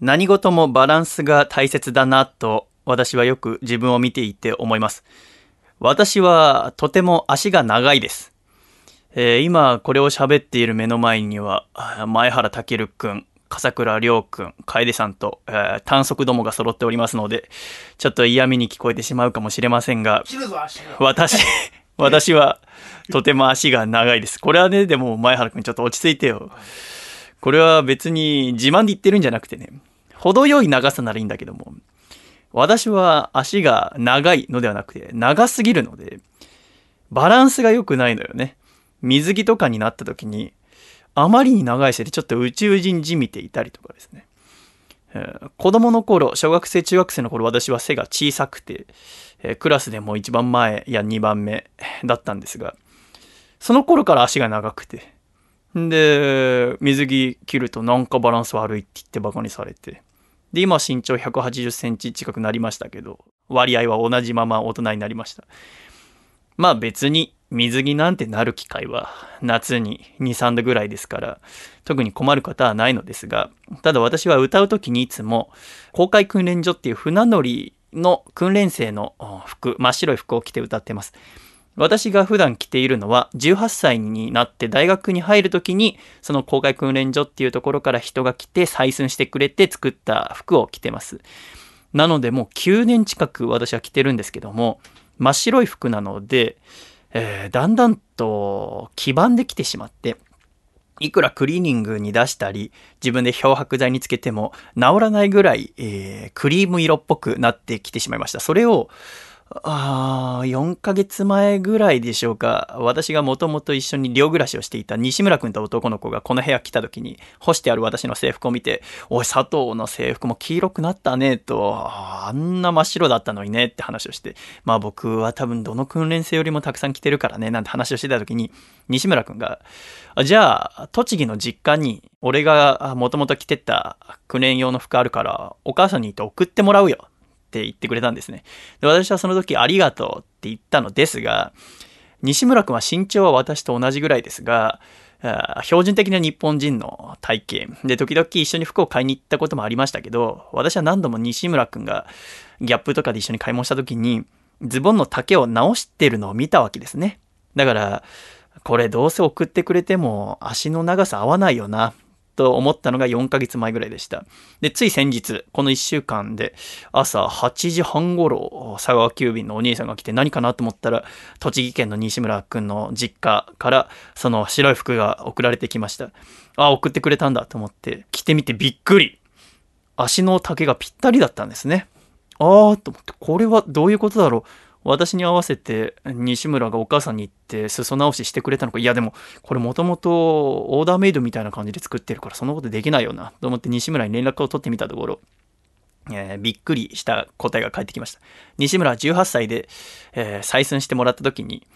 何事もバランスが大切だなと私はよく自分を見ていて思います。私はとても足が長いです。えー、今これを喋っている目の前には前原健くん、笠倉亮くん、楓さんと、えー、短足どもが揃っておりますので、ちょっと嫌味に聞こえてしまうかもしれませんが、私、私はとても足が長いです。これはね、でも前原くんちょっと落ち着いてよ。これは別に自慢で言ってるんじゃなくてね、程よい長さならいいんだけども、私は足が長いのではなくて、長すぎるので、バランスが良くないのよね。水着とかになった時に、あまりに長いせいでちょっと宇宙人じみていたりとかですね。えー、子供の頃、小学生、中学生の頃、私は背が小さくて、え、クラスでも一番前や二番目だったんですが、その頃から足が長くて、で、水着着るとなんかバランス悪いって言ってバカにされて。で、今身長180センチ近くなりましたけど、割合は同じまま大人になりました。まあ別に水着なんてなる機会は夏に2、3度ぐらいですから、特に困る方はないのですが、ただ私は歌う時にいつも公開訓練所っていう船乗りの訓練生の服、真っ白い服を着て歌ってます。私が普段着ているのは18歳になって大学に入るときにその公開訓練所っていうところから人が来て採寸してくれて作った服を着てます。なのでもう9年近く私は着てるんですけども真っ白い服なので、えー、だんだんと黄ばんできてしまっていくらクリーニングに出したり、自分で漂白剤につけても治らないぐらい、えー、クリーム色っぽくなってきてしまいました。それをああ、4ヶ月前ぐらいでしょうか。私がもともと一緒に寮暮らしをしていた西村くんと男の子がこの部屋来た時に干してある私の制服を見て、おい、佐藤の制服も黄色くなったね、と、あんな真っ白だったのにねって話をして、まあ僕は多分どの訓練生よりもたくさん着てるからね、なんて話をしてた時に、西村くんが、じゃあ、栃木の実家に俺がもともと着てた訓練用の服あるから、お母さんに言って送ってもらうよ。って言ってくれたんですね。で私はその時ありがとうって言ったのですが、西村君は身長は私と同じぐらいですが、標準的な日本人の体型。で時々一緒に服を買いに行ったこともありましたけど私は何度も西村君がギャップとかで一緒に買い物した時にズボンの丈を直してるのを見たわけですね。だからこれどうせ送ってくれても足の長さ合わないよな。と思ったのが4ヶ月前ぐらいでした。で、つい先日、この1週間で朝8時半頃、佐川急便のお兄さんが来て何かなと思ったら、栃木県の西村くんの実家からその白い服が送られてきました。あ、送ってくれたんだと思って着てみてびっくり。足の丈がぴったりだったんですね。あーと思って、これはどういうことだろう。私に合わせて西村がお母さんに行って裾直ししてくれたのかいやでもこれもともとオーダーメイドみたいな感じで作ってるからそんなことできないよなと思って西村に連絡を取ってみたところえー、びっくりした答えが返ってきました。西村は18歳で、えー、採寸してもらった時に、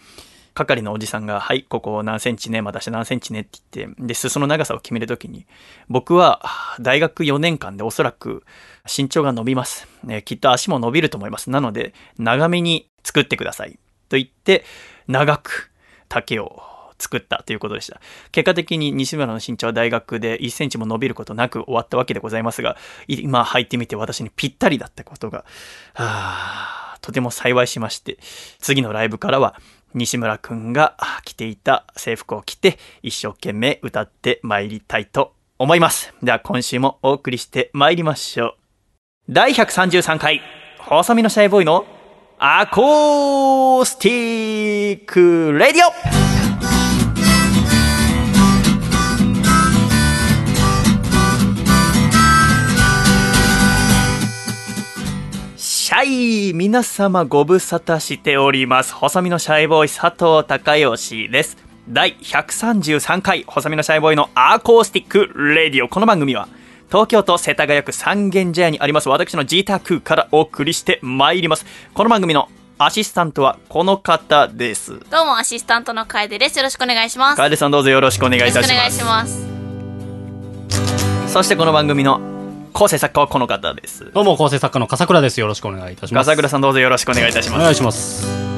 係のおじさんが、はい、ここ何センチね、またして何センチねって言って、で、裾の長さを決めるときに、僕は大学4年間でおそらく身長が伸びます。ね、きっと足も伸びると思います。なので、長めに作ってください。と言って、長く竹を作ったということでした。結果的に西村の身長は大学で1センチも伸びることなく終わったわけでございますが、今履いてみて私にぴったりだったことが、はあ、とても幸いしまして、次のライブからは西村くんが着ていた制服を着て一生懸命歌って参りたいと思います。では今週もお送りして参りましょう。第133回、細身のシャイボーイのアコースティックレディオシャイ皆様ご無沙汰しております。細身のシャイボーイ佐藤孝義です。第133回、細身のシャイボーイのアコースティックレディオ。この番組は、東京都世田谷区三軒茶屋にあります私の宅からお送りしてまいります。この番組のアシスタントはこの方です。どうもアシスタントの楓です。よろしくお願いします。楓さんどうぞよろしくお願いいたします。お願いします。そしてこの番組の構成作家はこの方です。どうも構成作家の笠倉です。よろしくお願いいたします。笠倉さんどうぞよろしくお願いいたします。お願いします。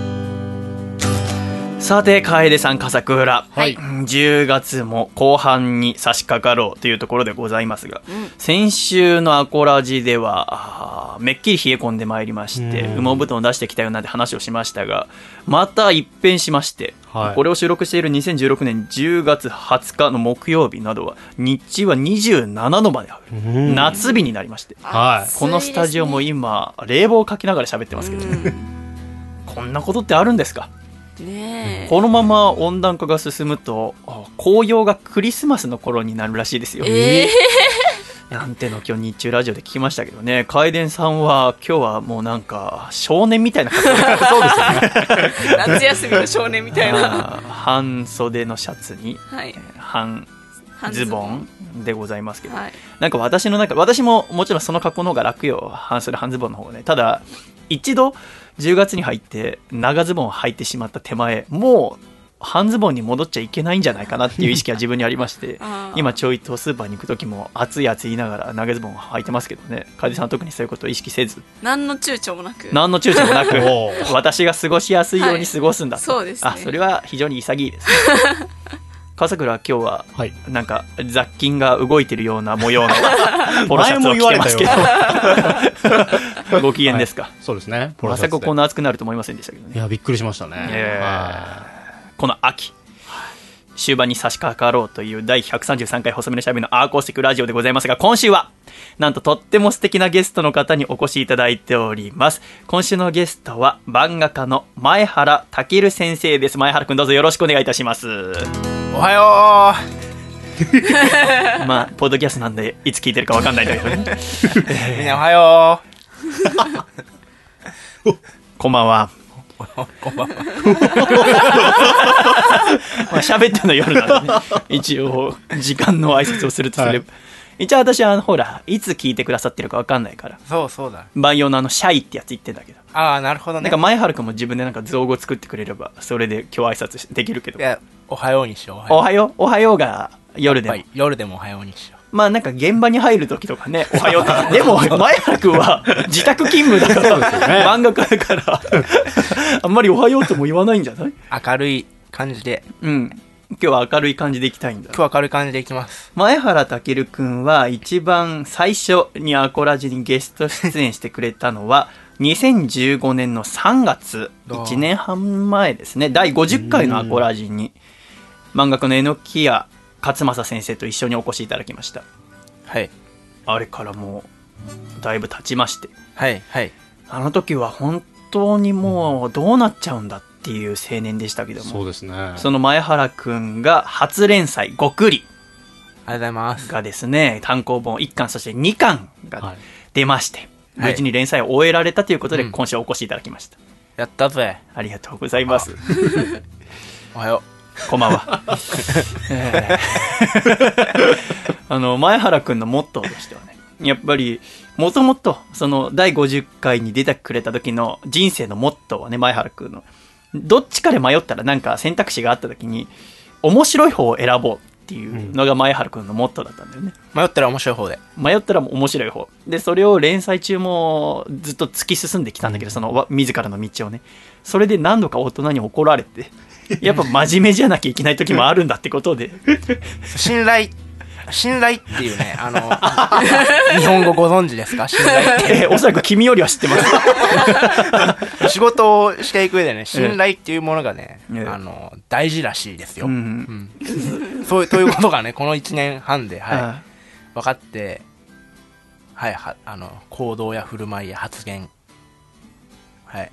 さて、楓さん、笠倉。はい。10月も後半に差し掛かろうというところでございますが、うん。先週のアコラジでは、めっきり冷え込んでまいりまして、うん。羽毛布団を出してきたよなんて話をしましたが、また一変しまして、はい。これを収録している2016年10月20日の木曜日などは、日中は27度まで上がる。うん。夏日になりまして、はい。このスタジオも今、冷房をかけながら喋ってますけど、こんなことってあるんですか？ねえ。このまま温暖化が進むとあ紅葉がクリスマスの頃になるらしいですよ。えなんての今日日中ラジオで聞きましたけどね楓伝さんは今日はもうなんか少年みたいな格好で ー、夏休みの少年みたいな。半袖のシャツにはい。半ズボンでございますけど、はい。なんか私の中私ももちろんその格好の方が楽よ半袖半ズボンの方がねただ一度10月に入って長ズボンを履いてしまった手前もう半ズボンに戻っちゃいけないんじゃないかなっていう意識が自分にありまして 今ちょいとスーパーに行く時も暑い暑い言いながら長ズボンを履いてますけどね。楓さんは特にそういうことを意識せず。何の躊躇もなく。何の躊躇もなく 私が過ごしやすいように過ごすんだと、は いそうですね。あそれは非常に潔いです。ね笠倉は今日ははい。なんか雑菌が動いてるような模様の ポロシャツを着てますけど。ご機嫌ですか、そうですね。まさかこんな暑くなると思いませんでしたけどね。いや、びっくりしましたね。えー。はこの秋終盤に差し掛かろうという第133回細身のしゃべりのアーコースティックラジオでございますが今週はなんととっても素敵なゲストの方にお越しいただいております。今週のゲストは漫画家の前原健先生です。前原くんどうぞよろしくお願いいたします。おはよ まあポッドキャストなんでいつ聞いてるかわかんないんだけどね。うみんなおはよ こんばんは。うこんばんは。まあ喋ってんの夜なんでね一応時間の挨拶をするとすれば、はい一応私はほらいつ聞いてくださってるかわかんないからそうそうだ。万葉のあのシャイってやつ言ってんだけどああ、なるほどねなんか。前原くんも自分でなんか造語作ってくれればそれで今日挨拶しできるけどいや、おはようにしよう。おはようおはよう？が夜でもやっぱり夜でもおはようにしよまあなんか現場に入る時とかね おはようでも前原くんは自宅勤務だから、漫画家だから あんまりおはようとも言わないんじゃない？う明るい感じで、うん。今日は明るい感じでいきたいんだ。今日明るい感じでいきます。前原健くんは一番最初にアコラジにゲスト出演してくれたのは2015年の3月。あー1年半前ですね。第50回のアコラジに。漫画家の榎谷勝正先生と一緒にお越しいただきましたはい。あれからもうだいぶ経ちましてはい、はい。あの時は本当にもうどうなっちゃうんだっていう青年でしたけどい。もそうですね。その前原くんが初連載「ごくり」ありがとうございます。がですね単行本1巻そして2巻がはい。出まして、はい無事に連載を終えられたということで、うん今週お越しいただきましたやったぜ。ありがとうございます おはよこんばんは、えー。あの前原君のモットーとしてはねやっぱりもともとその第50回に出てくれた時の人生のモットーはね前原君のどっちかで迷ったらなんか選択肢があった時に面白い方を選ぼうっていうのが前原君のモットーだったんだよね、う。迷ったら面白い方で。迷ったら面白い方。でそれを連載中もずっと突き進んできたんだけど、そのわ自らの道をね。それで何度か大人に怒られて やっぱ真面目じゃなきゃいけない時もあるんだってことで信頼、信頼っていうね、あの、日本語ご存知ですか？信頼って。えーおそらく君よりは知ってます仕事をしていく上でね、信頼っていうものがね、ええあの、大事らしいですよ。うんうんそういう、ということがね、この1年半で、はい。は分かって、はい、は、あの、行動や振る舞いや発言。はい。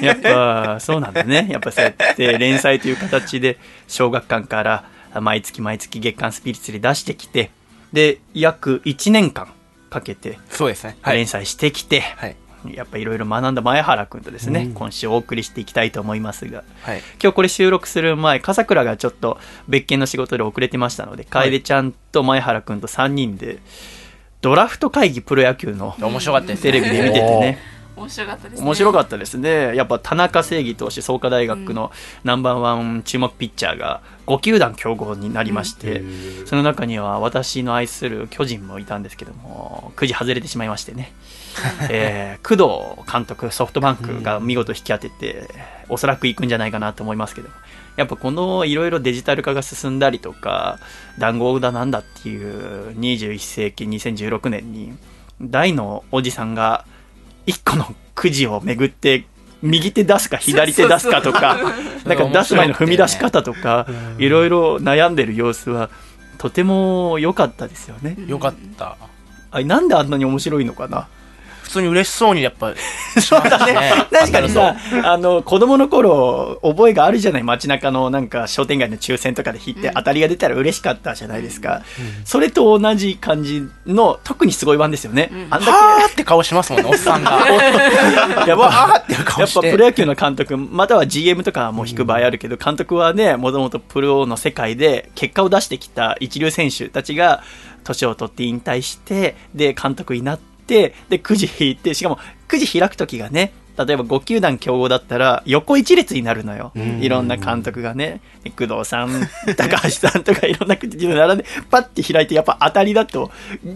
い やっぱそうなんだねやっぱそうやって連載という形で小学館から毎月毎月月刊スピリッツで出してきてで約1年間かけてそうですね。はい。連載してきて、はい。やっぱいろいろ学んだ前原君とですね、うん今週お送りしていきたいと思いますがはい。今日これ収録する前笠倉がちょっと別件の仕事で遅れてましたので楓ちゃんと前原君と3人でドラフト会議プロ野球の面白かった。テレビで見ててね面白かったですね。面白かっったですね。やっぱ田中正義投手、創価大学のナンバーワン注目ピッチャーが5球団競合になりまして、その中には私の愛する巨人もいたんですけども、くじ外れてしまいましてね。えー工藤監督、ソフトバンクが見事引き当てて、おそらく行くんじゃないかなと思いますけども。やっぱこのいろいろデジタル化が進んだりとか、談合だなんだっていう21世紀2016年に、大のおじさんが一個のくじをめぐって、右手出すか左手出すかとか、なんか出す前の踏み出し方とか、いろいろ悩んでる様子は、とても良かったですよね。よかった。あれなんであんなに面白いのかな？普通に嬉しそうにやっぱ、そうだね。確かにさ、あの、子供の頃、覚えがあるじゃない街中のなんか商店街の抽選とかで引いて、うん当たりが出たら嬉しかったじゃないですか。それと同じ感じの、特にすごい版ですよね。うんあんだはーって顔しますもんね、おっさんが。け、やっわぱ、ーって顔して。やっぱプロ野球の監督、または GM とかも引く場合あるけど、監督はね、もともとプロの世界で結果を出してきた一流選手たちが、年を取って引退して、で、監督になって、で、くじ引いて、しかも、くじ開くときがね、例えば5球団競合だったら、横一列になるのよ。うんいろんな監督がね、で工藤さん、高橋さんとかいろんなくじで並んで、パッて開いて、やっぱ当たりだと、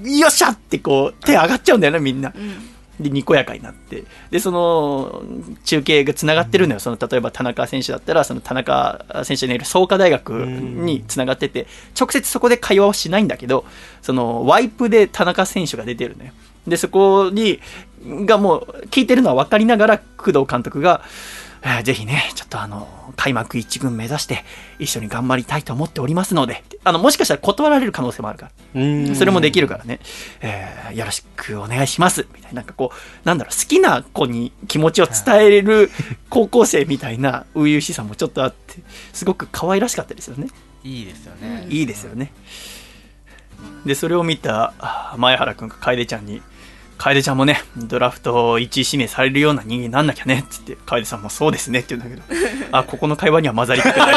よっしゃってこう、手上がっちゃうんだよね、みんな。うんで、にこやかになって。で、その、中継がつながってるのよ。その、例えば田中選手だったら、その田中選手のいる創価大学につながってて、直接そこで会話はしないんだけど、その、ワイプで田中選手が出てるのよ。で、そこに、がもう、聞いてるのは分かりながら、工藤監督が、えーぜひね、ちょっとあの、開幕一軍目指して、一緒に頑張りたいと思っておりますので、あの、もしかしたら断られる可能性もあるから。うんそれもできるからね、えーよろしくお願いしますみたいな、なんかこう、なんだろう、好きな子に気持ちを伝えれる 高校生みたいな初々しさもちょっとあって、すごく可愛らしかったですよね。いいですよね。いいですよね。で、それを見たあ前原くんが楓ちゃんに、楓ちゃんもね、ドラフト1位指名されるような人間になんなきゃねっつって、楓さんもそうですねって言うんだけど、あ、ここの会話には混ざりたくない。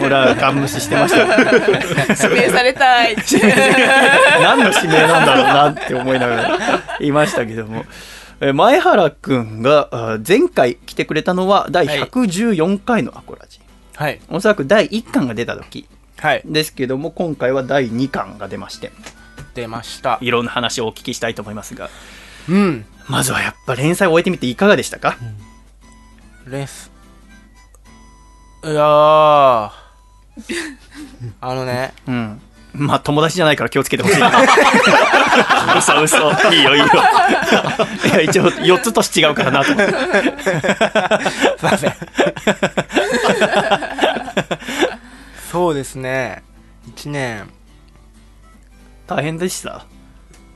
俺はガン無視してましたよ。指名されたい。何の指名なんだろうなって思いながらいましたけども。え前原くんがあ前回来てくれたのは第114回のアコラジ。はい。おそらく第1巻が出た時はい。ですけども、今回は第2巻が出まして、出ました。いろんな話をお聞きしたいと思いますが、うん。まずはやっぱ連載を終えてみていかがでしたか、レス。いやー。あのね、うん。まあ友達じゃないから気をつけてほしいな。嘘嘘。いいよいいよ。いや、一応4つ年違うからなと思って。すいません。そうですね。1年。大変でした？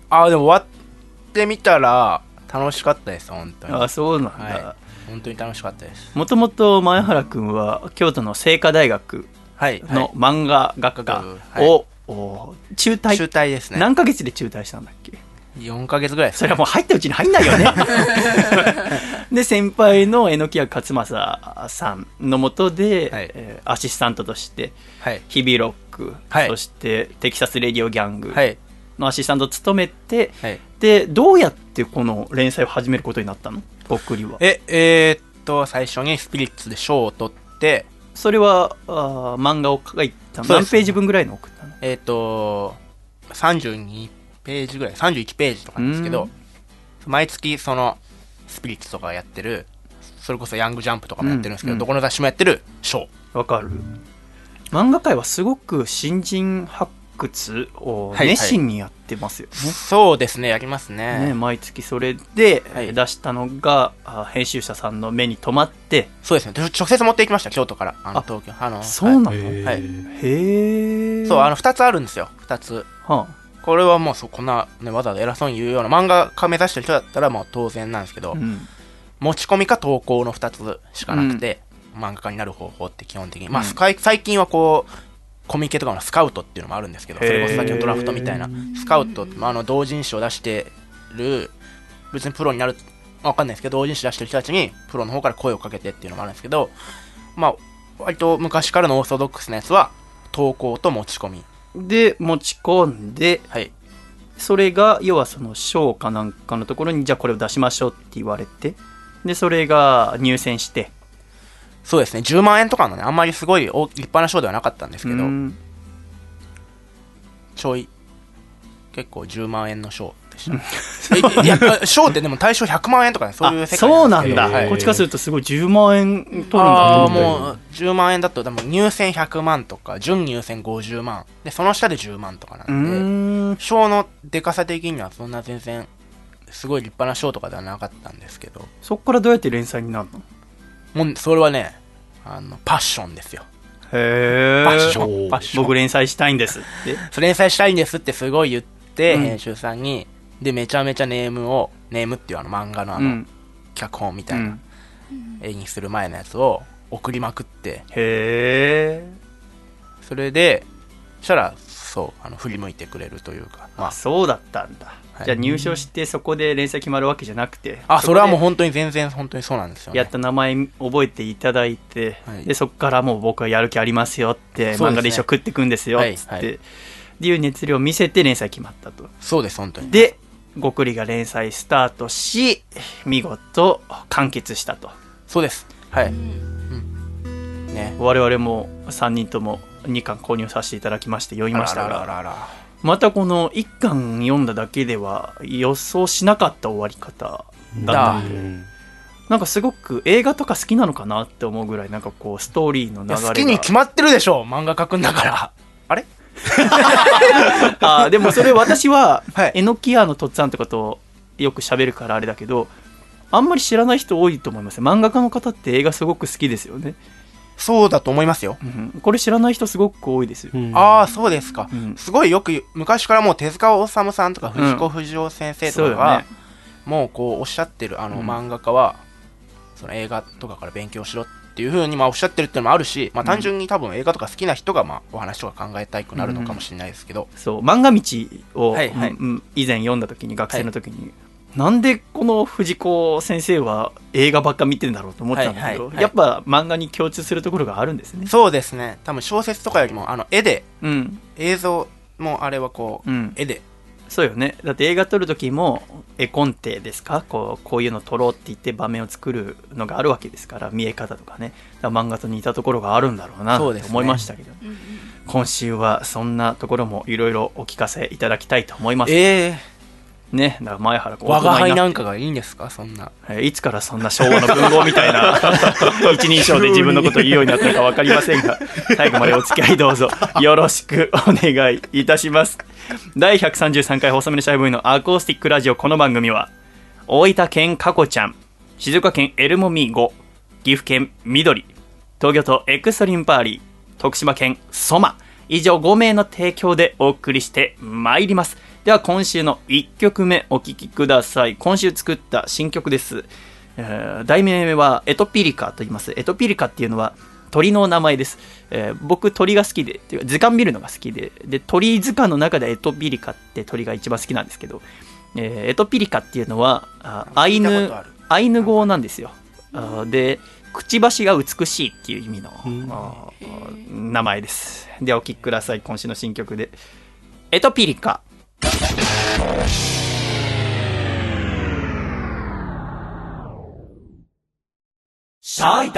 あ、でも終わってみたら、楽しかったです、本当に。あ、そうなんだ。は本当に楽しかったです。もともと前原くんは京都の清華大学はい。の漫画学科はいを、お中退？中退ですね。何ヶ月で中退したんだっけ？4ヶ月ぐらい。それはもう入ったうちに入んないよね。で先輩の榎谷勝正さんのもとで、はい。えーアシスタントとしてはい。日々ロック、はい。そしてテキサス・レディオ・ギャングはい。のアシスタントを務めて、はい。でどうやってこの連載を始めることになったの？ぼっくりは。え、えー、っと、最初にスピリッツで賞を取って、それはあー漫画を書いた？何ページ分ぐらいの送ったの？えー、っと、32ページぐらい、31ページとかなんですけどうん、毎月その、スピリッツとかやってる、それこそヤングジャンプとかもやってるんですけど、うんどこの雑誌もやってる賞。わかる漫画界はすごく新人発掘をはい熱心にやってますよね。そうですね、やりますね。ね毎月それで出したのが、あ編集者さんの目に留まって、そうですね、直接持っていきました、京都から、あのあ東京。あのそうなの、へへーはいえ。そう、あの、2つあるんですよ、2つ。はこれはもうそうこんな、ね、わざわざ偉そうに言うような漫画家目指してる人だったらもう当然なんですけど、あうん。持ち込みか投稿の2つしかなくて、漫画家になる方法って基本的に、まあうんスカイ最近はこうコミケとかのスカウトっていうのもあるんですけどそれこそさっきのドラフトみたいな。スカウト、まあ、あの同人誌を出してる別にプロになるわかんないですけど同人誌出してる人たちにプロの方から声をかけてっていうのもあるんですけどまあ割と昔からのオーソドックスなやつは投稿と持ち込みで持ち込んではい。それが要はその賞かなんかのところにじゃあこれを出しましょうって言われてでそれが入選して。そうですね、10万円とかのね、あんまりすごい大立派な賞ではなかったんですけど、うん。ちょい、結構10万円の賞でした。や、賞ってでも対象100万円とかね、そういうあ世界そうなんだ、はい。こっちからするとすごい10万円取るんだ。とああ、もう10万円だと、でも入選100万とか、準入選50万、で、その下で10万とかなんで、ん。賞のでかさ的にはそんな全然、すごい立派な賞とかではなかったんですけど、そっからどうやって連載になるの？もう、それはね、あの、パッションですよ。へえョン。パッション。僕連載したいんですって。連載したいんですってすごい言って、うん。編集さんに、で、めちゃめちゃネームを、ネームっていうあの漫画のあの、うん。脚本みたいなうん。絵にする前のやつを送りまくって、へえそれで、そしたら、そう、あの、振り向いてくれるというか、まあ。そうだったんだ、はい。じゃあ入賞してそこで連載決まるわけじゃなくてあ、あ、それはもうこ本当に全然本当にそうなんですよ、やった名前覚えていただいて、はい。でそこからもう僕はやる気ありますよって、そうですね。漫画で一生食ってくんですよっつって、っていう熱量を見せて連載決まったと。そうです、本当に。でごくりが連載スタートし見事完結したとそうです。はい。うんね。我々も3人とも2巻購入させていただきまして読みましたあらがらららまたこの1巻読んだだけでは予想しなかった終わり方だったんでうんなんかすごく映画とか好きなのかなって思うぐらいなんかこうストーリーの流れが好きに決まってるでしょ漫画描くんだから。あでもそれ私ははい。えのき屋のとっつぁんってことをよく喋るからあれだけどあんまり知らない人多いと思います。漫画家の方って映画すごく好きですよね、そうだと思いますよ。うん、これ知らない人すごく多いですよ、うん。ああ、そうですか。うん。すごいよく、昔からもう手塚治虫さんとか藤子不二雄先生とかが、ね。もうこうおっしゃってるあのうん。漫画家は、その映画とかから勉強しろっていうふうにまあおっしゃってるっていうのもあるし、まあ単純に多分映画とか好きな人がまあお話とか考えたくなるのかもしれないですけど、そう。漫画道を、はいはい。うんうん。以前読んだ時に学生の時に、なんでこの藤子先生は映画ばっか見てんだろうと思ってたんだけど、はいはいはい。やっぱ漫画に共通するところがあるんですね。そうですね。多分小説とかよりもあの絵で、うん。映像もあれはこう、うん。絵で、そうよね。だって映画撮る時も絵コンテですか？こうこういうの撮ろうって言って場面を作るのがあるわけですから見え方とかね。だから漫画と似たところがあるんだろうなと思いましたけど、うんうん今週はそんなところもいろいろお聞かせいただきたいと思います。えねだから前原君ー、我が輩大人にななんかがいいんですか？そんな。えーいつからそんな昭和の文豪みたいな 一人称で自分のことを言うようになったのか分かりませんが最後までお付き合いどうぞ。よろしくお願いいたします。第133回細身のシャイボーイのアコースティックラジオこの番組は大分県かこちゃん静岡県エルモミーゴ岐阜県緑東京都エクストリンパーリー徳島県ソマ以上5名の提供でお送りしてまいりますでは今週の1曲目お聴きください。今週作った新曲です、えー題名はエトピリカと言います。エトピリカっていうのは鳥の名前です、えー僕鳥が好きでっていうか図鑑見るのが好きでで鳥図鑑の中でエトピリカって鳥が一番好きなんですけど、えーエトピリカっていうのはあアイヌアイヌ語なんですよ。でくちばしが美しいっていう意味の、名前です。ではお聴きください。今週の新曲で。エトピリカシャイ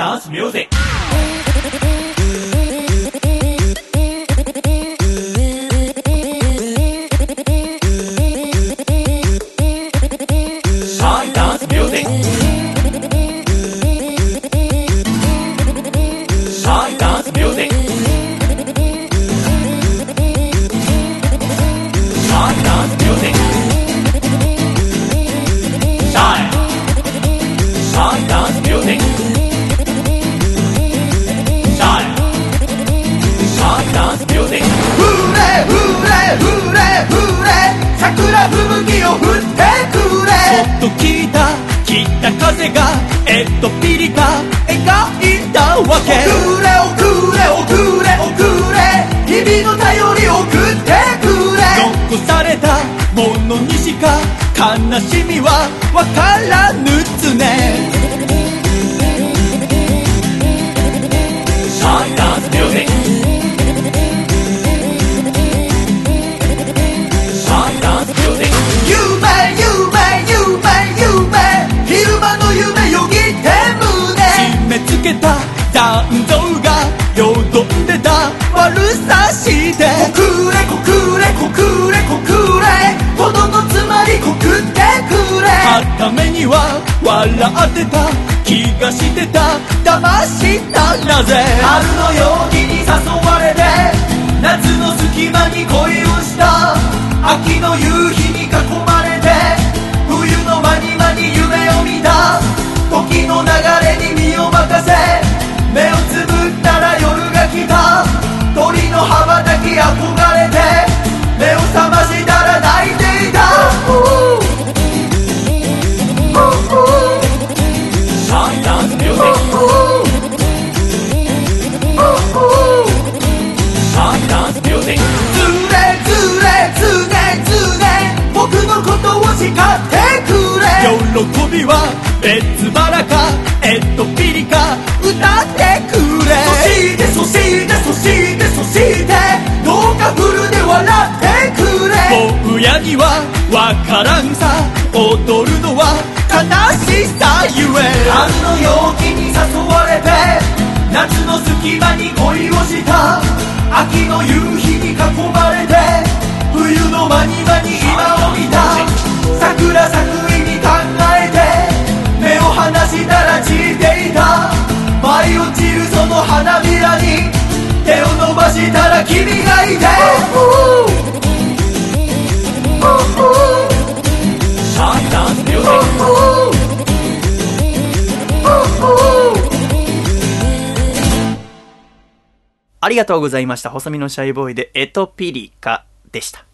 りがとうございました。細身のシャイボーイでエトピリカでした。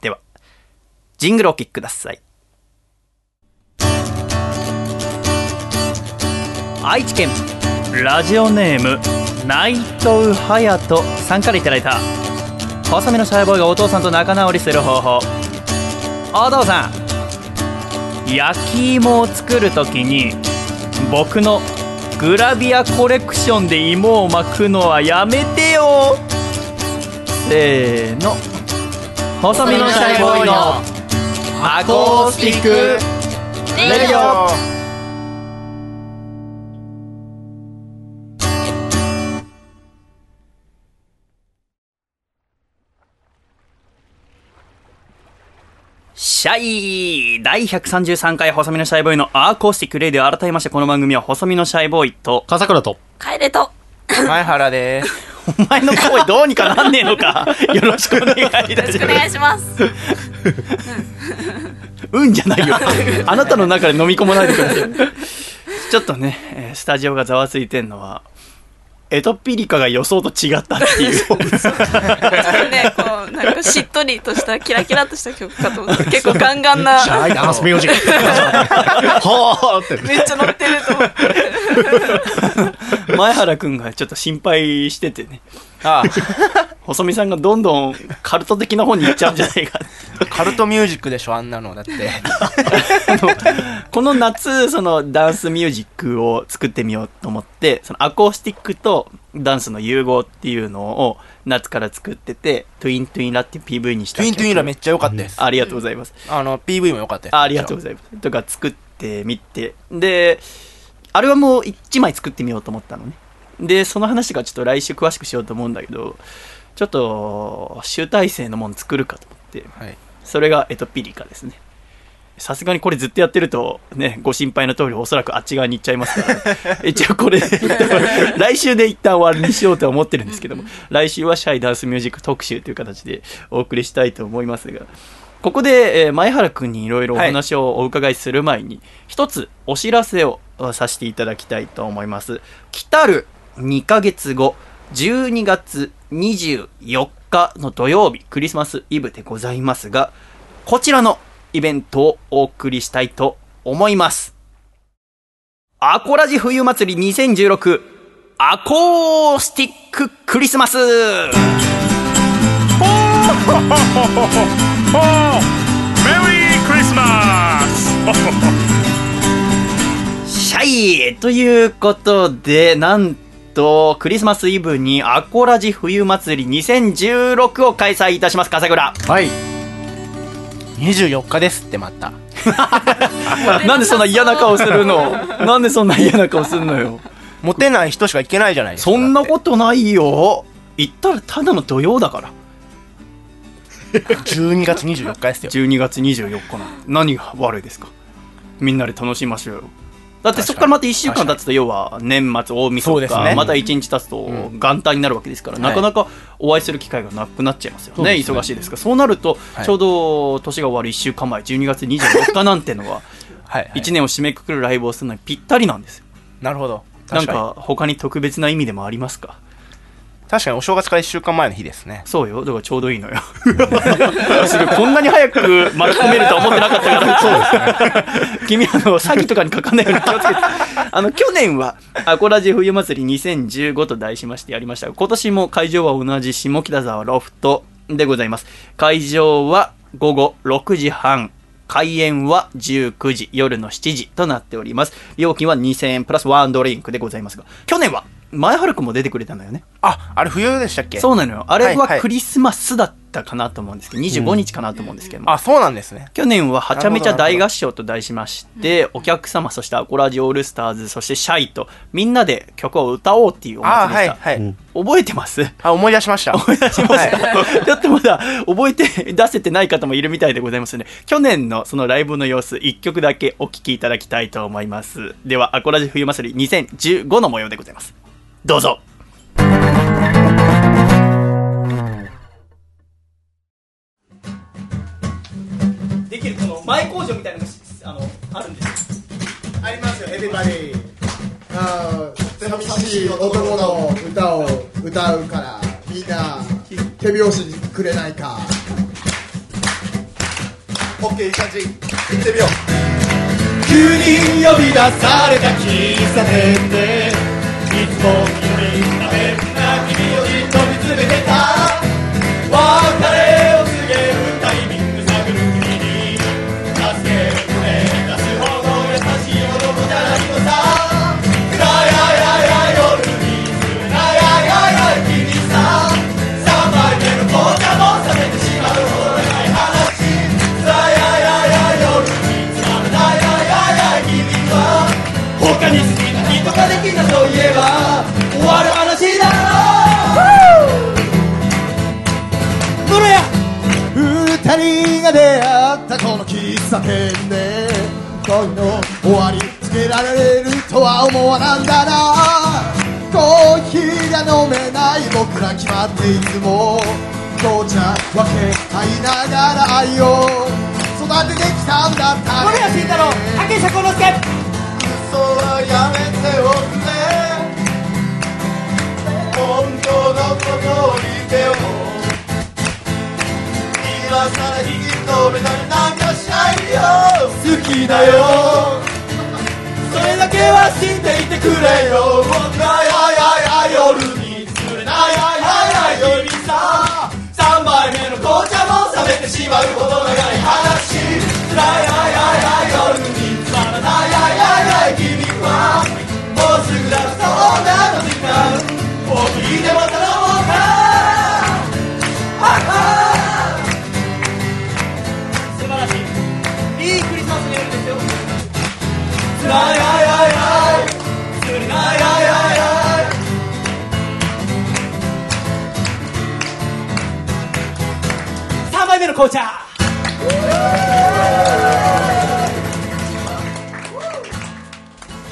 では、ジングルお聴きください。愛知県ラジオネーム内藤隼人さんからいただいた細身のシャイボーイがお父さんと仲直りする方法お父さん焼き芋を作るときに僕のグラビアコレクションで芋を巻くのはやめてよ。せーの。細身のシャイボーイのアコースティック。レディオシャイ第133回細身のシャイボーイのアーコースティックレディオ改めましてこの番組は細身のシャイボーイと 笠倉と。帰れと。前原ですお前の声どうにかなんねえのか？よろしくお願いいたしよろしくお願いします。うんじゃないよ あなたの中で飲み込まないでくださいちょっとね、えースタジオがざわついてんのはエトピリカが予想と違ったっていうね、こう、なんかしっとりとした、キラキラとした曲かと思って、結構ガンガンな、シャイダンスミュージック。はーって。めっちゃ乗ってると思って。前原くんがちょっと心配しててねあ細見さんがどんどんカルト的な方に行っちゃうんじゃないか。あカルトミュージックでしょあんなの。だって。この夏そのダンスミュージックを作ってみようと思ってそのアコースティックとダンスの融合っていうのを夏から作っててトゥイントゥインラっていう PV にしたトゥイントゥインラめっちゃ良かったです。ありがとうございます。あの PV も良かったですあありがとうございます。とか作ってみて。でアルバムを1枚作ってみようと思ったのねでその話がちょっと来週詳しくしようと思うんだけどちょっと集大成のもの作るかと思ってはい。それがエトピリカですね。さすがにこれずっとやってるとねご心配の通りおそらくあっち側に行っちゃいますから。一応これ 来週で一旦終わりにしようとは思ってるんですけども来週はシャイダンスミュージック特集という形でお送りしたいと思いますがここで、えー前原くんにいろいろお話をお伺いする前に、一つお知らせをあさせていただきたいと思います。来たる2ヶ月後12月24日の土曜日クリスマスイブでございますがこちらのイベントをお送りしたいと思います。アコラジ冬祭り2016アコースティッククリスマス。メリークリスマスシャイ！ということで、なんと、クリスマスイブにアコラジ冬祭り2016を開催いたします、笠倉。はい。24日ですってまた なんでそんな嫌な顔するの？なんでそんな嫌な顔するのよ？モテない人しか行けないじゃないですかそんなとことないよ。言ったらただの土曜だから。12月24日ですよ12月24日の何が悪いですか？みんなで楽しみましょうよだってそこからまた1週間経つと要は年末大晦日、そうですね。また1日経つと元旦になるわけですから、なかなかお会いする機会がなくなっちゃいますよね忙しいですから。そうなると、はい。ちょうど年が終わる1週間前12月24日なんてのははい、はい。1年を締めくくるライブをするのにぴったりなんですよ。なるほど。なんか他に特別な意味でもありますか？確かにお正月から1週間前の日ですね。そうよ。だからちょうどいいのよ。こんなに早く巻き込めるとは思ってなかったから。そうですね。君あの詐欺とかにかかんないように気をつけて。あの去年はアコラジ冬祭り2015と題しましてやりましたが今年も会場は同じ下北沢ロフトでございます。会場は午後6時半。開演は19時。夜の7時となっております。料金は2000円プラスワンドリンクでございますが去年は前原くんも出てくれたんだよね。ああれ冬でしたっけ？そうなのよ。あれはい。はいはクリスマスだったかなと思うんですけど、25日かなと思うんですけども、あそうなんですね。去年ははちゃめちゃ大合唱と題しまして、お客様、そしてアコラジオールスターズ、そしてシャイと、みんなで曲を歌おうっていうおあ祭りでした。はいはい、覚えてます？あ思い出しました。思い出しました。はい。ちょっとまだ覚えて出せてない方もいるみたいでございますので、去年のそのライブの様子、1曲だけお聴きいただきたいと思います。では、アコラジ冬祭り2015の模様でございます。どうぞ。できるこの前工場みたいなのがあのあるんですありますよ、エビバディ。あー寂しい男の歌を歌うから、みんな手拍子くれないか。オッケー、いい感じ。行ってみよう。急に呼び出された喫茶店でも君になめんな君をじっと見つめてた。別れきたといえば終わる話だろどれや二人が出会った。この喫茶店で恋の終わりつけられるとは思わなんだなコーヒーが飲めない僕ら決まっていつも紅茶分け合いながら愛を育ててきたんだったね森谷慎太郎竹下幸之助。はやめておくれ。本当のことを言ってよ今さら引き止めたりなんかしないよ。好きだよ。それだけは知っていてくれよ。僕はややや夜に作れないややや夜にさ。3杯目の紅茶も冷めてしまうほど長い話。つらいややや夜に。はもうすぐだそうなの時間。僕にでも頼もうか。素晴らしい。いいクリスマスの夜ですよ。つらいいややや3杯目の紅茶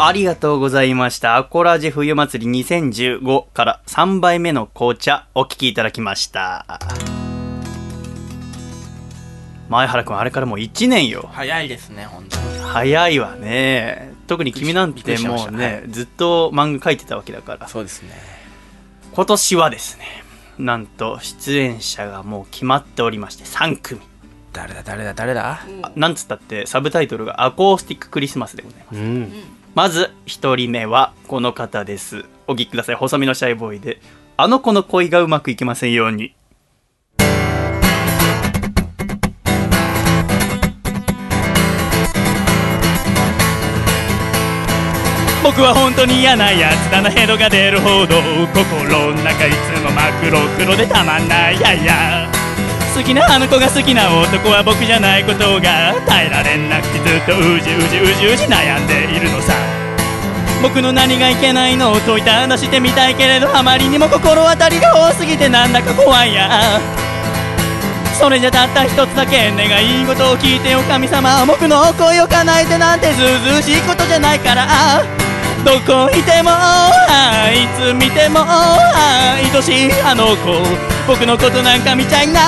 ありがとうございました。アコラジ冬祭り2015から3杯目の紅茶お聞きいただきました。前原くん、あれからもう1年よ。早いですね本当に早いわね。特に君なんてもうね、はずっと漫画描いてたわけだから。そうですね今年はですね、なんと出演者がもう決まっておりまして3組。誰だ誰だ誰だ？あなんつったってサブタイトルがアコースティッククリスマスでございます。うん。まず一人目はこの方です。お聞きください。細身のシャイボーイで、あの子の恋がうまくいきませんように。僕は本当に嫌なやつだなヘドが出るほど心の中いつも真っ黒黒でたまんないやいや好きなあの子が好きな男は僕じゃないことが耐えられなくてずっとうじうじうじうじ悩んでいるのさ。僕の何がいけないのを問いただしてみたいけれどあまりにも心当たりが多すぎてなんだか怖いや。それじゃたった一つだけ願い事を聞いてよ神様僕の声を叶えてなんてずうずうしいことじゃないから。どこいてもあいつ見ても愛しいあの子。僕のことなんか見ちゃいな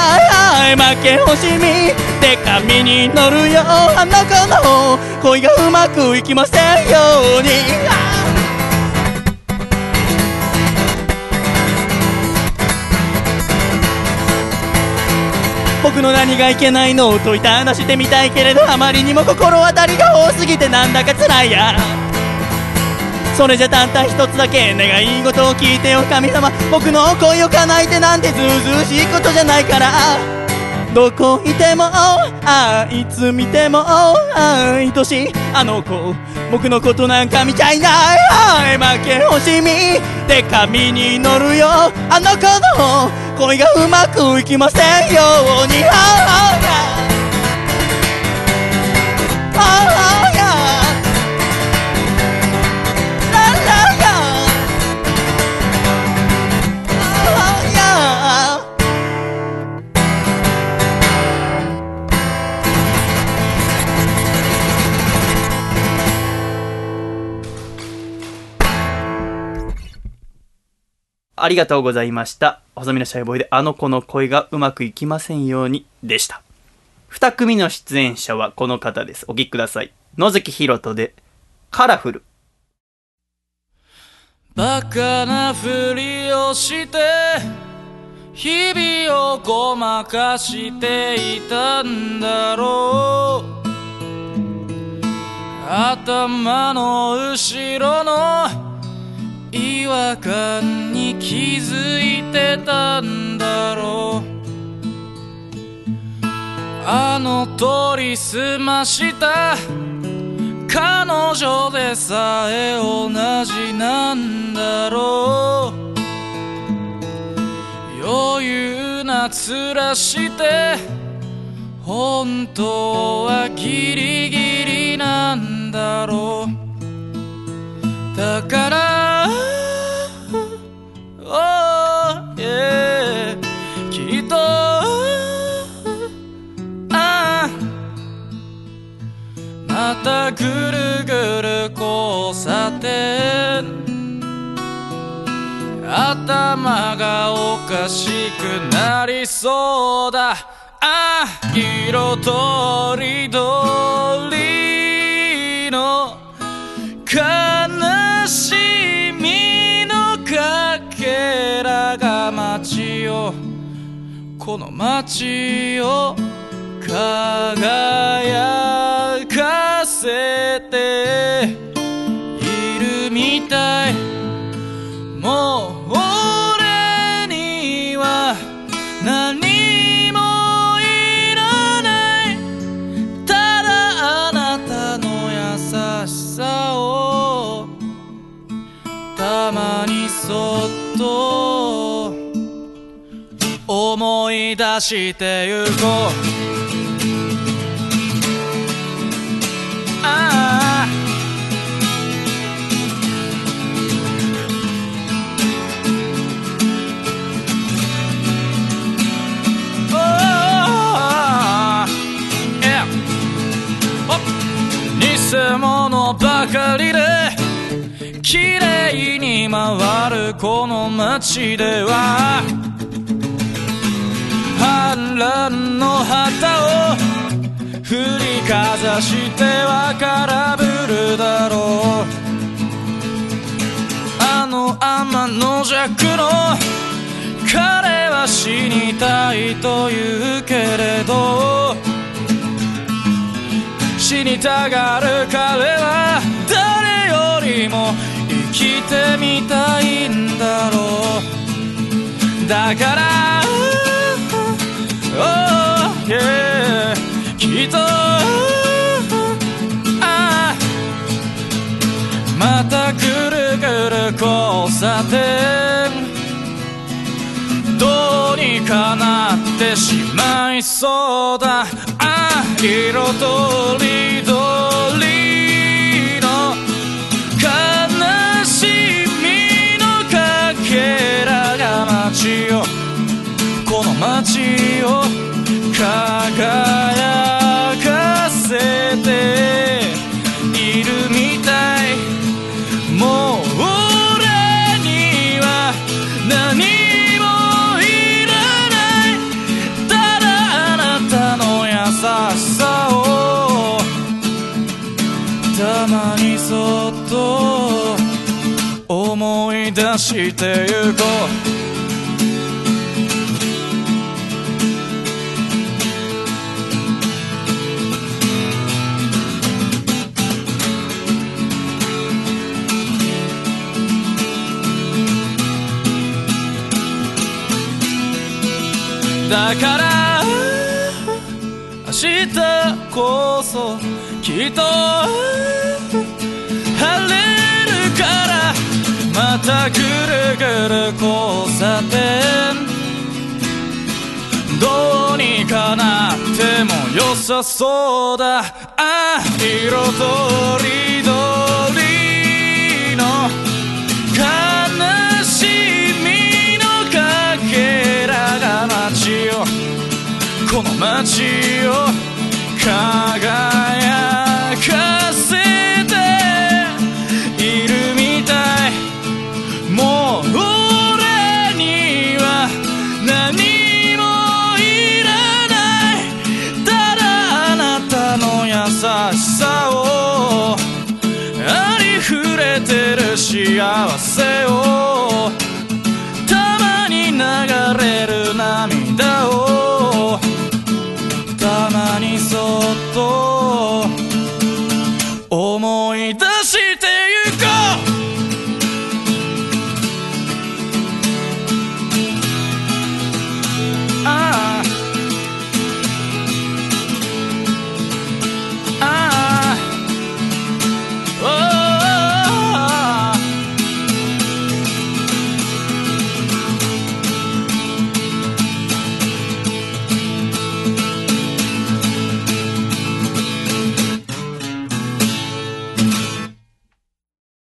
い負け惜しみで紙に乗るよあの子の恋がうまくいきませんように。僕の何がいけないのを問いただしてみたいけれどあまりにも心当たりが多すぎてなんだか辛いや。それじゃたった一つだけ願い事を聞いてよ神様。僕の恋を叶えてなんてずうずうしいことじゃないから。どこいてもあいつ見てもあ愛しいあの子。僕のことなんか見ちゃいない。負け惜しみで紙に乗るよ。あの子の恋がうまくいきませんように。ありがとうございました。細身のシャイボーイであの子の声がうまくいきませんようにでした。二組の出演者はこの方です。お聞きください。野月ひろとでカラフル。バカなふりをして日々をごまかしていたんだろう頭の後ろの違和感に気づいてたんだろう。あの通りすました彼女でさえ同じなんだろう。余裕な面して本当はギリギリなんだろう。だからおーえきっとああ。またぐるぐる交差点。頭がおかしくなりそうだ。ああ色とりどりの悲しみのかけらが街をこの街を輝かせて。まにそっと思い出してゆこう。ああ。偽物ばかりで。綺麗に回るこの街では反乱の旗を振りかざしては空振るだろう。あの天の弱の彼は死にたいと言うけれど死にたがる彼は誰よりも生きてみたいんだろう。だからおー yeah きっとああまたぐるぐる交差点どうにかなってしまいそうだ。ああ色とりどり。輝かせているみたいもう俺には何もいらない。ただあなたの優しさを。たまにそっと思い出してゆこう。から明日こそきっと晴れるからまたぐるぐる交差点。どうにかなっても良さそうだ。ああ色とりどり。街をこの街を輝かせているみたい。もう俺には何もいらない。ただあなたの優しさを。ありふれてる幸せ。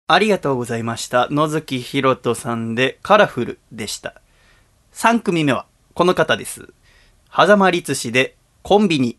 ありがとうございました。野月ひろとさんでカラフルでした。3組目はこの方です。狭間律師でコンビニ。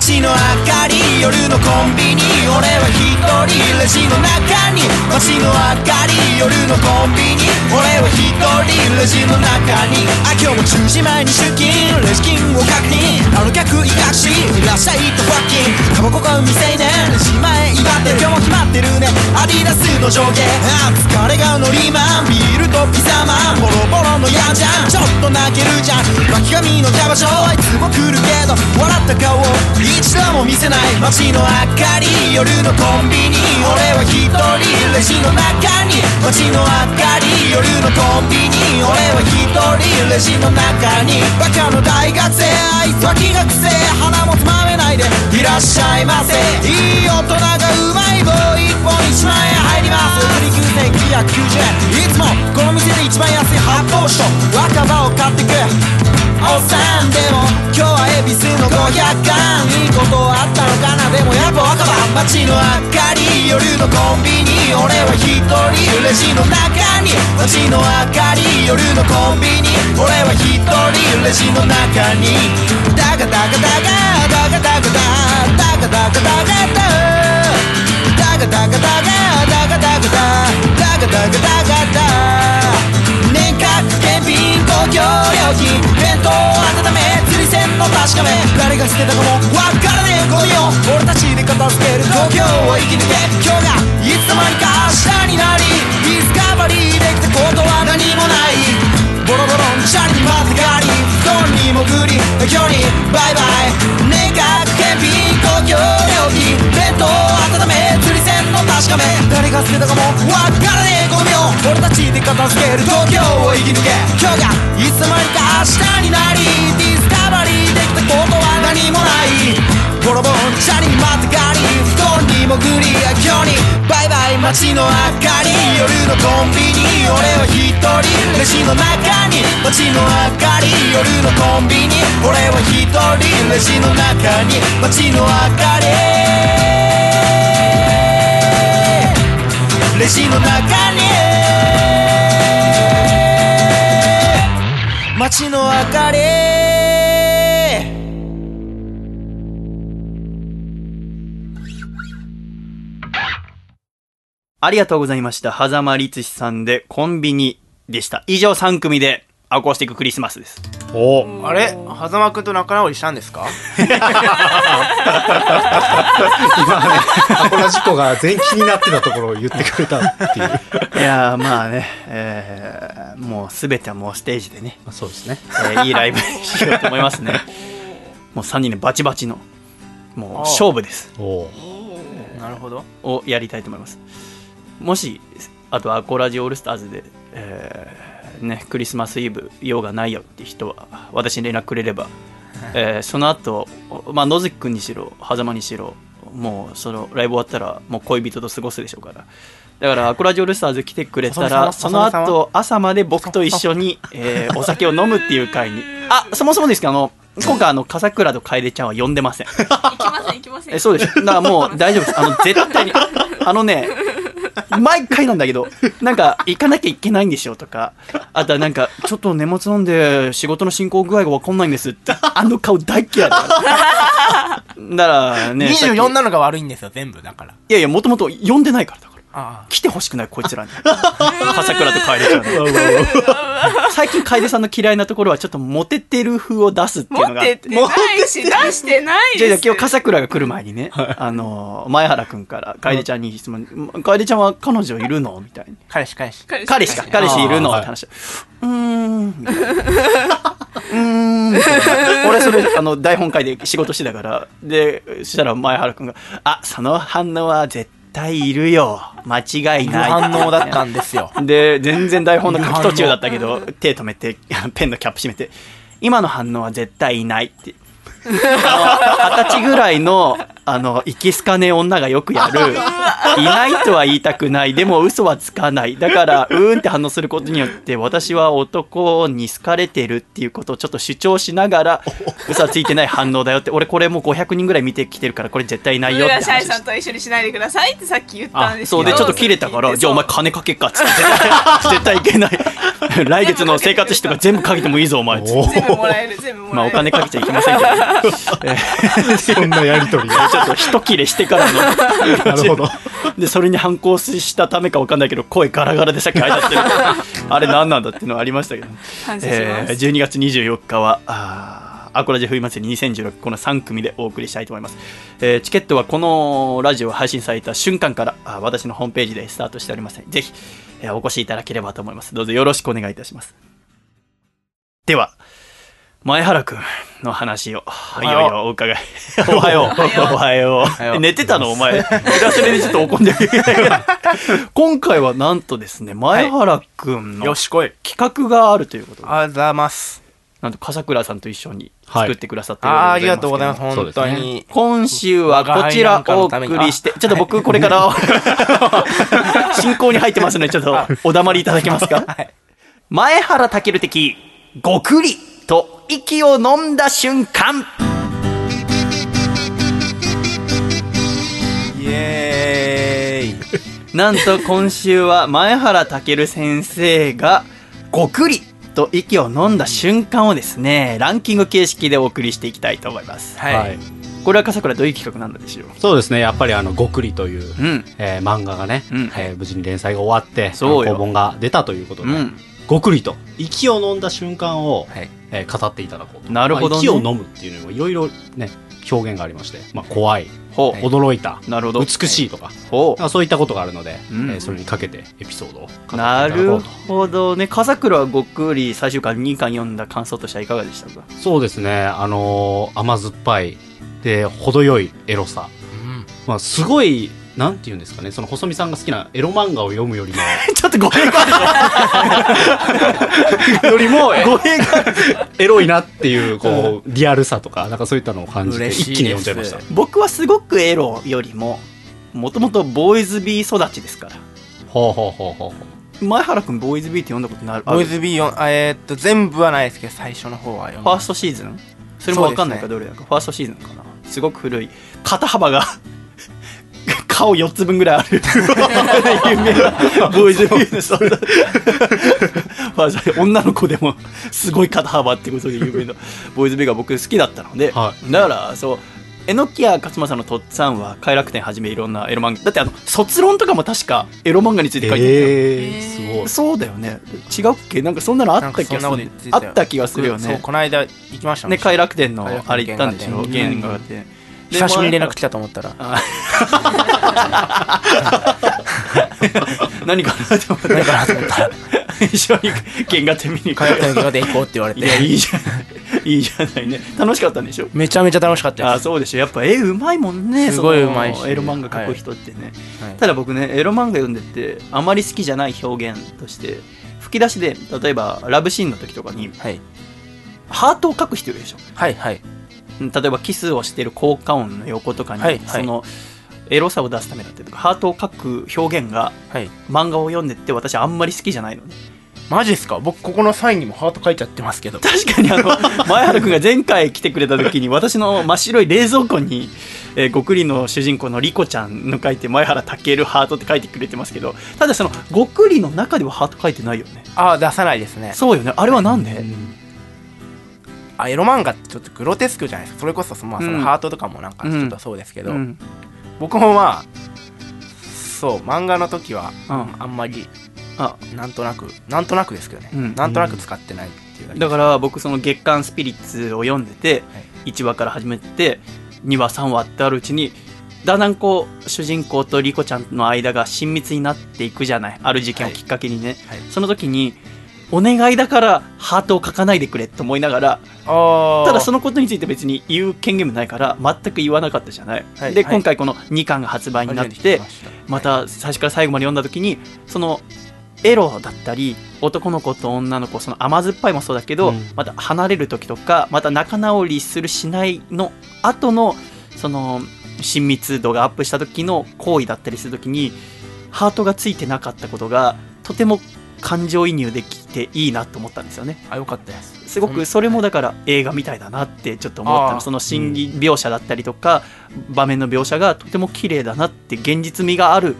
街の明かり夜のコンビニ俺は一人レジの中に街の明かり夜のコンビニ俺は一人レジの中にあ今日も10時前に出勤レジ金を確認あの客いかしいらっしゃいとファッキンタバコ買う未成年レジ前威張って今日も決まってるねアディダスの上下あ疲れがノリマンビールとピザマンボロボロのやんじゃんちょっと泣けるじゃん巻き髪のキャバ嬢あいつも来るけど笑った顔一度も見せない街の明かり夜のコンビニ。俺は一人レジの中に。街の明かり夜のコンビニ俺は一人レジの中にバカの大学生あい。つは気がくせ鼻もつまめない。でい。らっしゃい。ませい。い。大人がうまい。棒一本1万円入ります売り9990円い。つもこの店で一番安い。発泡酒若葉を買ってくおっさんでも今日は恵比寿の500巻いいことあったのかなでもやっぱ若葉街の明かり夜のコンビニ。俺は一人レジの中に。街の明かり夜のコンビニ俺は一人レジの中にダガダガダガダガダガダダガダガダガダダガダガダガダガダガダダガダガダガダ年間検品公共料金弁当温め釣り船の確かめ。誰が捨てたかもわからねえゴミを。俺たちで片付ける。東京を生き抜け。今日がいつの間にか明日になりディスカバリーできたことは何もない。ボロボロのチャリにまたがり。布団に潜り今日にバイバイ。年間検品公共料金弁当確かめ誰が捨てたかもわからねえ。ゴミを俺たちで片付ける東京を生き抜け。今日がいつの間にか明日になりディスカバリーできたことは何もない。ボロボロチャリにまたがり布団に潜り今日に。バイバイ街の明かり。夜のコンビニ俺は一人。レジの中に。街の明かり。夜のコンビニ俺は一人。レジの中に。街の明かり。レジの中に街の明かりありがとうございました。狭間律史さんでコンビニでした。以上3組でアコースティッククリスマスです。おあれ？狭間くんと仲直りしたんですか？今ね、アコラジコが全気になってたところを言ってくれたっていう。いやーまあね、えー、もうすべてはもうステージでね、まあそうですね。えーいいライブにしようと思いますね。もう3人でバチバチの、もう勝負です。おお。なるほどをやりたいと思います。もし、あとアコラジオールスターズで、えーね、クリスマスイブ用がないよって人は、私に連絡くれれば、えーその後、まあ、野月君にしろ、狭間にしろ、もうそのライブ終わったら、もう恋人と過ごすでしょうから。だから、アコラジオールスターズ来てくれたら、その後、朝まで僕と一緒に、えー お酒を飲むっていう会に。あ、そもそもですけど、あの、今回、あの、笠倉と楓ちゃんは呼んでません。行きません行きませんえそうです。だからもう大丈夫です。あの、絶対に。あのね、毎回なんだけど、なんか、行かなきゃいけないんでしょとか、あとはなんか、ちょっと荷物飲んで仕事の進行具合がわかんないんですって、あの顔大嫌いだから。だからね、さっき。24なのが悪いんですよ全部だから。いやいや、もともと呼んでないから来てほしくない、こいつらに。笠倉と楓ちゃんに。最近楓さんの嫌いなところは、ちょっとモテてる風を出すっていうの持が。あってないし出してないじゃあ今日笠倉が来る前にね、あの前原くんから楓ちゃんに質問「楓ちゃんは彼女いるの?」みたいに。彼氏彼氏「彼氏か彼氏。いるの?」って話。うーんみたいな。うーんみたいな。俺それあの台本会で仕事してたから。でそしたら前原くんが「あその反応は絶対いるよ。間違いない」反応だったんですよ。で、全然台本の書き途中だったけど、手止めて、ペンのキャップ閉めて、今の反応は絶対いないって。二十歳ぐらいの、あの、いきすかねえ女がよくやる、いないとは言いたくない、でも嘘はつかない。だから、うーんって反応することによって、私は男に好かれてるっていうことをちょっと主張しながら、嘘はついてない反応だよって、俺これもう500人ぐらい見てきてるから、これ絶対ないよって浦シャイ話さんと一緒にしないでくださいってさっき言ったんですけど。そうでちょっと切れたからじゃあお前金かけっかっつって。絶対いけない。来月の生活費とか全部かけてもいいぞお前。っつって全部もらえる全部もらえる。まあお金かけちゃいけませんけど、えそんなやりとり。が。ーちょっと一切れしてからの。なるほど。でそれに反抗したためかわかんないけど声ガラガラでさっき入ってる。あれ何なんだっていうのはありましたけど、えー12月24日はあーアコラジ冬祭り2016この3組でお送りしたいと思います、えーチケットはこのラジオ配信された瞬間からあー私のホームページでスタートしておりますのでぜひ、えーお越しいただければと思います。どうぞよろしくお願いいたします。では前原くんの話をいよいよお伺い。おはよう。おはよよう。う。寝てたの？お前。それでちょっと怒んでる。今回はなんとですね前原くんのよしこい。企画があるということで、ありがとうございます。なんと笠倉さんと一緒に作ってくださってるありがとうございます本当に。今週はこちらお送りして、ちょっと僕これから 進行に入ってますので、ちょっとお黙りいただけますか？前原健的、ごくりと息を飲んだ瞬間。イエーイなんと今週は前原健先生がごくりと息を飲んだ瞬間をですね、ランキング形式でお送りしていきたいと思います。はい、はい。これは笠倉どういう企画なんでしょう？そうですね。やっぱりあの、ごくりという、うん。えー漫画がね、うんえー無事に連載が終わって、そうよ単行本が出たということで、うん。ごくりと、息を飲んだ瞬間を、はい。えー語っていただこうと。なるほどね。まあ息を飲むっていうのもいろいろね、表現がありまして、まあ、怖い、ほう。驚いた、なるほど。美しいとか、ほなんかそういったことがあるので、うん。えーそれにかけてエピソードをなるほどね。笠倉はごくり最終巻2巻読んだ感想としてはいかがでしたか？そうですね、あのー甘酸っぱい、で、程よいエロさ。うん。まあ、すごい、なんていうんですかね、その細見さんが好きなエロ漫画を読むよりも、ちょっと語弊があよりも、る。語弊が エロいなっていう、こう、リアルさとか、なんかそういったのを感じて、一気に読んじゃいました。で。僕はすごくエロよりも、もともとボーイズビー育ちですから。ほうほうほうほうほう。前原くんボーイズビーって読んだことなる？ある。ボーイズビーえーっと全部はないですけど最初の方は読んだ。ファーストシーズン？それもわかんないかどれだか、ファーストシーズンかな。すごく古い。肩幅が顔4つ分ぐらいある。有名なボーイズビューのそうまあ女の子でもすごい肩幅ってことで有名なボーイズビューが僕好きだったので、はだからそう榎谷勝正のとっつぁんは快楽天はじめいろんなエロ漫画。だってあの卒論とかも確かエロ漫画について書いてるえー、すごい。そうだよね。違うっけ？なんかそんなのあった気がする、なんかそんなこと言ってたよ。あった気がするよそうねこの間行きましたね快楽天のあれ行ったんでしょ？原原画で久しぶりに連絡来たと思ったら。何かなと思って何かなと思ったら。一緒に原画展見に。快楽天の画で行こうって言われいやいていじゃないいいじゃない。ね。楽しかったんでしょ？めちゃめちゃ楽しかったですあそうでしょ。やっぱ絵うまいもんね。すごいうまいし。エロ漫画描く人ってね、はい。ただ僕ねエロ漫画読んでてあまり好きじゃない表現として吹き出しで例えばラブシーンの時とかにはい。ハートを描く人いるでしょ？はいはい例えばキスをしてる効果音の横とかに、はいはい。そのエロさを出すためだったりとかハートを描く表現がはい。漫画を読んでって私あんまり好きじゃないのね。マジっすか？僕ここのサインにもハート書いちゃってますけど。確かにあの 前原君が前回来てくれた時に私の真っ白い冷蔵庫に「えー、ごくりの主人公のリコちゃん」の書いて前原健ハートって書いてくれてますけどただそのごくりの中ではハート書いてないよね。ああ出さないですね。そうよね。あれはなんで、あエロ漫画ってちょっとグロテスクじゃないですか。それこそまあそうん。のハートとかもなんかちょっとそうですけど、うん。僕もまあそう漫画の時はうん。あんまりあ。なんとなくなんとなくですけどね、うん。なんとなく使ってないっていうだけだから僕その月刊スピリッツを読んでて、1話から始めて2話3話ってあるうちにだんだんこう主人公とリコちゃんの間が親密になっていくじゃない。ある事件をきっかけにね、はい。その時にお願いだからハートを書かないでくれって思いながらあただそののことについて別に言う権限もないから全く言わなかったじゃない、ではいはい。今回この2巻が発売になって、また最初から最後まで読んだ時にそのエロだったり男の子と女の子その甘酸っぱいもそうだけど、うん。また離れる時とかまた仲直りするしないの後のその親密度がアップした時の行為だったりする時にハートがついてなかったことがとても感情移入できていいなと思ったんですよね。あよかったです。すごくそれもだから映画みたいだなってちょっと思ったの。その心理描写だったりとか場面の描写がとても綺麗だなって現実味がある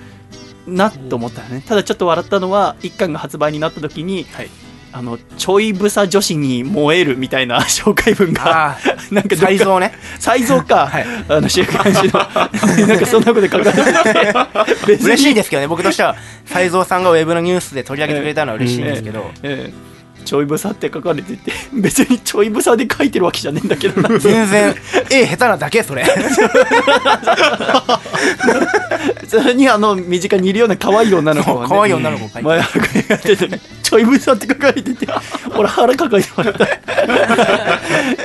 なと思ったよね。ただちょっと笑ったのは一巻が発売になった時にはいあのちょいぶさ女子に燃えるみたいな 紹介文があなんかあ才蔵ね。才蔵か、はい。あの週刊誌の。なんかそんなこと書かれてて。別嬉しいですけどね。僕としては才蔵さんがウェブのニュースで取り上げてくれたのは嬉しいんですけど、ええちょいぶさって書かれてて 別にちょいぶさで書いてるわけじゃねえんだけどな。全然絵下手なだけそれ。それにあの身近にいるような可愛い女の子が、ね、可愛い女の子が前原君がやっててちょいぶさって書かれてて俺腹抱えてもらった。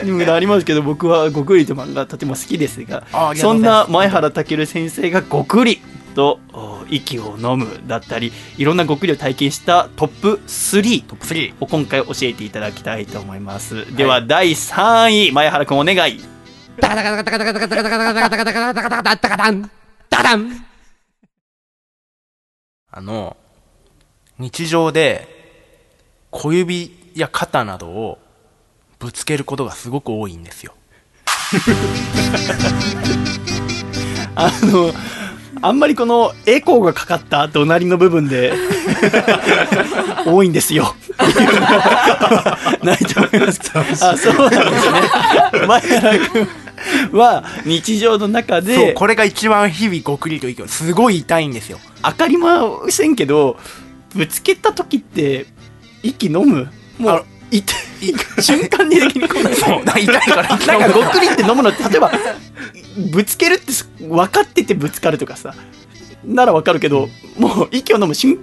いうのがありますけど僕は「ごくり」と漫画とても好きですがそうんな前原健先生が「ごくり」とお息を飲むだったりいろんなごくりを体験したトップ3トップ3を今回教えていただきたいと思います。では第3位前原君お願い。あの日常で小指や肩などをぶつけることがすごく多いんですよあのあんまりこのエコーがかかった怒鳴りの部分で多いんですよ。ないと思います。あそうなんですね。前原君は日常の中でこれが一番日々ごくりと息をすごい痛いんですよ。当たりませんけどぶつけた時って息飲む？もあうい。て瞬間に的にこない。そう痛いから。なんかごっくりって飲むの例えばぶつけるって分かっててぶつかるとかさ。なら分かるけどもう息を飲む瞬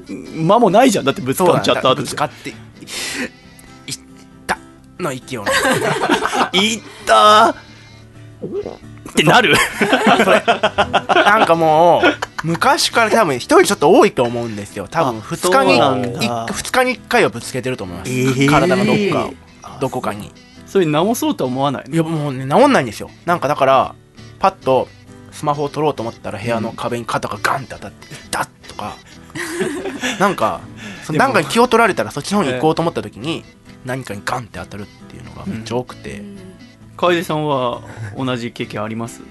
間もないじゃん。だってぶつかっちゃった後ぶでつかっていったの息を。ねいったー。ってなる。なんかもう昔から多分一人ちょっと多いと思うんですよ。多分あ2日にそうなんだ。1 2日に1回はぶつけてると思います、えー。体のどっかを。どこかに。それ直そうとは思わないいやもうね治んないんですよ。なんかだからパッとスマホを取ろうと思ったら部屋の壁に肩がガンって当たって「痛っ!」とか。なんかなんかに気を取られたらそっちの方に行こうと思った時に何かにガンって当たるっていうのがめっちゃ多くて、楓さんは同じ経験あります？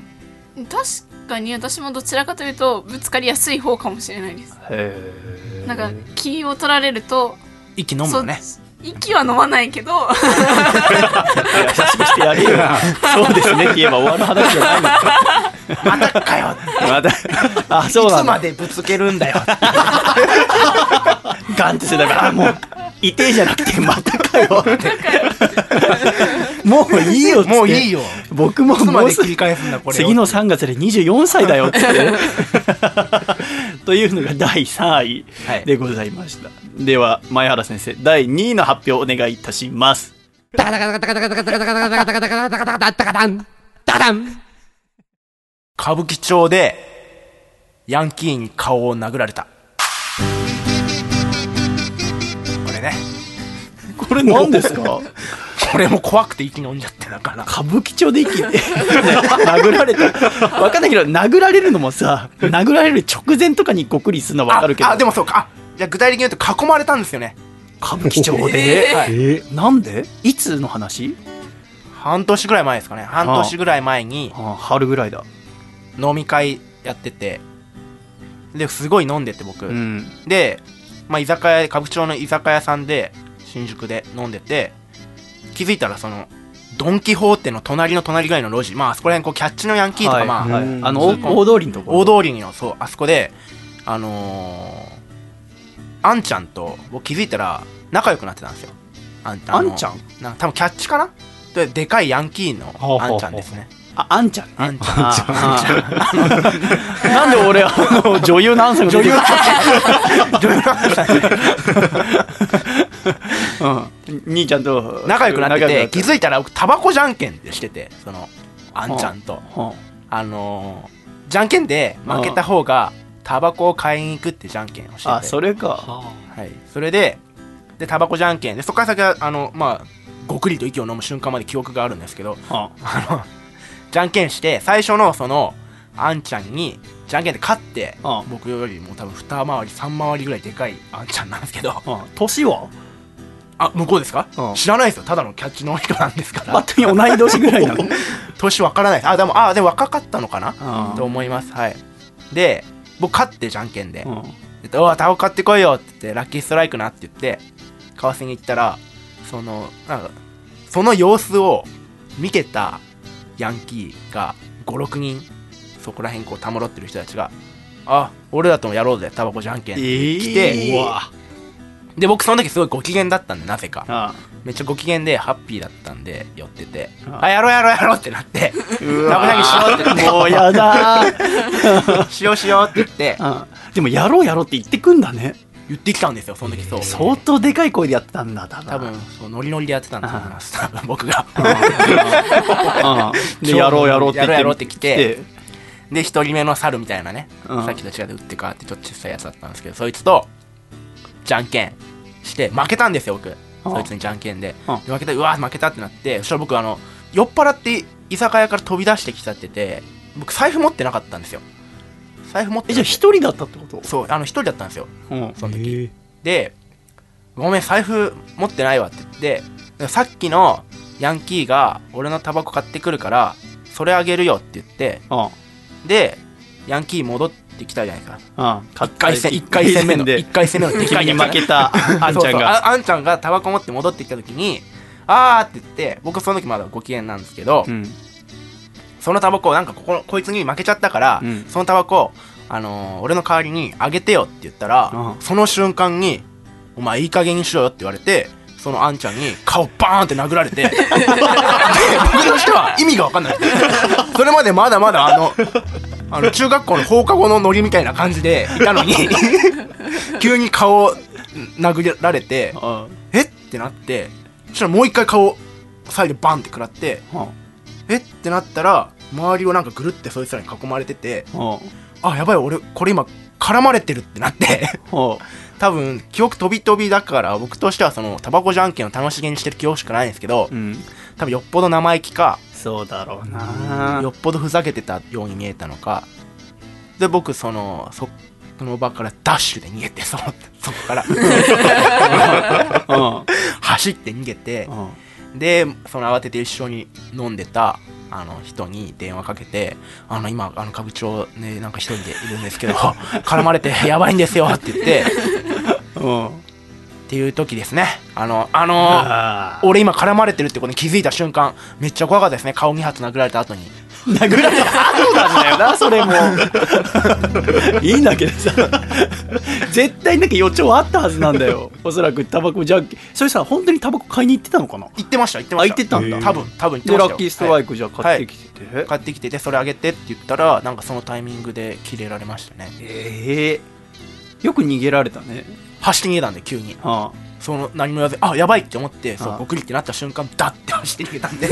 確かに私もどちらかというとぶつかりやすい方かもしれないです。へえなんか気を取られると息飲むよね。息は飲まないけど。優しくしてやれよ そうですねって言えば終わる話じゃないの。またかよまたあそういつなんだ。までぶつけるんだよ。ガンってしてたからあもういてえじゃなくて。またかよってもういいよっつって。もういいよ。僕ももうです切り返すんだこれを。次の3月で24歳だよっつって。というのが第3位はい。でございました、では前原先生第2位の発表お願いいたします。歌舞伎町でヤンキーに顔を殴られたこれねこれ何ですかこれも怖くて息飲んじゃってだから。歌舞伎町で息。で 殴られた。わかんないけど殴られるのもさ殴られる直前とかにごくりするのはわかるけど。ああでもそうか。あじゃあ具体的に言うと囲まれたんですよね。歌舞伎町で、はい。えなんで？いつの話？半年ぐらい前ですかね。半年ぐらい前にあ春ぐらいだ。飲み会やってて。ですごい飲んでて僕、うん。で、まあ、居酒屋歌舞伎町の居酒屋さんで新宿で飲んでて気づいたらそのドン・キホーテの隣の隣ぐらいの路地まああそこら辺こうキャッチのヤンキーとか、はい。まあ、はいうん。あの大大通りのところ。大通りのそうあそこであのー、あんちゃんと僕気づいたら仲良くなってたんですよ。あんあんちゃん？なん多分キャッチかな？ででかいヤンキーのあんちゃんですねああんちゃんねあんちゃんあああなんで俺あの女優のアンさんが出てくる女優。のあんちゃんねうん。兄ちゃんと。仲良くなってて気いづいたら僕タバコじゃんけんでしててそのあんちゃんと。はあのー、じゃんけんで負けた方がタバコを買いに行くってじゃんけんをしてて。あそれか。はい、それででタバコじゃんけんでそこから先はあのまあごくりと息を飲む瞬間まで記憶があるんですけどはあのじゃんけんして最初のそのあんちゃんにじゃんけんで勝ってあ僕よりも多分二回り三回りぐらいでかいあんちゃんなんですけど。あ年は？あ向こうですか？うん。知らないですよ。ただのキャッチの人なんですから。勝手に同い年ぐらいなの？年わからないです。あでもあでも若かったのかな？あと思います。はい。で僕勝ってじゃんけんで。うん。でおいタバコ買ってこいよって言ってラッキーストライクなって言って買わせに行ったらそのなんかその様子を見てたヤンキーが56人そこら辺こうたむろってる人たちがあ俺らともやろうぜタバコじゃんけんって来て、うわ。で僕その時すごいご機嫌だったんでなぜか。あめっちゃご機嫌でハッピーだったんで寄ってて。ああ。やろうやろうやろうってなってうタバコじゃんけんしようって言って。もうやだー。しようしようって言って。あ。でもやろうやろうって言ってくんだね言ってきたんですよその時そう。相当でかい声でやってたんだ多分。多分そうノリノリでやってたんだと思います多分僕が。うん でやろうやろうってやろうやろうって来て。来で一人目の猿みたいなね、うん。さっきと違って打って変わってちょっと小さいやつだったんですけどそいつとじゃんけんして負けたんですよ僕。そいつにじゃんけんで。うんで負けたうわ負けたってなってそしたら僕あの酔っ払って居酒屋から飛び出してきちゃってて僕財布持ってなかったんですよ財布持ってえじゃあ一人だったってこと？そうあの一人だったんですよ。うん。その時、で「ごめん財布持ってないわ」って言ってさっきのヤンキーが俺のタバコ買ってくるからそれあげるよって言ってうん。でヤンキー戻ってきたじゃないですか。うん。1回戦一回戦目ので。一回戦目の敵に負けた あんちゃんそうそうが。ああんちゃんがタバコ持って戻ってきた時に「あー」って言って僕その時まだご機嫌なんですけど、うんそのタバコをなんかこここいつに負けちゃったから、うん。そのタバコ、あのー俺の代わりにあげてよって言ったら、うん。その瞬間に「お前いい加減にしろよ」って言われてそのあんちゃんに顔バーンって殴られて で僕としては意味が分かんない。それまでまだまだあのあの中学校の放課後のノリみたいな感じでいたのに 急に顔を殴られてうん。え？ってなってそしたらもう一回顔サイドバンって食らってうんえ？ってなったら周りをなんかぐるってそいつらに囲まれててう。んあやばい俺これ今絡まれてるってなって。う。ん 多分記憶飛び飛びだから僕としてはそのタバコじゃんけんを楽しげにしてる記憶しかないんですけどうん。多分よっぽど生意気かそうだろうな。よっぽどふざけてたように見えたのかで僕そのそその場からダッシュで逃げてそそこから。うん。走って逃げてうんでその慌てて一緒に飲んでたあの人に電話かけて、あの今、あの歌舞伎町ね、なんか一人でいるんですけど、絡まれてやばいんですよって言って、うん。っていう時ですね。あの、あのあ俺今絡まれてるってことに気づいた瞬間、めっちゃ怖かったですね。顔2発殴られた後に。殴られた後なんだよな、それも。いいんだけどさ。絶対なんか予兆あったはずなんだよ。おそらくタバコジャンキー。それさ、本当にタバコ買いに行ってたのかな？言ってました、言ってました。あ言ってたんだ多分、多分言ってで、ましたよ。ラッキーストライクじゃあ買ってきてて。はい買ってきてて、それあげてって言ったら、なんかそのタイミングで切れられましたね。ええよく逃げられたね。走って逃げたんで、急に。はその何も言わず、あ、やばいって思って、そう、あゴクリってなった瞬間、ダッて走って逃げたんで。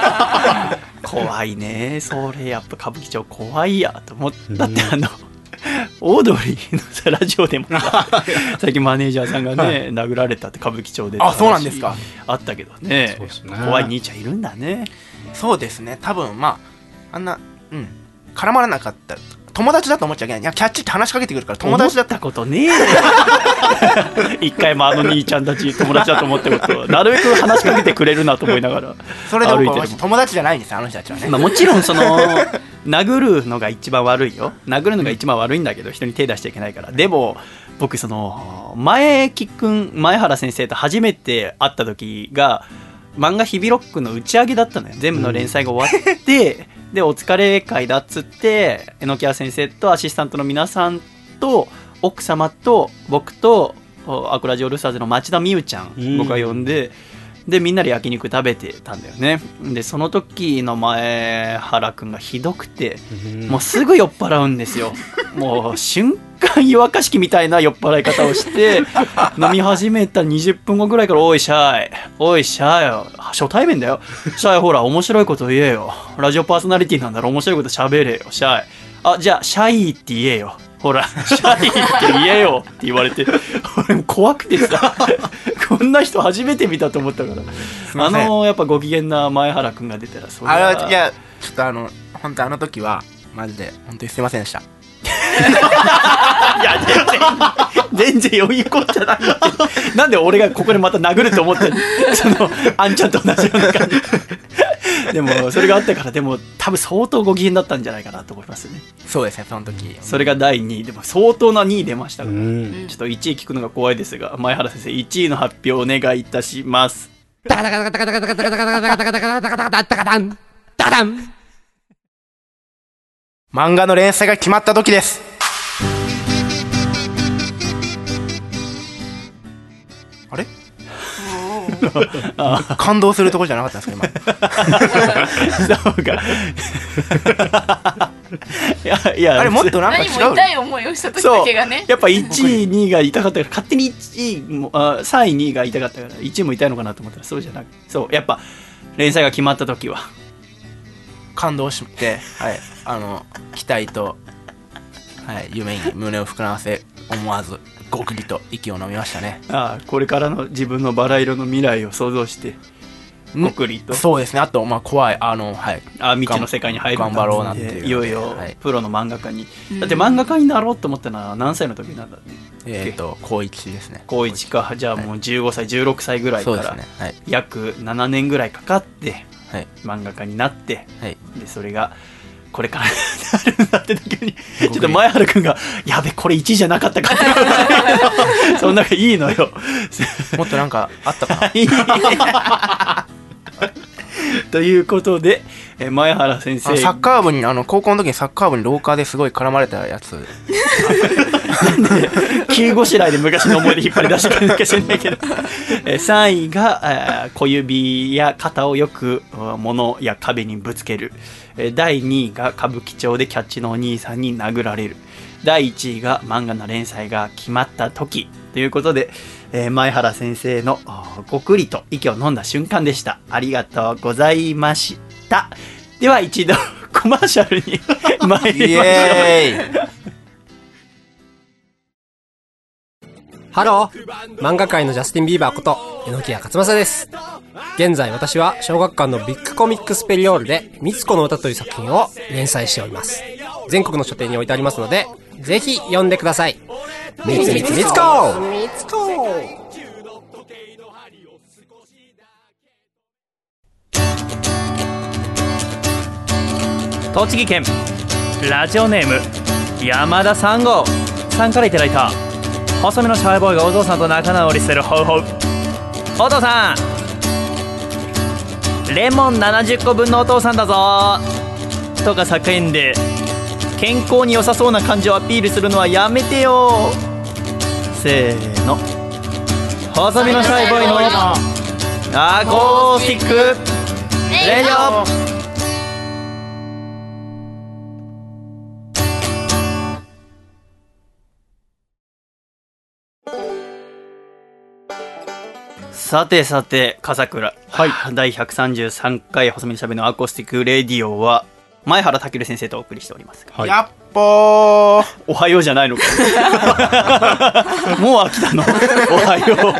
あ、怖いね。それやっぱ歌舞伎町怖いやと思ったって、あの、オードリーのさラジオでもさ 最近マネージャーさんがね、殴られたって歌舞伎町であそうなんですか。あったけどね。怖い兄ちゃんいるんだね。そうですね、多分まあ、あんな、うん、絡まらなかった。友達だと思っちゃいけない。いや、キャッチって話しかけてくるから、友達だったことねえよ。一回もあの兄ちゃんたち友達だと思ってことなるべく話しかけてくれるなと思いながらそれで僕は歩いてる。もん友達じゃないんですよ、あの人たちはね。まあ、もちろんその殴るのが一番悪いよ。殴るのが一番悪いんだけど人に手出しちゃいけないから。でも僕その前木くん前原先生と初めて会った時が漫画「ヒビロック」の打ち上げだったのよ。全部の連載が終わって、でお疲れ会だっつって榎谷先生とアシスタントの皆さんと奥様と僕とおアクラジオルスターズの町田美優ちゃん、うん。僕が呼んででみんなで焼肉食べてたんだよね。でその時の前原くんがひどくてもうすぐ酔っ払うんですよ。もう瞬間湯沸かし器みたいな酔っ払い方をして飲み始めた20分後ぐらいから「おいシャイ。おいシャイ。よ初対面だよ。シャイほら面白いこと言えよ。ラジオパーソナリティなんだろ。面白いこと喋れよ。シャイ。あじゃあシャイって言えよほら、シャイって言えよって言われて、俺も怖くてさ、こんな人初めて見たと思ったから。あの、やっぱご機嫌な前原くんが出たら、それあれはは、いや、ちょっとあの、本当あの時は、マジで、本当にすいませんでした。いや、全然、全然余裕こっちゃないなんで俺がここでまた殴ると思ってその、あんちゃんと同じような感じ。でも、それがあったから、でも、多分相当ご機嫌だったんじゃないかなと思いますね。そうですね、その時。それが第2位。でも、相当な2位出ましたから。うん。ちょっと1位聞くのが怖いですが、前原先生、1位の発表お願いいたします。ダカダカダカダカダカダカダカダカダカダカダカダカダカダカダンダカダン漫画の連載が決まった時です。感動するところじゃなかったんですか、今。そうか。いや、いや、あれ、もっとなんか違う何も痛い思いをした時だけがね。やっぱ1位、2位が痛かったから、勝手に1位も、あ3位、2位が痛かったから、1位も痛いのかなと思ったら、そうじゃなくそう、やっぱ、連載が決まった時は、感動して、はい、あの、期待と、はい、夢に胸を膨らませ、思わず、ごくりと息を飲みましたね。ああこれからの自分のバラ色の未来を想像して、ごくりと、そうですね、あと、まあ、怖い、あの、はい。ああ未知の世界に入るんだ頑張ろうなんていういよいよはい、プロの漫画家に。だって漫画家になろうと思ったのは何歳の時なんだえっ、と、高一ですね。高1か、じゃあもう15歳、16歳ぐらいからはい。約7年ぐらいかかって、はい。漫画家になって、はい。でそれがこれから なるんだって時にちょっと前原君が「やべこれ1位じゃなかったか」そんながいいのよ。もっとなんかあったかな？ということでえ前原先生。あサッカー部に、あの、高校の時にサッカー部に廊下ですごい絡まれたやつ。急ごしらえで昔の思い出引っ張り出してくるのかしれないけど。え3位がえー小指や肩をよくうん物や壁にぶつける。え第2位が歌舞伎町でキャッチのお兄さんに殴られる。第1位が漫画の連載が決まった時ということで、えー前原先生のごくりと息を飲んだ瞬間でした。ありがとうございました。では一度 コマーシャルに 参りましょう。ハロー。漫画界のジャスティン・ビーバーこと、榎谷勝正です。現在私は小学館のビッグコミックスペリオールで、みつこの歌という作品を連載しております。全国の書店に置いてありますので、ぜひ読んでください。みつみつみつこみつこ栃木県ラジオネーム山田三号さんからいただいた細身のシャイボーイがお父さんと仲直りするホウホウお父さん。レモン70個分のお父さんだぞ。とか叫んで健康に良さそうな感じをアピールするのはやめてよ。せーの。細身のシャイボーイのアコースティック。レディオさてさて、笠倉。はい。第133回細身のシャイボーイのアコースティックレディオは、前原武先生とお送りしておりますが。やっぽーおはようじゃないのか。もう飽きたの。おはよ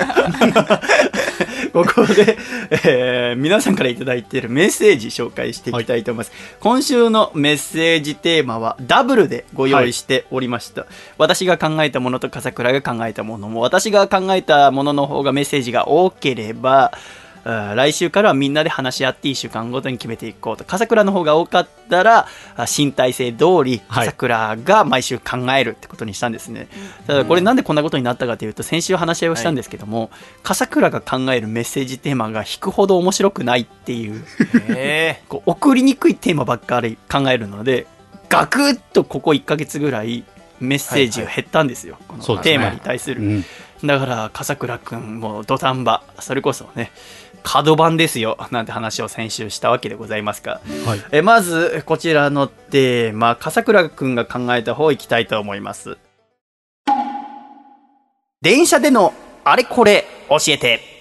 う。ここで、えー皆さんからいただいているメッセージ紹介していきたいと思います。今週のメッセージテーマはダブルでご用意しておりました。私が考えたものと笠倉が考えたものも、私が考えたものの方がメッセージが多ければ、来週からはみんなで話し合って1週間ごとに決めていこうと。笠倉の方が多かったら、あ身体性通り、笠倉が毎週考えるってことにしたんですね。ただこれなんでこんなことになったかというと、先週話し合いをしたんですけども、笠倉が考えるメッセージテーマが引くほど面白くないっていう、え こう送りにくいテーマばっかり考えるので、ガクッとここ1ヶ月ぐらいメッセージが減ったんですよ。このそうですねテーマに対する。だから、笠倉くんも土壇場、それこそね、角番ですよ、なんて話を先週したわけでございますが、はいえまず、こちらのテーマ、笠倉くんが考えた方いきたいと思います。電車でのあれこれ教えて。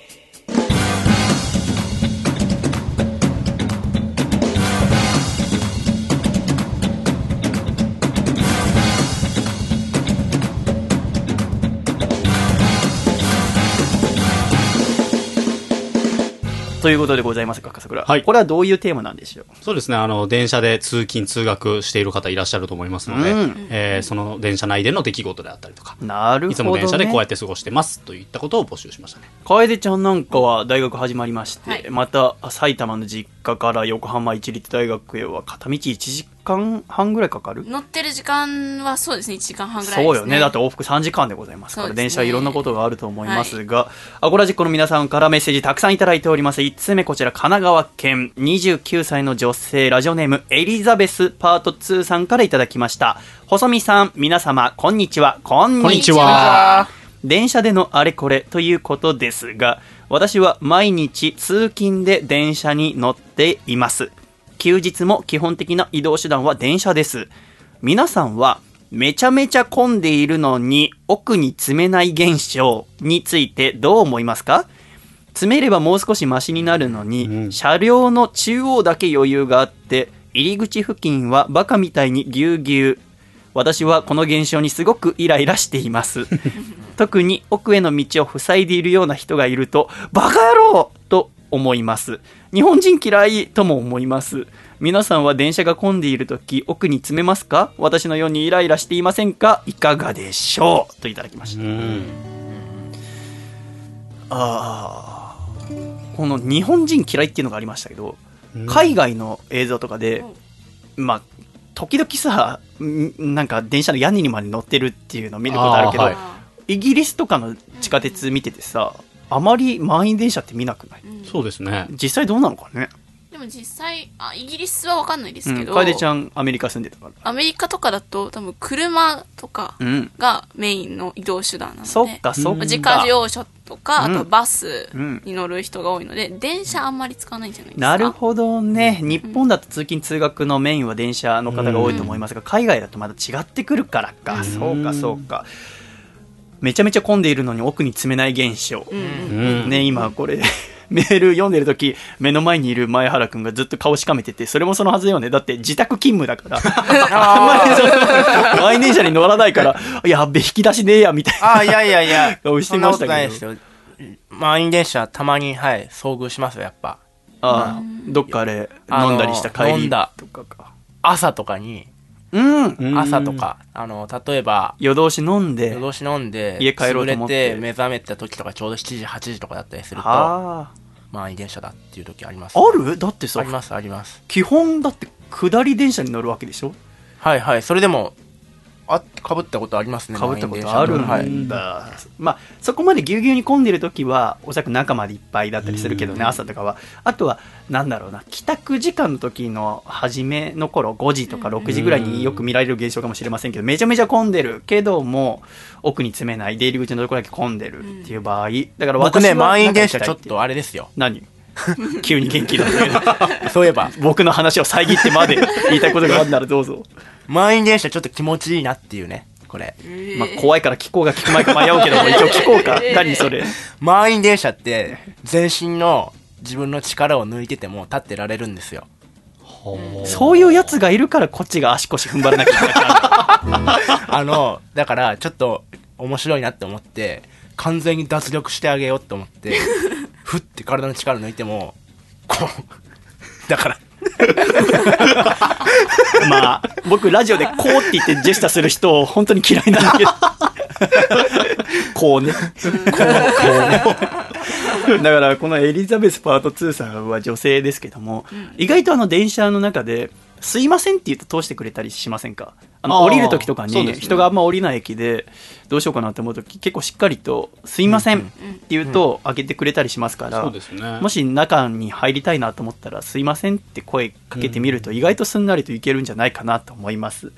ということでございますか、笠倉。はいこれはどういうテーマなんでしょう？そうですね、あの、電車で通勤、通学している方いらっしゃると思いますので、うんえーその電車内での出来事であったりとか、なるほど、ね。いつも電車でこうやって過ごしてますといったことを募集しましたね。楓ちゃんなんかは大学始まりまして、また埼玉の実家から横浜市立大学へは片道1時間半ぐらいかかる？乗ってる時間はそうですね1時間半ぐらいです、ね、そうよね。だって往復3時間でございますから、ね電車いろんなことがあると思いますが、アコラジックの皆さんからメッセージたくさんいただいております。1つ目こちら、神奈川県29歳の女性、ラジオネーム、エリザベスパート2さんからいただきました。細見さん、皆様、こんにちは。こんにちは。こんにちは電車でのあれこれということですが、私は毎日通勤で電車に乗っています。休日も基本的な移動手段は電車です。皆さんはめちゃめちゃ混んでいるのに奥に詰めない現象についてどう思いますか？詰めればもう少しマシになるのに、車両の中央だけ余裕があって入り口付近はバカみたいにぎゅうぎゅう。私はこの現象にすごくイライラしています。特に奥への道を塞いでいるような人がいるとバカ野郎と思います。日本人嫌いとも思います。皆さんは電車が混んでいる時奥に詰めますか？私のようにイライラしていませんか？いかがでしょう？といただきました。あー。この日本人嫌いっていうのがありましたけど、海外の映像とかで、まあ時々さんなんか電車の屋根にまで乗ってるっていうのを見ることあるけど、はイギリスとかの地下鉄見ててさあまり満員電車って見なくない？そうですね。実際どうなのかね？でも実際あイギリスは分かんないですけど、うん。楓ちゃんアメリカ住んでたから。アメリカとかだと多分車とかうん。がメインの移動手段なので、そっかそっか。自家用車とか、うん。あとバスうんに乗る人が多いので、電車あんまり使わないんじゃないですか。なるほどね。日本だと通勤通学のメインは電車の方が多いと思いますが、海外だとまた違ってくるからか、そうかそうかめちゃめちゃ混んでいるのに奥に詰めない現象、ん。ね今これ メール読んでる時目の前にいる前原くんがずっと顔しかめててそれもそのはずよね。だって自宅勤務だから。あんまりその満員電車に乗らないからやっべ引き出しねえやみたいな。ああ、いやいやいや、顔してましたけど。満員電車、たまに、はい、遭遇しますよ、やっぱ。ああどっかで飲んだりした帰りあの飲んだとかか朝とかに、うん。朝とか、あの、例えば、夜通し飲んで夜通し飲んで、家帰ろうと思って。潰れて目覚めた時とかちょうど7時、8時とかだったりすると、あ満員電車だっていう時あります、ある？だってさあります、あります。基本だって下り電車に乗るわけでしょ？はいはい。それでも、あ、かぶったことありますね。かぶったことあるはい。んだ、まあそこまでぎゅうぎゅうに混んでる時はおそらく中までいっぱいだったりするけどね、朝とかは。あとはなんだろうな帰宅時間の時の初めの頃5時とか6時ぐらいによく見られる現象かもしれませんけどめちゃめちゃ混んでるけども奥に詰めない出入り口のところだけ混んでるっていう場合だから僕ね、私は満員電車ちょっとあれですよ。何？急に元気だね。そういえば、僕の話を遮ってまで言いたいことがあるならどうぞ満員電車ちょっと気持ちいいなっていうね、これ。まあ怖いから聞こうが聞く前か迷うけども一応聞こうか。何それ。満員電車って、全身の自分の力を抜いてても立ってられるんですよ。そういうやつがいるからこっちが足腰踏ん張らなきゃいけない。あの、だから、ちょっと面白いなって思って、完全に脱力してあげようと思って、ふって体の力抜いても、こう、だから、まあ、僕ラジオでこうって言ってジェスチャーする人を本当に嫌いなんだけど。こうね。こう、こう。だからこのエリザベスパート2さんは女性ですけども、意外とあの電車の中で、すいませんって言うと通してくれたりしませんか？あの降りる時とかに人があんま降りない駅でどうしようかなって思う時結構しっかりと「すいません」って言うと開けてくれたりしますから、そうですね。もし中に入りたいなと思ったら、すいませんって声かけてみると、意外とすんなりといけるんじゃないかなと思います。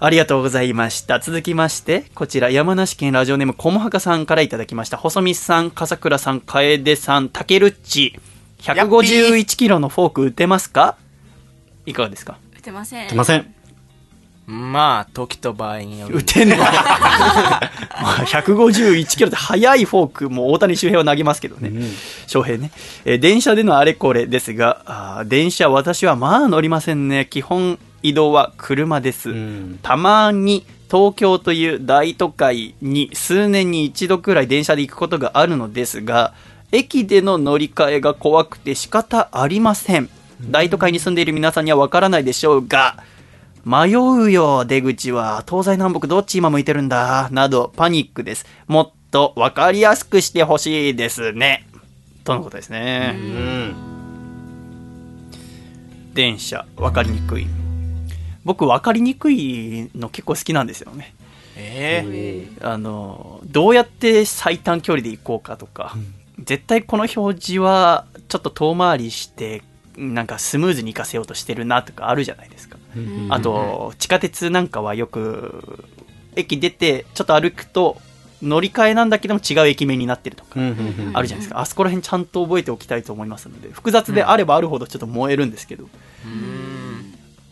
ありがとうございました。続きまして、こちら山梨県ラジオネームこもはかさんからいただきました。細見さん、笠倉さん、楓さん、たけるっち。151キロのフォーク打てますか？いかがですか？打てませんすいません。まあ、時と場合による。打てんの151キロって速いフォーク、もう大谷周平は投げますけどね。翔平ね。えー電車でのあれこれですが、あー電車私はまあ乗りませんね。基本移動は車です。んたまに東京という大都会に数年に一度くらい電車で行くことがあるのですが、駅での乗り換えが怖くて仕方ありません。大都会に住んでいる皆さんにはわからないでしょうが、迷うよ、出口は。東西南北どっち今向いてるんだ？など、パニックです。もっとわかりやすくしてほしいですね。とのことですね。うん。電車、わかりにくい。僕、わかりにくいの結構好きなんですよね。ええあの、どうやって最短距離で行こうかとか、絶対この表示はちょっと遠回りして、なんかスムーズに行かせようとしてるなとかあるじゃないですか。あと、地下鉄なんかはよく、駅出て、ちょっと歩くと、乗り換えなんだけども違う駅名になってるとか、あるじゃないですか。あそこら辺ちゃんと覚えておきたいと思いますので、複雑であればあるほどちょっと燃えるんですけど。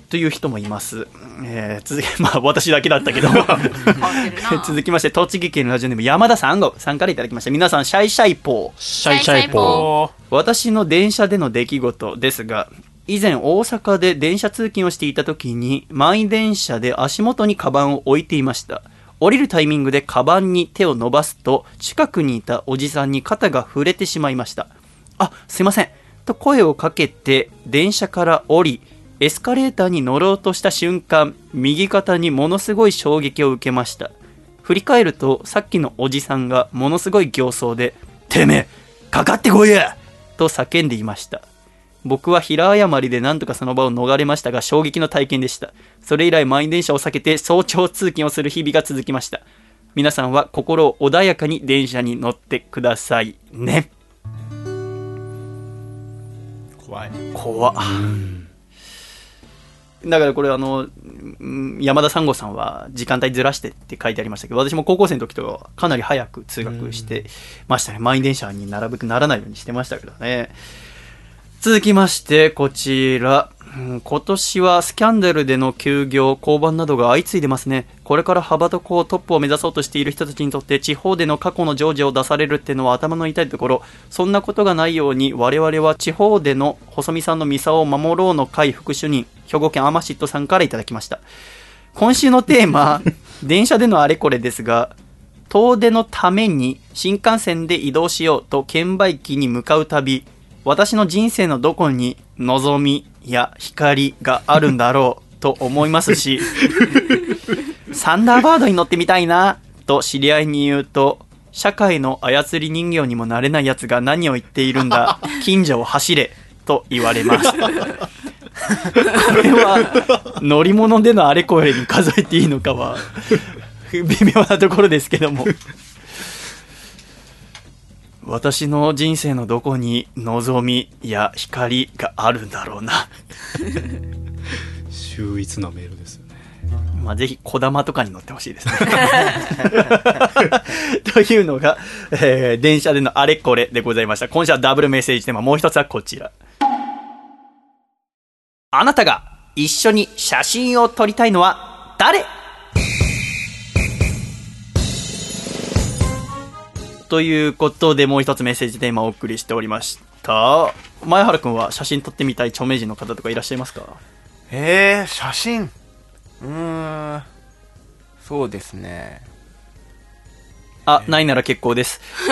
という人もいます。えー続き、まあ私だけだったけど。続きまして、栃木県のラジオネーム山田さんごさんからいただきました。皆さん、シャイシャイポー。シャイシャイポおー私の電車での出来事ですが、以前大阪で電車通勤をしていた時に、満員電車で足元にカバンを置いていました。降りるタイミングでカバンに手を伸ばすと、近くにいたおじさんに肩が触れてしまいました。あ、すいません。と声をかけて、電車から降り、エスカレーターに乗ろうとした瞬間、右肩にものすごい衝撃を受けました。振り返ると、さっきのおじさんがものすごい形相で、てめえ、かかってこいやと叫んでいました。僕は平誤りで何とかその場を逃れましたが衝撃の体験でした。それ以来満員電車を避けて早朝通勤をする日々が続きました。皆さんは心を穏やかに電車に乗ってくださいね。怖い。怖っだからこれあのうん山田三吾さんは時間帯ずらしてって書いてありましたけど私も高校生の時とかなり早く通学してましたね。満員電車になるべくならないようにしてましたけどね。続きましてこちらうん今年はスキャンダルでの休業、降板などが相次いでますね。これから幅とこうトップを目指そうとしている人たちにとって地方での過去の常時を出されるっていうのは頭の痛いところ。そんなことがないように我々は地方での細見さんのミサを守ろうの会副主任、兵庫県アマシットさんからいただきました。今週のテーマ、電車でのあれこれですが、遠出のために新幹線で移動しようと券売機に向かう旅、私の人生のどこに望みや光があるんだろうと思いますし、サンダーバードに乗ってみたいなと知り合いに言うと、社会の操り人形にもなれない奴が何を言っているんだ、近所を走れと言われます。これは乗り物でのあれこれに数えていいのかは微妙なところですけども私の人生のどこに望みや光があるんだろうな 秀逸なメールですよね。まあ、ぜひ、こだまとかに乗ってほしいですね。というのが、えー電車でのあれこれでございました。今週はダブルメッセージテーマ、もう一つはこちら。あなたが一緒に写真を撮りたいのは誰？ということで、もう一つメッセージテーマをお送りしておりました。前原くんは写真撮ってみたい著名人の方とかいらっしゃいますか？えー、写真？うーん。そうですね。あ、ないなら結構です。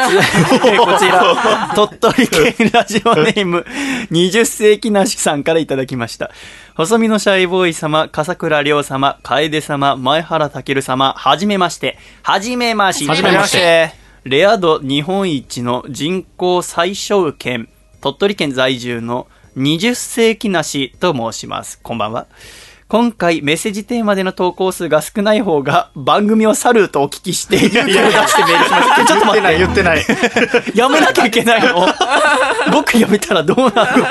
こちら、鳥取県ラジオネーム、20世紀なしさんからいただきました。細身のシャイボーイ様、笠倉亮様、楓様、前原健様、はじめまして。はじめまして。はじめまして。レア度日本一の人口最小県、鳥取県在住の20世紀なしと申します。こんばんは。今回メッセージテーマでの投稿数が少ない方が番組を去るとお聞きして勇気を出してメールしました。ちょっと待って。言ってない。やめなきゃいけないの？僕やめたらどうなるの？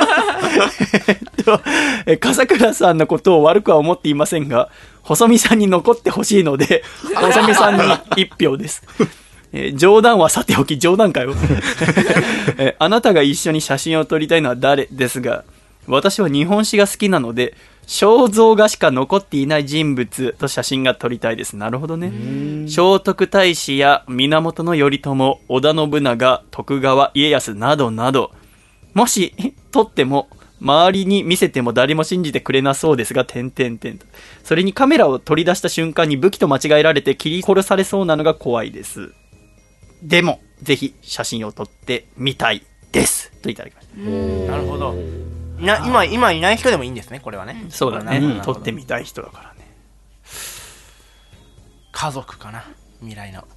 えっと、え笠倉さんのことを悪くは思っていませんが、細見さんに残ってほしいので、細見さんに一票です。えー冗談はさておき、冗談かよ。えーあなたが一緒に写真を撮りたいのは誰ですが、私は日本史が好きなので、肖像画しか残っていない人物と写真が撮りたいです。なるほどね。聖徳太子や源頼朝、織田信長、徳川家康などなど、もし撮っても、周りに見せても誰も信じてくれなそうですが、点々点と。それにカメラを取り出した瞬間に武器と間違えられて切り殺されそうなのが怖いです。でも、ぜひ写真を撮ってみたいです。といただきました。なるほど。いな今、今いない人でもいいんですね、これはね。そうだね。撮ってみたい人だからね。家族かな？未来の。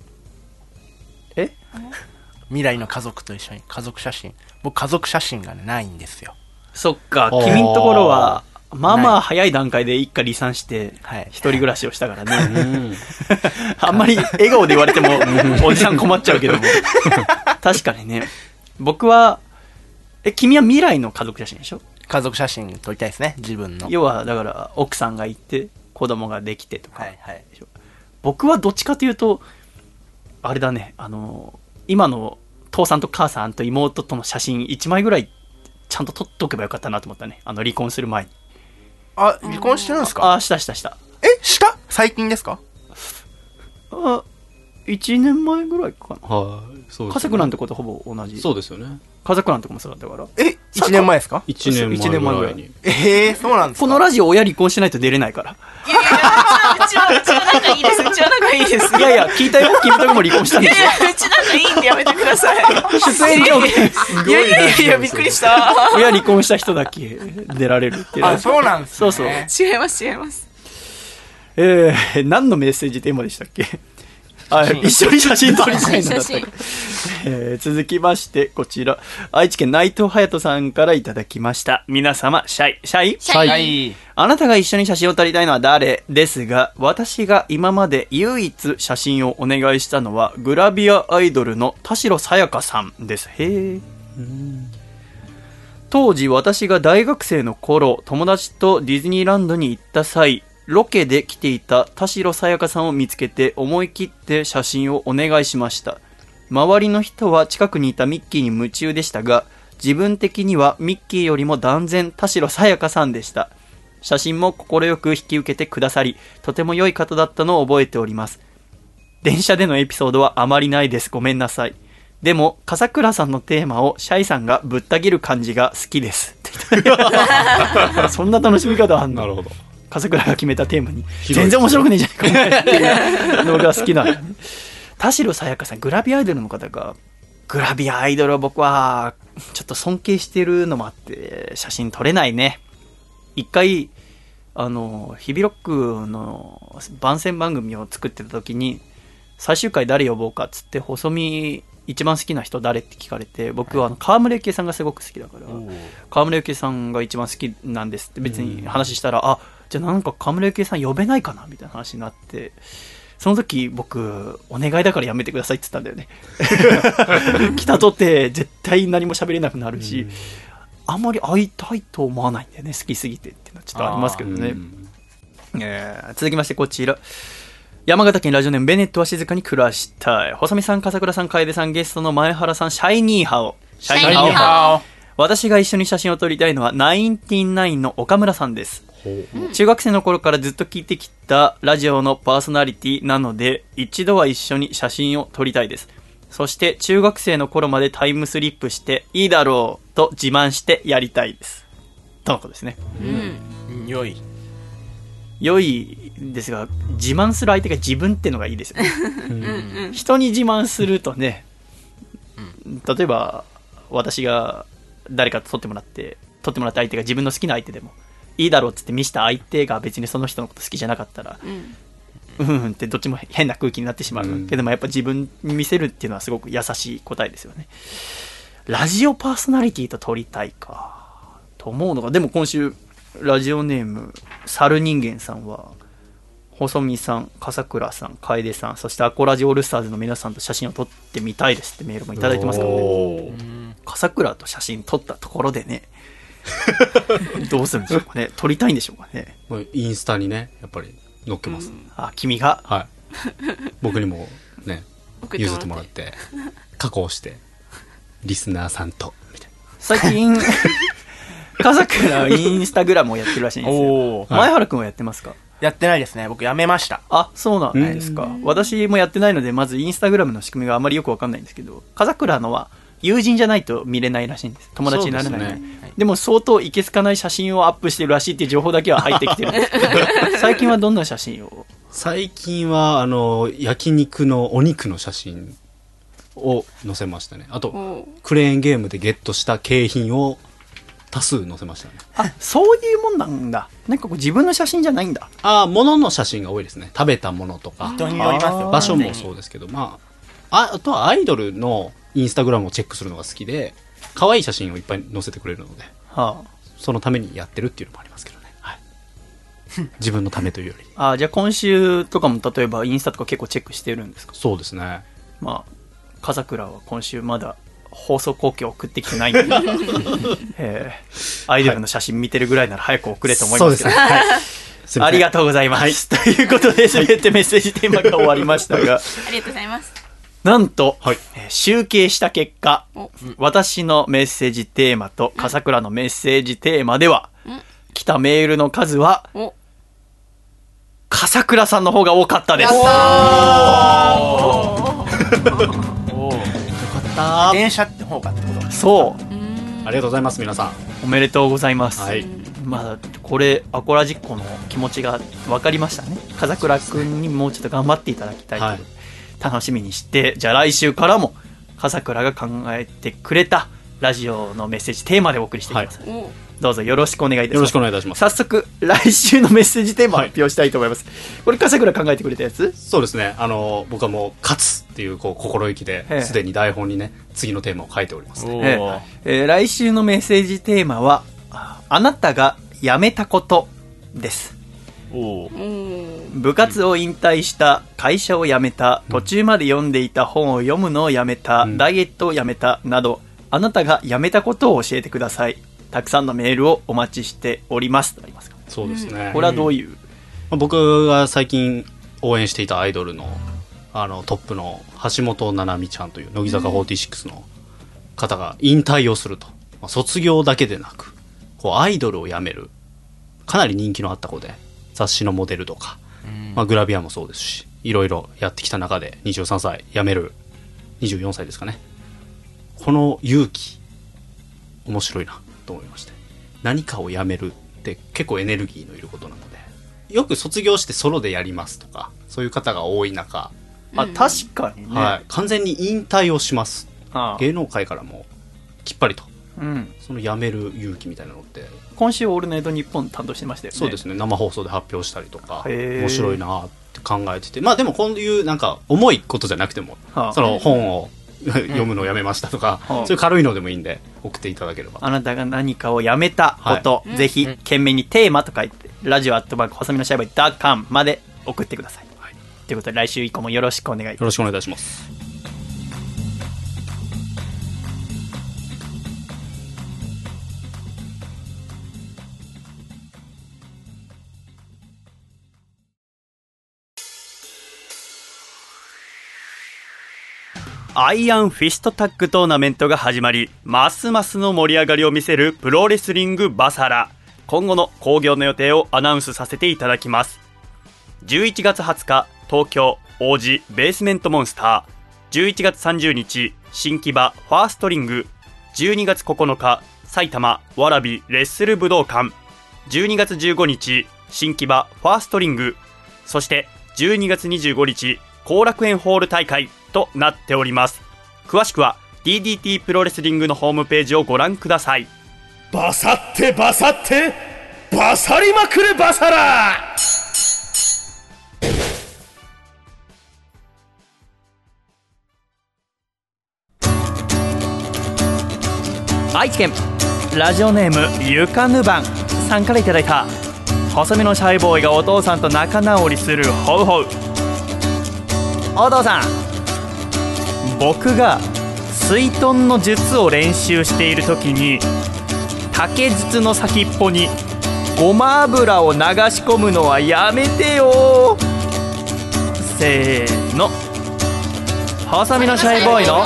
え？未来の家族と一緒に家族写真。僕家族写真がね、ないんですよ。そっか、ー君んところは、まあまあ早い段階で一家離散して、はい一人暮らしをしたからね。うん。あんまり笑顔で言われても、おじさん困っちゃうけども。確かにね。僕は、え、君は未来の家族写真でしょ？家族写真撮りたいですね、自分の。要は、だから、奥さんがいて、子供ができてとか。はいはい。僕はどっちかというと、あれだね、あの、今の父さんと母さんと妹との写真1枚ぐらい、ちゃんと撮っとけばよかったなと思ったね。あの、離婚する前に。あ、離婚してるんですか？あ、したしたした。え、した？最近ですか？あ、1年前ぐらいかな。はい。そうです、家族なんてことほぼ同じ。そうですよね。家族なんてもそうだったから。え、1年前ですか？1年一年前ぐらい前ぐらいに。えー、そうなんですか？このラジオ親離婚しないと出れないから。いやいや、うちは、うちは仲いいです。うちは仲いいです。いやいや、聞いたよ。君とこも離婚したんですよ。いやいや、うち仲いいんでやめてください。出演条件。いやいやいやいや、びっくりした。親離婚した人だけ出られるっていう。あ、そうなんですね。そうそう。違います、違います。えー、何のメッセージテーマでしたっけ？あ一緒に写真撮りたいのだったえー続きまして、こちら、愛知県内藤隼人さんからいただきました。皆様、シャイ、シャイ？シャイはい。あなたが一緒に写真を撮りたいのは誰ですが、私が今まで唯一写真をお願いしたのは、グラビアアイドルの田代さやかさんです。へえ。当時私が大学生の頃、友達とディズニーランドに行った際、ロケで来ていた田代さやかさんを見つけて思い切って写真をお願いしました。周りの人は近くにいたミッキーに夢中でしたが、自分的にはミッキーよりも断然田代さやかさんでした。写真も快く引き受けてくださり、とても良い方だったのを覚えております。電車でのエピソードはあまりないです。ごめんなさい。でも、笠倉さんのテーマをシャイさんがぶった切る感じが好きです。そんな楽しみ方あんの？なるほど。笠倉が決めたテーマに全然面白くねえじゃないかのが好きなのね田代さやかさんグラビアアイドルの方がグラビアアイドルは僕はちょっと尊敬してるのもあって写真撮れないね。一回あの日々ロックの番宣番組を作ってた時に最終回誰呼ぼうかっつって細見一番好きな人誰って聞かれて僕はあの川村幸恵さんがすごく好きだから川村幸恵さんが一番好きなんですって別に話したら、あじゃあなんか川村幸恵さん呼べないかなみたいな話になってその時僕お願いだからやめてくださいって言ったんだよね。来たとて絶対何も喋れなくなるし、あんまり会いたいと思わないんだよね好きすぎてっていうのはちょっとありますけどね、えー続きましてこちら。山形県ラジオネームベネットは静かに暮らしたい。細見さん笠倉さん楓さんゲストの前原さんシャイニーハオ。シャイニーハ私が一緒に写真を撮りたいのはナインティナインの岡村さんです中学生の頃からずっと聞いてきたラジオのパーソナリティなので一度は一緒に写真を撮りたいです。そして中学生の頃までタイムスリップしていいだろうと自慢してやりたいです。とのことですね。うん。良い良いですが自慢する相手が自分ってのがいいですよね。人に自慢するとね、例えば私が誰かと撮ってもらって撮ってもらった相手が自分の好きな相手でもいいだろうっつって見せた相手が別にその人のこと好きじゃなかったらうん。うんうんってどっちも変な空気になってしまう、うんけどもやっぱ自分に見せるっていうのはすごく優しい答えですよね。ラジオパーソナリティと撮りたいかと思うのがでも今週ラジオネーム猿人間さんは細見さん笠倉さん楓さんそしてアコラジオールスターズの皆さんと写真を撮ってみたいですってメールもいただいてますからね。笠倉と写真撮ったところでね どうするんでしょうかね。撮りたいんでしょうかね。もうインスタにね、やっぱり載っけます。あ君が？はい。僕にもね、送譲ってもらって、加工して、リスナーさんと、みたい最近笠倉はインスタグラムをやってるらしいんですよ。おー。前原君はやってますか？やってないですね。僕やめました。あそうなんですか。私もやってないのでまずインスタグラムの仕組みがあまりよくわかんないんですけど笠倉のは友人じゃないと見れないらしいんです友達になれないのででも相当いけすかない写真をアップしてるらしいっていう情報だけは入ってきてるんですけど最近はどんな写真を最近は、あの、焼肉のお肉の写真を載せましたね。あと、クレーンゲームでゲットした景品を多数載せましたね。あそういうもんなんだなんかこう自分の写真じゃないんだああ、物の写真が多いですね。食べたものとか。人によりますよ場所もそうですけど、ま、ああとはアイドルのインスタグラムをチェックするのが好きで、可愛い写真をいっぱい載せてくれるので、はそのためにやってるっていうのもありますけどね。はい。自分のためというより。ああじゃあ今週とかも例えばインスタとか結構チェックしてるんですか？そうですね。まあ笠倉は今週まだ放送後期を送ってきてないんで、えーアイドルの写真見てるぐらいなら早く送れと思いますけど、そうですね。はい。ありがとうございます。ということで、すべてメッセージテーマが終わりましたが、ありがとうございますなんと、はい。えー集計した結果お、私のメッセージテーマと笠倉のメッセージテーマでは、うん。来たメールの数は、お。笠倉さんの方が多かったです。お およかった。電車って方かってことそう。ありがとうございます、皆さん。おめでとうございます。はい。まあ、これ、アコラジッコの気持ちが分かりましたね。風倉くんにもうちょっと頑張っていただきたいと。いう、はい楽しみにして、じゃあ来週からも、風倉が考えてくれたラジオのメッセージテーマでお送りしていきます。おどうぞよろしくお願いいたします。よろしくお願いいたします。早速、来週のメッセージテーマ発表したいと思います。これ、笠倉考えてくれたやつ？そうですね。あの、僕はもう、勝つっていう、こう、心意気でええ、すでに台本にね、次のテーマを書いております、ね。おえーええー来週のメッセージテーマは、ああなたが辞めたことです。おーお部活を引退した、会社を辞めた、途中まで読んでいた本を読むのをやめた、うん。ダイエットをやめた、など、あなたが辞めたことを教えてください。たくさんのメールをお待ちしております。とありますかそうですね。これはどういう、まあ僕が最近応援していたアイドルのあのトップの橋本七海ちゃんという乃木坂46の方が引退をすると、まあ卒業だけでなくこうアイドルを辞めるかなり人気のあった子で雑誌のモデルとか、まあ、グラビアもそうですしいろいろやってきた中で23歳辞める24歳ですかね。この勇気面白いなと思いまして何かをやめるって結構エネルギーのいることなのでよく卒業してソロでやりますとかそういう方が多い中、あ、確かにね。はい、完全に引退をします。芸能界からもきっぱりと。うん。その辞める勇気みたいなのって今週、オールナイトニッポン担当してましたよね。そうですね。生放送で発表したりとか面白いなって考えてて。まあでもこういうなんか重いことじゃなくてもはあ。その本を読むのをやめましたとか、うん。そういう軽いのでもいいんで送っていただければ。あなたが何かをやめたこと、はい。ぜひ懸命にテーマと書いて、ラジオアットマーク細身のシャイボーイダッカンまで送ってください。ということで来週以降もよろしくお願いよろしくお願いいたしますアイアンフィストタッグトーナメントが始まり、ますますの盛り上がりを見せるプロレスリングバサラ。今後の興行の予定をアナウンスさせていただきます。11月20日、東京、王子、ベースメントモンスター。11月30日、新木場、ファーストリング。12月9日、埼玉、わらび、レッスル武道館。12月15日、新木場、ファーストリング。そして、12月25日、後楽園ホール大会となっております。詳しくは、DDT プロレスリングのホームページをご覧ください。バサってバサってバサりまくれバサラ愛知県ラジオネームゆかぬばんさんからいただいた細身のシャイボーイがお父さんと仲直りするホウホウお父さん僕が水遁の術を練習している時に竹筒の先っぽにごま油を流し込むのはやめてよ。せーの。細身のシャイボーイの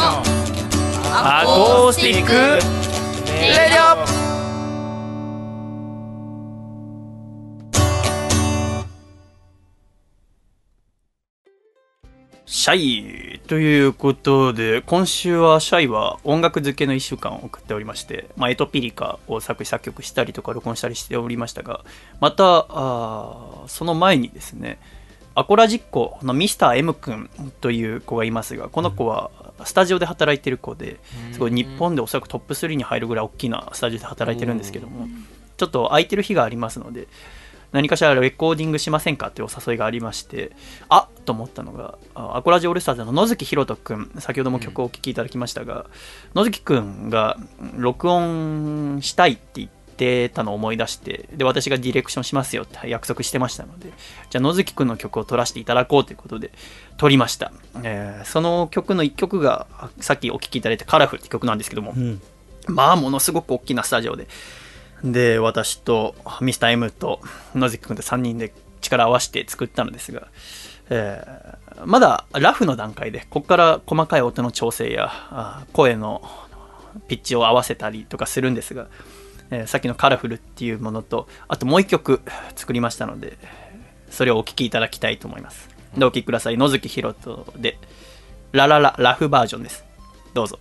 アコースティックレディオ。シャイ。ということで今週はシャイは音楽漬けの1週間を送っておりまして、まあ、エトピリカを作詞作曲したりとか録音したりしておりましたがまたあーその前にですねアコラジッコのミスター M 君という子がいますがこの子はスタジオで働いてる子ですごい日本でおそらくトップ3に入るぐらい大きなスタジオで働いてるんですけどもちょっと空いてる日がありますので何かしらレコーディングしませんかというお誘いがありましてあっと思ったのがあアコラジオールスターズの野月ひろと君先ほども曲をお聴きいただきましたが、野月君が録音したいって言ってたのを思い出してで私がディレクションしますよって約束してましたのでじゃあ野月君の曲を撮らせていただこうということで撮りました、えーその曲の1曲があさっきお聴きいただいた「カラフル」って曲なんですけども、うん。まあものすごく大きなスタジオでで私とミスター M と野月君で3人で力を合わせて作ったのですが、えーまだラフの段階でここから細かい音の調整や声のピッチを合わせたりとかするんですが、えーさっきの「カラフル」っていうものとあともう一曲作りましたのでそれをお聴きいただきたいと思います。でお聴きください？野月ひろとで「ララララフバージョン」です。どうぞ。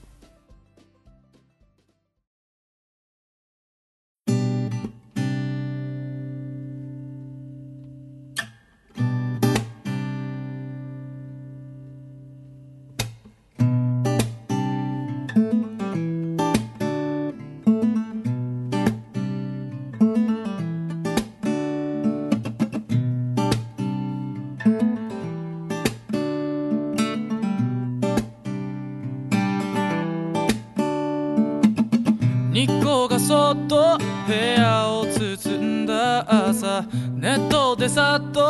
さっと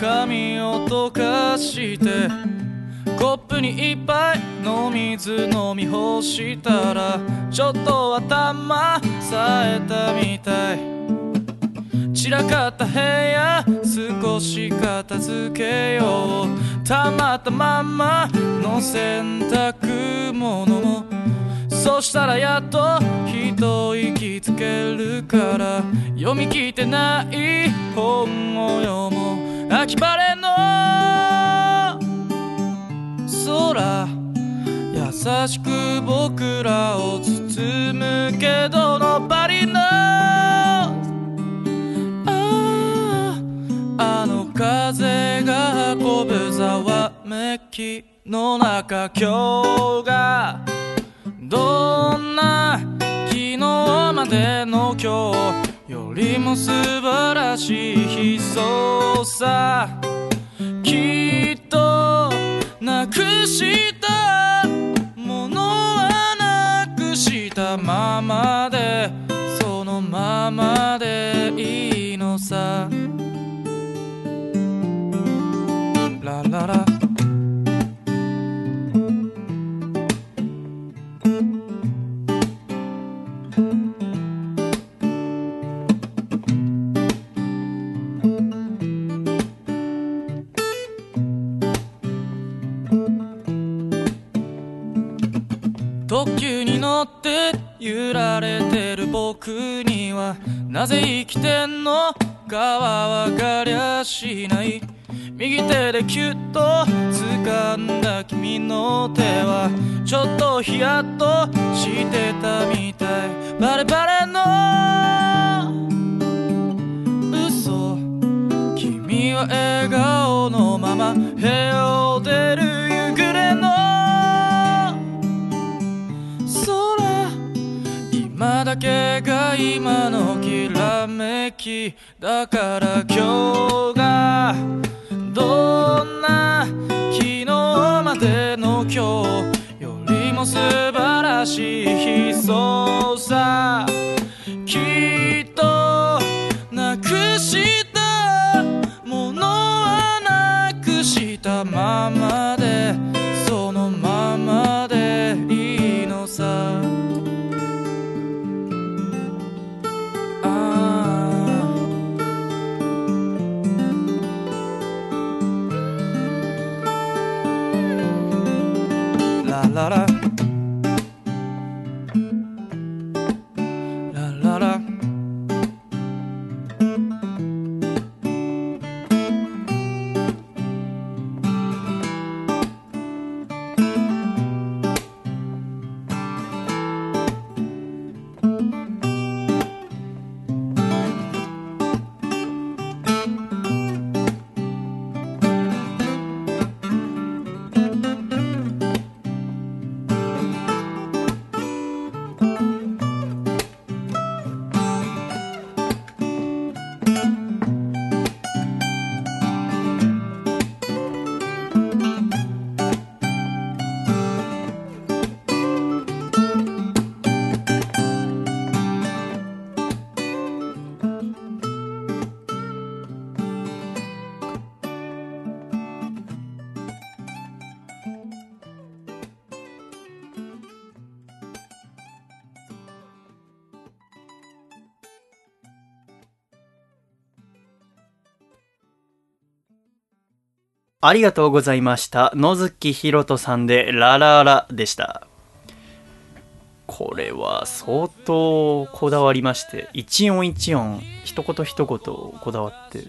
髪を溶かしてコップに一杯の水飲み干したらちょっと頭冴えたみたい。散らかった部屋少し片付けよう。たまったまんまの洗濯物も。そしたらやっと一息つけるから読み切ってない本を読もう。秋晴れの空優しく僕らを包むけどのバリの。ああの風が運ぶざわめきの中今日がどんな昨日までの今日よりも素晴らしい悲壮さきっとなくしたものはなくしたままでそのままでって揺られてる僕にはなぜ生きてんの？かは分かりゃしない。右手でキュッと掴んだ君の手はちょっとヒヤッとしてたみたい。バレバレの嘘。君は笑顔のまま部屋を出る。だけが今のきらめきだから今日がどんな昨日までの今日よりも素晴らしい日そうさきっとなくしたありがとうございました。野月ひろとさんでラララでした。これは相当こだわりまして、一音一音、一言一言こだわって、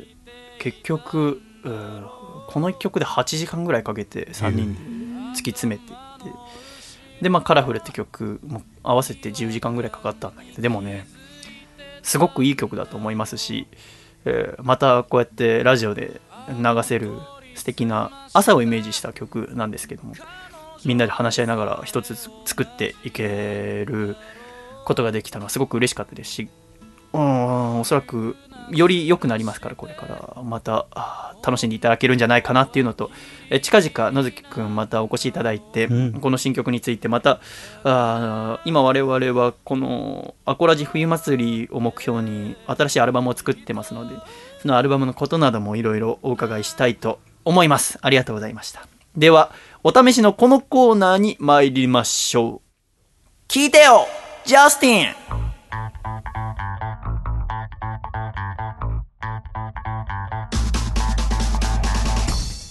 結局、この一曲で8時間ぐらいかけて3人で突き詰めていって、で、まあ、カラフルって曲も合わせて10時間ぐらいかかったんだけど、でもね、すごくいい曲だと思いますし、えーまたこうやってラジオで流せる素敵な朝をイメージした曲なんですけどもみんなで話し合いながら一つ作っていけることができたのはすごく嬉しかったですしうんおそらくより良くなりますからこれから。また楽しんでいただけるんじゃないかなっていうのとえ近々野月くんまたお越しいただいて、この新曲についてまたあー今我々はこのアコラジ冬祭りを目標に新しいアルバムを作ってますのでそのアルバムのことなどもいろいろお伺いしたいと思います。ありがとうございました。ではお試しのこのコーナーに参りましょう。聞いてよジャスティン。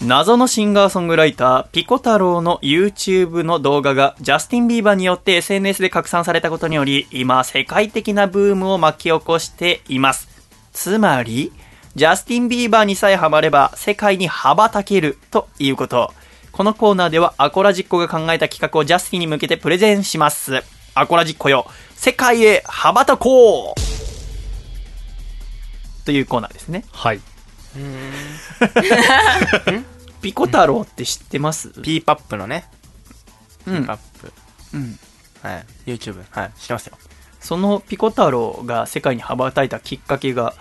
謎のシンガーソングライター、ピコ太郎の YouTube の動画がジャスティン・ビーバーによって SNS で拡散されたことにより、今世界的なブームを巻き起こしています。つまり、ジャスティン・ビーバーにさえハマれば世界に羽ばたけるということ。このコーナーではアコラジッコが考えた企画をジャスティンに向けてプレゼンします。アコラジッコよ、世界へ羽ばたこうというコーナーですね。はい。ピコ太郎って知ってます？ピーパップのね、うんピーパップ。うん。はい。YouTube。はい。知ってますよ。そのピコ太郎が世界に羽ばたいたきっかけが、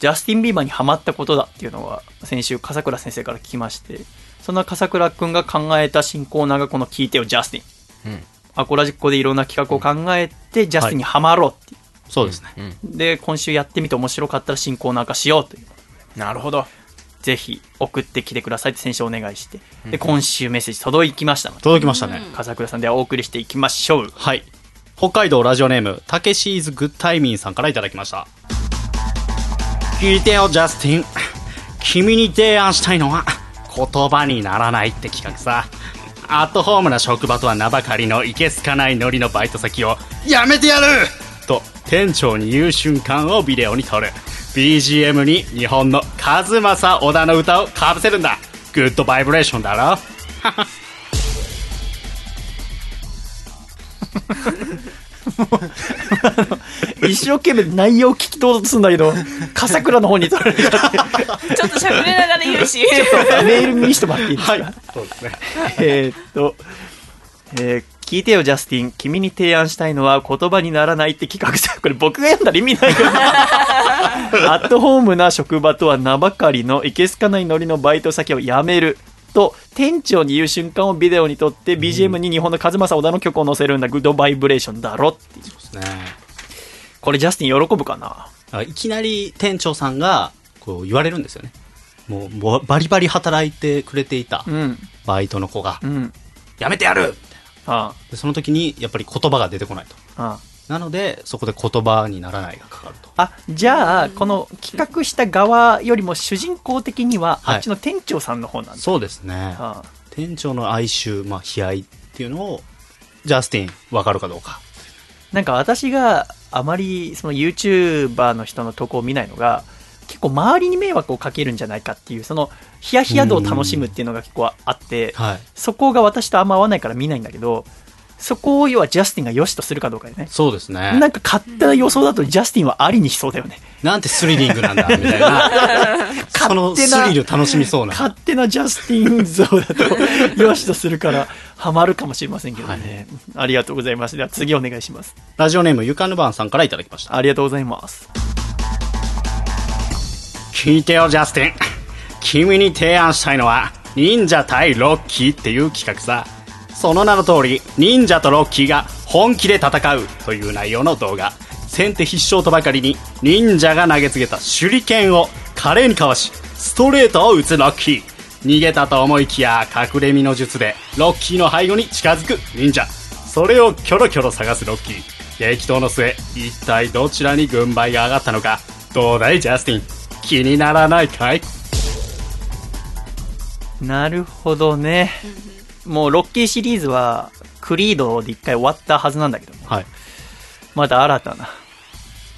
ジャスティン・ビーバーにハマったことだっていうのは、先週、笠倉先生から聞きまして、そんな笠倉くんが考えた新コーナーがこの聞いてよ、ジャスティン。うん。アコラジッコでいろんな企画を考えて、ジャスティンにハマろうっていう。そうですね。うん。で、今週やってみて面白かったら新コーナー化しようという。なるほど。ぜひ送ってきてくださいって先週お願いして、で、今週メッセージ届きましたので、届きましたね。笠倉さんではお送りしていきましょう。はい。北海道ラジオネーム、たけしーズグッタイミンさんからいただきました。聞いてよ、ジャスティン。君に提案したいのは、言葉にならないって企画さ。アットホームな職場とは名ばかりのいけすかないノリのバイト先を、やめてやると、店長に言う瞬間をビデオに撮る。BGM に日本の和正小田の歌をかぶせるんだ。グッドバイブレーションだろ 一生懸命内容を聞き取ろうとするんだけど、笠倉の方に取られちゃって、ちょっと喋りながら言うし。メール見してもらっていいですか、はい。そうですね。えーっと、えー聞いてよ、ジャスティン。君に提案したいのは言葉にならないって企画さ。これ僕が読んだら意味ないよな。アットホームな職場とは名ばかりのいけすかないノリのバイト先を辞める。と、店長に言う瞬間をビデオに撮って、BGM に日本の和正小田の曲を載せるんだ。グッドバイブレーションだろっていう。ですね。これジャスティン喜ぶかな？あいきなり店長さんがこう言われるんですよね。もうもうバリバリ働いてくれていたうん。バイトの子が、うん。やめてやるあでその時にやっぱり言葉が出てこないと。あ。ああ。なので、そこで言葉にならないがかかると。あ、じゃあ、この企画した側よりも主人公的には、はいあっちの店長さんの方なんだ。そうですね。ああ店長の哀愁、まあ、悲哀っていうのを、ジャスティン、わかるかどうか。なんか私があまりその YouTuber の人の投稿を見ないのが、結構周りに迷惑をかけるんじゃないかっていう、そのヒヤヒヤ度を楽しむっていうのが結構あって、はい。そこが私とあんま合わないから見ないんだけど、そこを要はジャスティンが良しとするかどうかでね。そうですね。なんか勝手な予想だとジャスティンはありにしそうだよね。なんてスリリングなんだ、みたいな。そのスリル楽しみそうな。勝手なジャスティン像だと良しとするからハマるかもしれませんけどね。ありがとうございます。では次お願いします。ラジオネームゆかぬばんさんからいただきました。ありがとうございます。聞いてよ、ジャスティン。君に提案したいのは、忍者対ロッキーっていう企画さ。その名の通り、忍者とロッキーが本気で戦うという内容の動画。先手必勝とばかりに、忍者が投げつけた手裏剣を華麗にかわし、ストレートを打つロッキー。逃げたと思いきや、隠れ身の術で、ロッキーの背後に近づく忍者。それをキョロキョロ探すロッキー。激闘の末、一体どちらに軍配が上がったのか。どうだい、ジャスティン？気にならないかい？なるほどね。もうロッキーシリーズはクリードで一回終わったはずなんだけども、はい。また新たな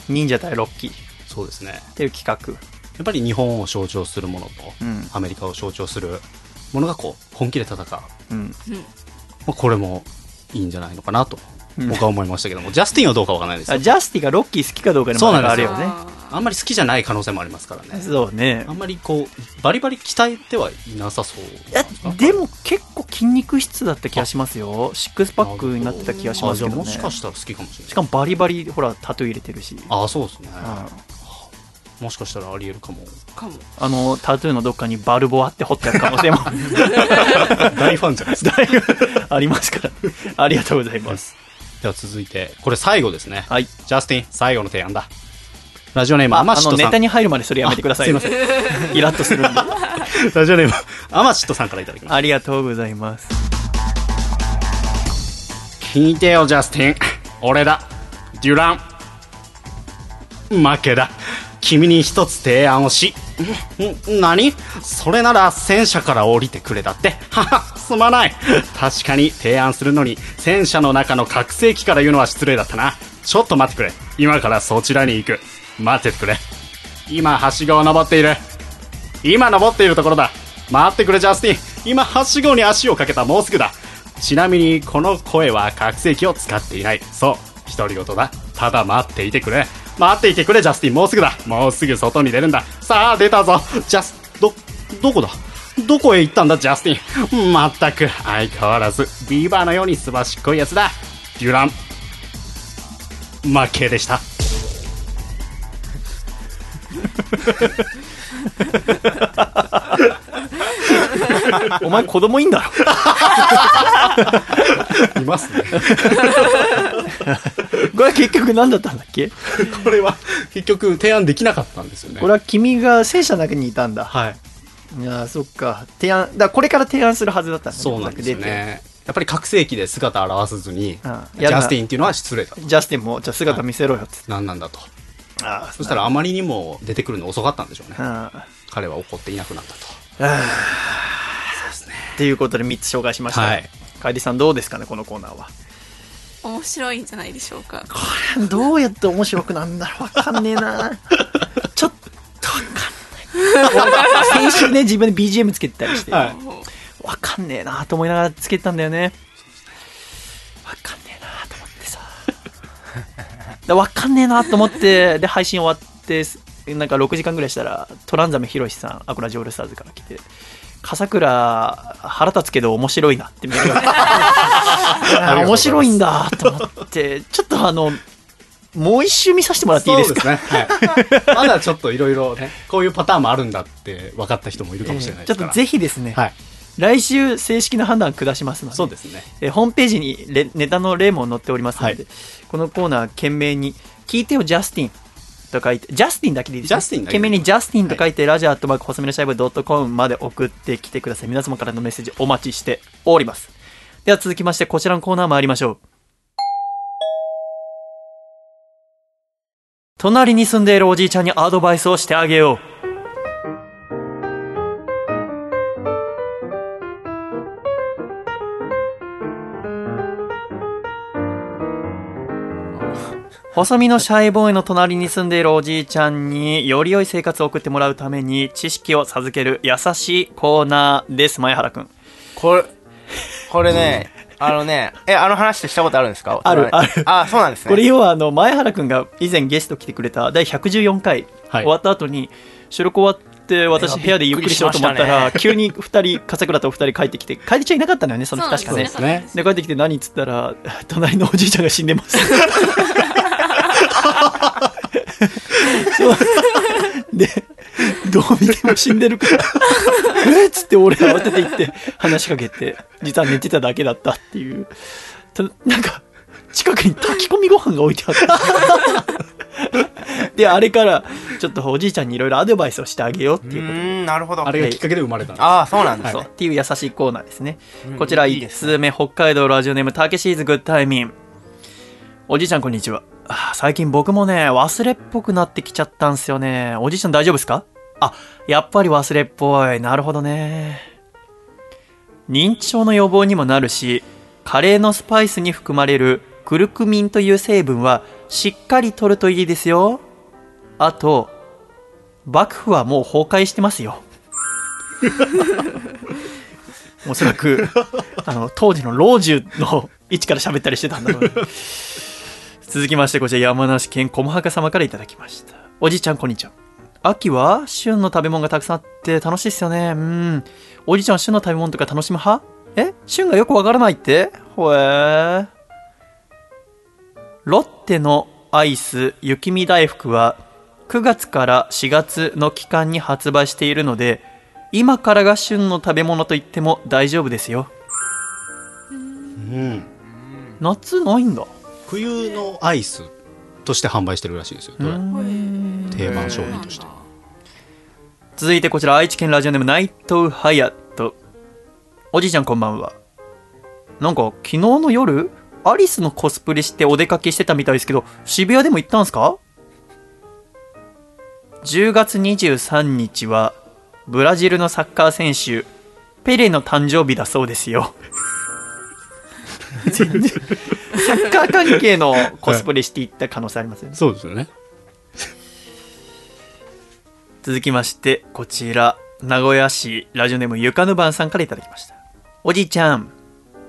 忍者対ロッキーっそうですね。ていう企画。やっぱり日本を象徴するものと、うんアメリカを象徴するものがこう、本気で戦う。まうん。あ、これもいいんじゃないのかなと、うん僕は思いましたけども、ジャスティンはどうかわからないですよ。あジャスティがロッキー好きかどうかでもそうなんですよあるよね。あんまり好きじゃない可能性もありますからね。そうねあ。んまりこう、バリバリ鍛えてはいなさそう。いや、でも結構筋肉質だった気がしますよ。シックスパックになってた気がしますけどね。あじゃあもしかしたら好きかもしれない。しかもバリバリ、ほら、タトゥー入れてるし。ああ、そうですね。うんもしかしたらあり得るかも。かも。あの、タトゥーのどっかにバルボアって彫ってある可能性も 大ファンじゃないですか。ありますから。ありがとうございます。では続いて、これ最後ですね。はい。ジャスティン、最後の提案だ。ラジオネーム、ああの、アマシットさん。ネタに入るまでそれやめてください。あすいま イラッとするんで。ラジオネーム、アマシットさんからいただきました。ありがとうございます。聞いてよ、ジャスティン。俺だ。デュラン。負けだ。君に一つ提案をし。ん、ん何？それなら戦車から降りてくれだって。はは、すまない。確かに提案するのに、戦車の中の覚醒器から言うのは失礼だったな。ちょっと待ってくれ。今からそちらに行く。待っててくれ。今、はしごを登っている。今登っているところだ。待ってくれ、ジャスティン。今、はしごに足をかけた。もうすぐだ。ちなみに、この声は覚醒器を使っていない。そう、独り言だ。ただ待っていてくれ。待っていてくれ、ジャスティン。もうすぐだ。もうすぐ外に出るんだ。さあ、出たぞ。ジャス、ど、どこだ？どこへ行ったんだ、ジャスティン？まったく、相変わらず、ビーバーのようにすばしっこいやつだ。デュラン。負けでした。お前子供いいんだろ。いますね。これ結局何だったんだっけ？これは、結局、提案できなかったんですよね。これは君が戦車の中にいたんだ。はい。いやーそっか。提案だこれから提案するはずだったんだね。そうなんですよね。やっぱり覚醒器で姿を現さずに、うんジャスティンっていうのは失礼だと。ジャスティンもじゃあ姿見せろよっつって、何なんだとああそしたらあまりにも出てくるの遅かったんでしょうね。あ彼は怒っていなくなったと。あっていうことで3つ紹介しました、はい。楓さんどうですかねこのコーナーは。面白いんじゃないでしょうか。どうやって面白くなんだろう。わかんねえな。ちょっとわかんない。先週ね自分で BGM つけてたりして、はい。わかんねえなと思いながらつけてたんだよね。わかんわかんねえなと思ってで配信終わってなんか6時間ぐらいしたらトランザメヒロシさんアコラジオールスターズから来て笠倉腹立つけど面白いなって見な がらあ面白いんだと思ってちょっとあのもう一周見させてもらっていいですか？ね、はい、まだちょっといろいろねこういうパターンもあるんだって分かった人もいるかもしれないですから、ちょっとぜひですね、はい来週正式な判断下しますのでそうですね。えーホームページにレネタの例も載っておりますので、はい。このコーナー懸命に「聞いてよジャスティン」と書いてジャスティンだけでいいです、ね、ジャスティン懸命にジャスティンと書いて、ラジオアットマーク細めのシャイブドットコムまで送ってきてください。皆様からのメッセージお待ちしております。では続きましてこちらのコーナー参りましょう。隣に住んでいるおじいちゃんにアドバイスをしてあげよう細身のシャイボーイの隣に住んでいるおじいちゃんにより良い生活を送ってもらうために知識を授ける優しいコーナーです前原くん。これ、これね、あのね、え、あの話ってしたことあるんですか？あるある。あ、そうなんですね。これ要はあの前原くんが以前ゲスト来てくれた第114回はい。終わった後に収録終わって私部屋でゆっくりしようと思ったら 急に2人笠倉と2人帰ってきて楓ちゃんいなかったのよねその日確かね。で帰ってきて何っつったら隣のおじいちゃんが死んでます でどう見ても死んでるからえっつって俺慌てて行って話しかけて実は寝てただけだったっていうたなんか近くに炊き込みご飯が置いてあったであれからちょっとおじいちゃんにいろいろアドバイスをしてあげようってういうことなるほど。あれがきっかけで生まれたああ、そうなんですそうね。っていう優しいコーナーですね。うんこちら1いいです通目、北海道ラジオネーム、たけしーズグッタイミン。おじいちゃんこんにちは。最近僕もね、忘れっぽくなってきちゃったんすよね。おじいちゃん大丈夫ですか？あ、やっぱり忘れっぽい。なるほどね。認知症の予防にもなるし、カレーのスパイスに含まれるクルクミンという成分はしっかり取るといいですよ。あと、幕府はもう崩壊してますよ。おそらく、あの、当時の老中の位置から喋ったりしてたんだろうね。続きまして、こちら山梨県小はか様からいただきました。おじいちゃん、こんにちは。秋は旬の食べ物がたくさんあって楽しいっすよね。うん。おじいちゃんは旬の食べ物とか楽しむ派？え？旬がよくわからないって？ほえー。ロッテのアイス雪見大福は9月から4月の期間に発売しているので今からが旬の食べ物と言っても大丈夫ですようん夏ないんだ冬のアイスとして販売してるらしいですよ。定番商品として。続いてこちら愛知県ラジオネーム内藤隼人おじいちゃんこんばんは。なんか昨日の夜アリスのコスプレしてお出かけしてたみたいですけど渋谷でも行ったんすか？10月23日はブラジルのサッカー選手ペレの誕生日だそうですよ全然。サッカー関係のコスプレしていった可能性ありますよね。そうですよね。続きましてこちら名古屋市ラジオネームゆかぬばんさんからいただきました。おじいちゃん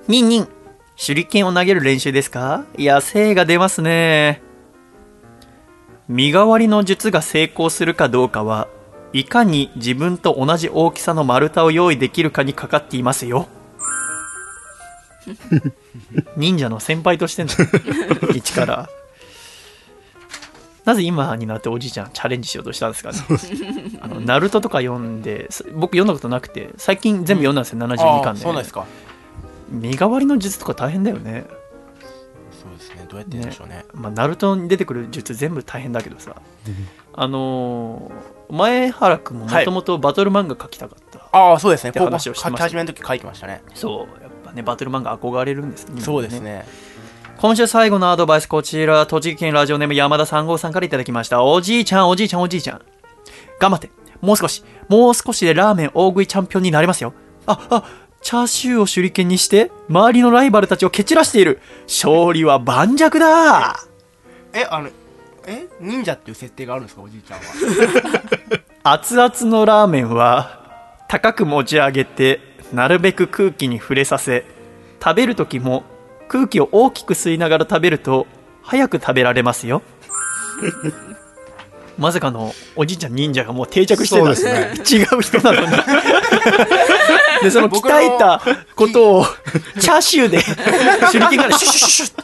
ニンニン手裏剣を投げる練習ですか？いや精が出ますね。身代わりの術が成功するかどうかはいかに自分と同じ大きさの丸太を用意できるかにかかっていますよ 忍者の先輩としての 一から。なぜ今になっておじいちゃんチャレンジしようとしたんですかね。あのナルトとか読んです僕読んだことなくて最近全部読んだんですよ、72あ巻で。そうですか。身代わりの術とか大変だよね。そうですね。どうやって言うんでしょうね。まあ、ナルトに出てくる術全部大変だけどさ、あのー前原くんももともとバトル漫画描きたかった、ああ、そうですね。っ話をしてました。書き始めの時書いてましたね。そうねバトル漫画憧れるんですね。そうですね。今週最後のアドバイスこちら栃木県ラジオネーム山田3号さんからいただきました。おじいちゃんおじいちゃんおじいちゃん。頑張って。もう少し。もう少しでラーメン大食いチャンピオンになりますよ。ああチャーシューを手裏剣にして周りのライバルたちを蹴散らしている。勝利は盤石だ。え、あの、え忍者っていう設定があるんですか、おじいちゃんは？熱々のラーメンは高く持ち上げてなるべく空気に触れさせ食べる時も空気を大きく吸いながら食べると早く食べられますよ。まさかのおじいちゃん忍者がもう定着してた。んですね。違う人なのに。でその鍛えたことをチャーシューで手裏剣からシュシュシュシュ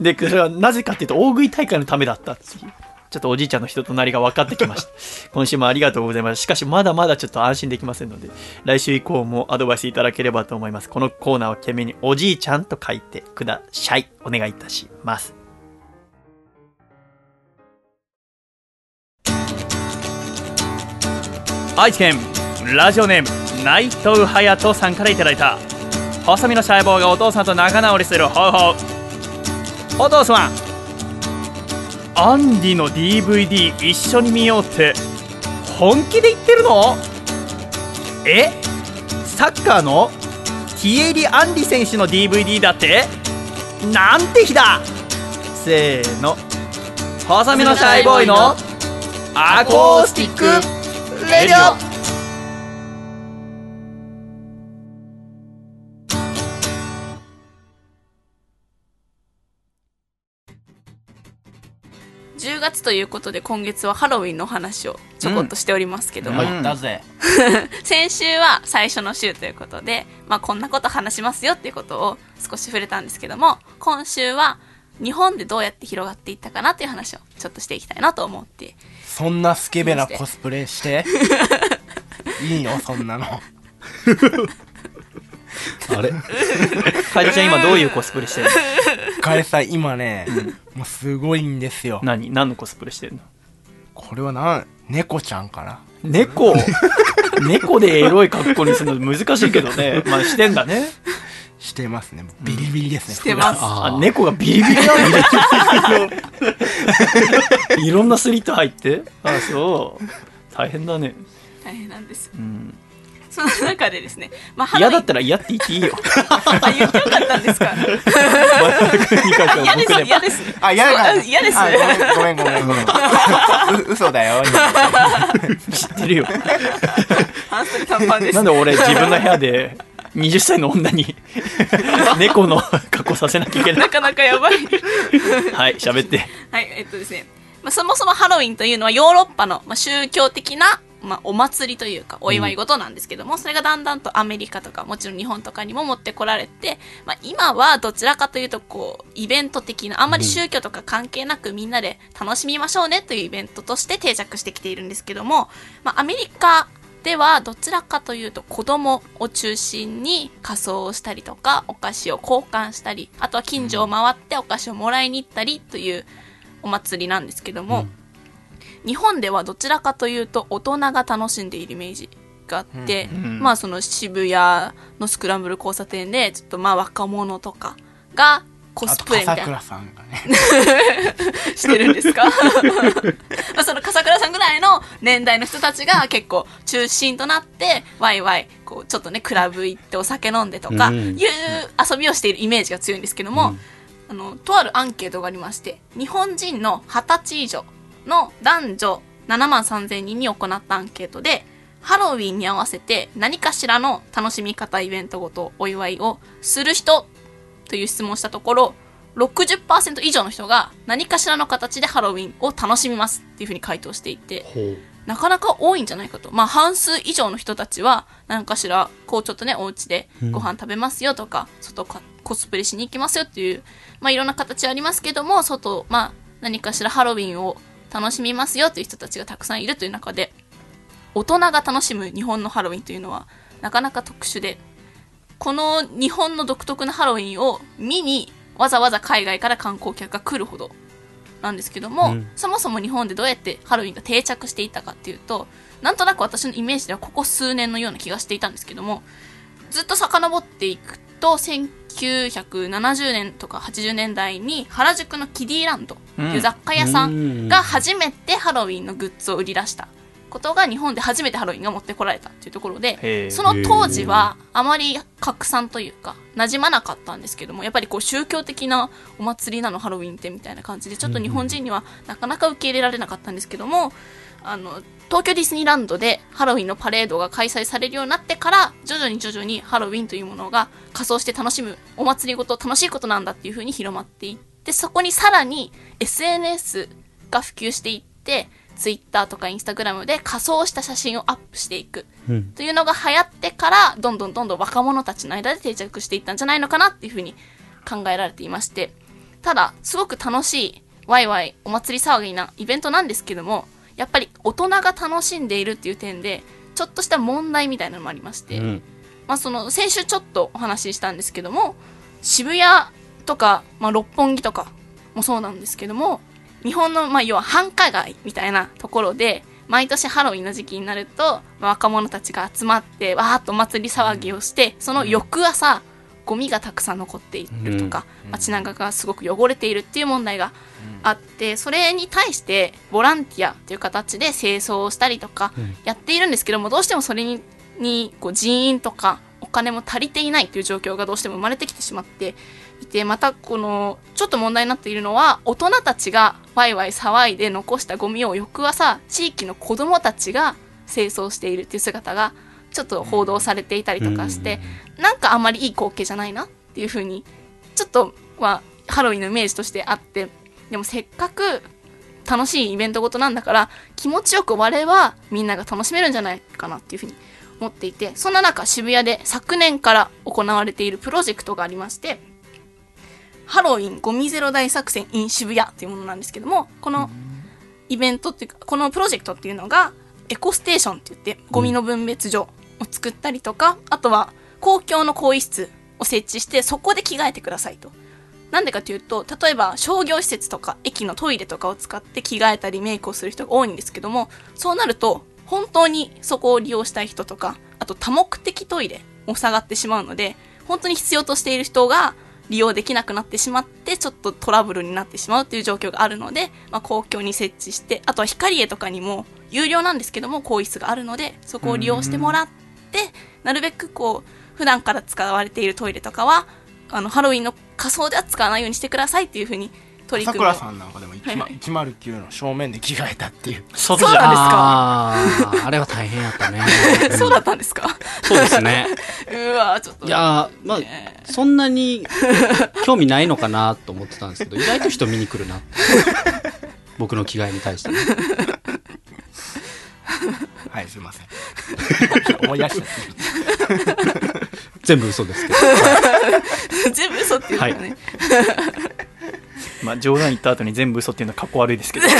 でそれはなぜかっていうと大食い大会のためだったっていうちょっとおじいちゃんの人となりが分かってきました。今週もありがとうございます。しかしまだまだちょっと安心できませんので、来週以降もアドバイスいただければと思います。このコーナーは懸命におじいちゃんと書いてください。お願いいたします。愛知県ラジオネーム内藤隼人さんからいただいた細身の細胞がお父さんと仲直りする方法お父さんアンディの DVD 一緒に見ようって。本気で言ってるの？え？サッカーの？ティエリ・アンリ選手の DVD だって？なんて日だ！せーの。細身のシャイボーイの？アコースティックレディオ！月ということで今月はハロウィンのお話をちょこっとしておりますけども、だぜ。先週は最初の週ということで、まあ、こんなこと話しますよっていうことを少し触れたんですけども今週は日本でどうやって広がっていったかなっていう話をちょっとしていきたいなと思ってそんなスケベなコスプレして？いいの？そんなの。あれ？カエルちゃん今どういうコスプレしてるの？彼さん、今ね、もうすごいんですよ。何？何のコスプレしてるの？これはなん、猫ちゃんかな。猫？猫でエロい格好にするの難しいけどね。まあしてんだね。してますね。ビリビリですね。してます。あ猫がビリビリなの いろんなスリット入って。あそう。大変だね。大変なんです。うんその中でですね、まあ、嫌だったら嫌って言っていいよ。あ言ってよかったんですか？嫌です嫌です。あ、嫌だ。嫌です。あごめんごめんごめん。嘘だよ。知ってるよ。半袖短パンです。なんで俺自分の部屋で20歳の女に猫の格好させなきゃいけない？なかなかやばい。はい喋って。はい、えっとですね、まあ、そもそもハロウィンというのはヨーロッパの、まあ、宗教的な、まあ、お祭りというかお祝い事なんですけども、それがだんだんとアメリカとかもちろん日本とかにも持ってこられて、まあ、今はどちらかというとこうイベント的なあんまり宗教とか関係なくみんなで楽しみましょうねというイベントとして定着してきているんですけども、まあ、アメリカではどちらかというと子供を中心に仮装をしたりとかお菓子を交換したりあとは近所を回ってお菓子をもらいに行ったりというお祭りなんですけども、日本ではどちらかというと大人が楽しんでいるイメージがあって、うんまあその渋谷のスクランブル交差点でちょっとまあ若者とかがコスプレみたいな。さんがね。してるんですか？まあその笠倉さんぐらいの年代の人たちが結構中心となってワイワイこうちょっとねクラブ行ってお酒飲んでとかうん。いう遊びをしているイメージが強いんですけども、あのとあるアンケートがありまして日本人の20歳以上の男女7万3000人に行ったアンケートでハロウィンに合わせて何かしらの楽しみ方イベントごとお祝いをする人という質問をしたところ60%以上の人が何かしらの形でハロウィンを楽しみますっていうふうに回答していてなかなか多いんじゃないかと。まあ半数以上の人たちは何かしらこうちょっとねお家でご飯食べますよとか、外かコスプレしに行きますよっていうまあいろんな形ありますけども外まあ何かしらハロウィンを楽しみますよという人たちがたくさんいるという中で大人が楽しむ日本のハロウィンというのはなかなか特殊でこの日本の独特なハロウィンを見にわざわざ海外から観光客が来るほどなんですけども、うん。そもそも日本でどうやってハロウィンが定着していったかっていうとなんとなく私のイメージではここ数年のような気がしていたんですけどもずっと遡っていくと1970年とか80年代に原宿のキディランドっていう雑貨屋さんが初めてハロウィンのグッズを売り出した。ことが日本で初めてハロウィンが持ってこられたっていうところでその当時はあまり拡散というか馴染まなかったんですけどもやっぱりこう宗教的なお祭りなのハロウィンってみたいな感じでちょっと日本人にはなかなか受け入れられなかったんですけどもあの東京ディズニーランドでハロウィンのパレードが開催されるようになってから徐々に徐々にハロウィンというものが仮装して楽しむお祭りごと楽しいことなんだっていう風に広まっていってそこにさらに SNS が普及していってツイッターとかインスタグラムで仮装した写真をアップしていく。うん。というのが流行ってからどんどんどんどん若者たちの間で定着していったんじゃないのかなっていうふうに考えられていまして。ただすごく楽しいワイワイお祭り騒ぎなイベントなんですけどもやっぱり大人が楽しんでいるっていう点でちょっとした問題みたいなのもありまして、うん。まあ、その先週ちょっとお話ししたんですけども渋谷とか、まあ、六本木とかもそうなんですけども日本の、まあ、要は繁華街みたいなところで毎年ハロウィンの時期になると、まあ若者たちが集まってわーっとお祭り騒ぎをしてその翌朝ゴミがたくさん残っているとか、街中がすごく汚れているっていう問題があってそれに対してボランティアという形で清掃をしたりとかやっているんですけどもどうしてもそれににこう人員とかお金も足りていないという状況がどうしても生まれてきてしまっていてまたこのちょっと問題になっているのは大人たちがワイワイ騒いで残したゴミを翌朝地域の子供たちが清掃しているっていう姿がちょっと報道されていたりとかして、なんかあんまりいい光景じゃないなっていうふうにちょっとはハロウィンのイメージとしてあってでもせっかく楽しいイベントごとなんだから気持ちよく終わればみんなが楽しめるんじゃないかなっていうふうに思っていてそんな中渋谷で昨年から行われているプロジェクトがありましてハロウィンゴミゼロ大作戦 in 渋谷っていうものなんですけどもこのイベントっていうかこのプロジェクトっていうのがエコステーションって言ってゴミの分別所を作ったりとか、あとは公共の更衣室を設置してそこで着替えてくださいと。なんでかというと例えば商業施設とか駅のトイレとかを使って着替えたりメイクをする人が多いんですけどもそうなると本当にそこを利用したい人とかあと多目的トイレも塞がってしまうので本当に必要としている人が利用できなくなってしまってちょっとトラブルになってしまうという状況があるので、まあ、公共に設置してあとは光栄とかにも有料なんですけども更衣室があるのでそこを利用してもらってなるべくこう普段から使われているトイレとかはあのハロウィンの仮装では使わないようにしてくださいっていうふうに取り組みをさくらさんなんかでもはいはい。109の正面で着替えたっていう。そそうなんですか？あれは大変やったね。そうだったんですか？そうですね。うわちょっと。いやーまあそんなに興味ないのかなと思ってたんですけど意外と人見に来るな。僕の着替えに対してね。はいすいません。思い出した全部嘘ですけど。全部嘘っていうのがね、まあ冗談言った後に全部嘘っていうのはかっこ悪いですけど。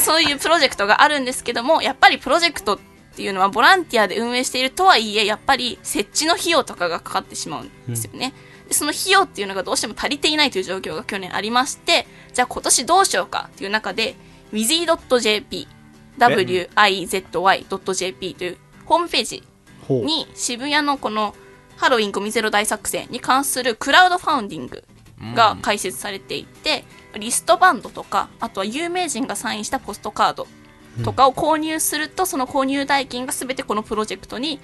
そういうプロジェクトがあるんですけどもやっぱりプロジェクトっていうのはボランティアで運営しているとはいえやっぱり設置の費用とかがかかってしまうんですよね、でその費用っていうのがどうしても足りていないという状況が去年ありましてじゃあ今年どうしようかっていう中で wizy.jp wizy.jp というホームページに渋谷のこのハロウィンゴミゼロ大作戦に関するクラウドファウンディングが開設されていて、リストバンドとかあとは有名人がサインしたポストカードとかを購入すると、その購入代金が全てこのプロジェクトに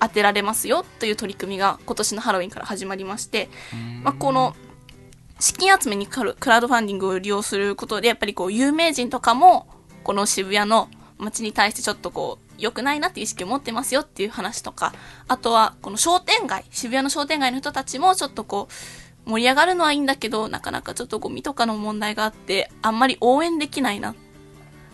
当てられますよという取り組みが今年のハロウィンから始まりまして、まあ、この資金集めにかかるクラウドファンディングを利用することでやっぱりこう有名人とかもこの渋谷の街に対してちょっとこう良くないなっていう意識を持ってますよっていう話とかあとはこの商店街渋谷の商店街の人たちもちょっとこう盛り上がるのはいいんだけどなかなかちょっとゴミとかの問題があってあんまり応援できないな。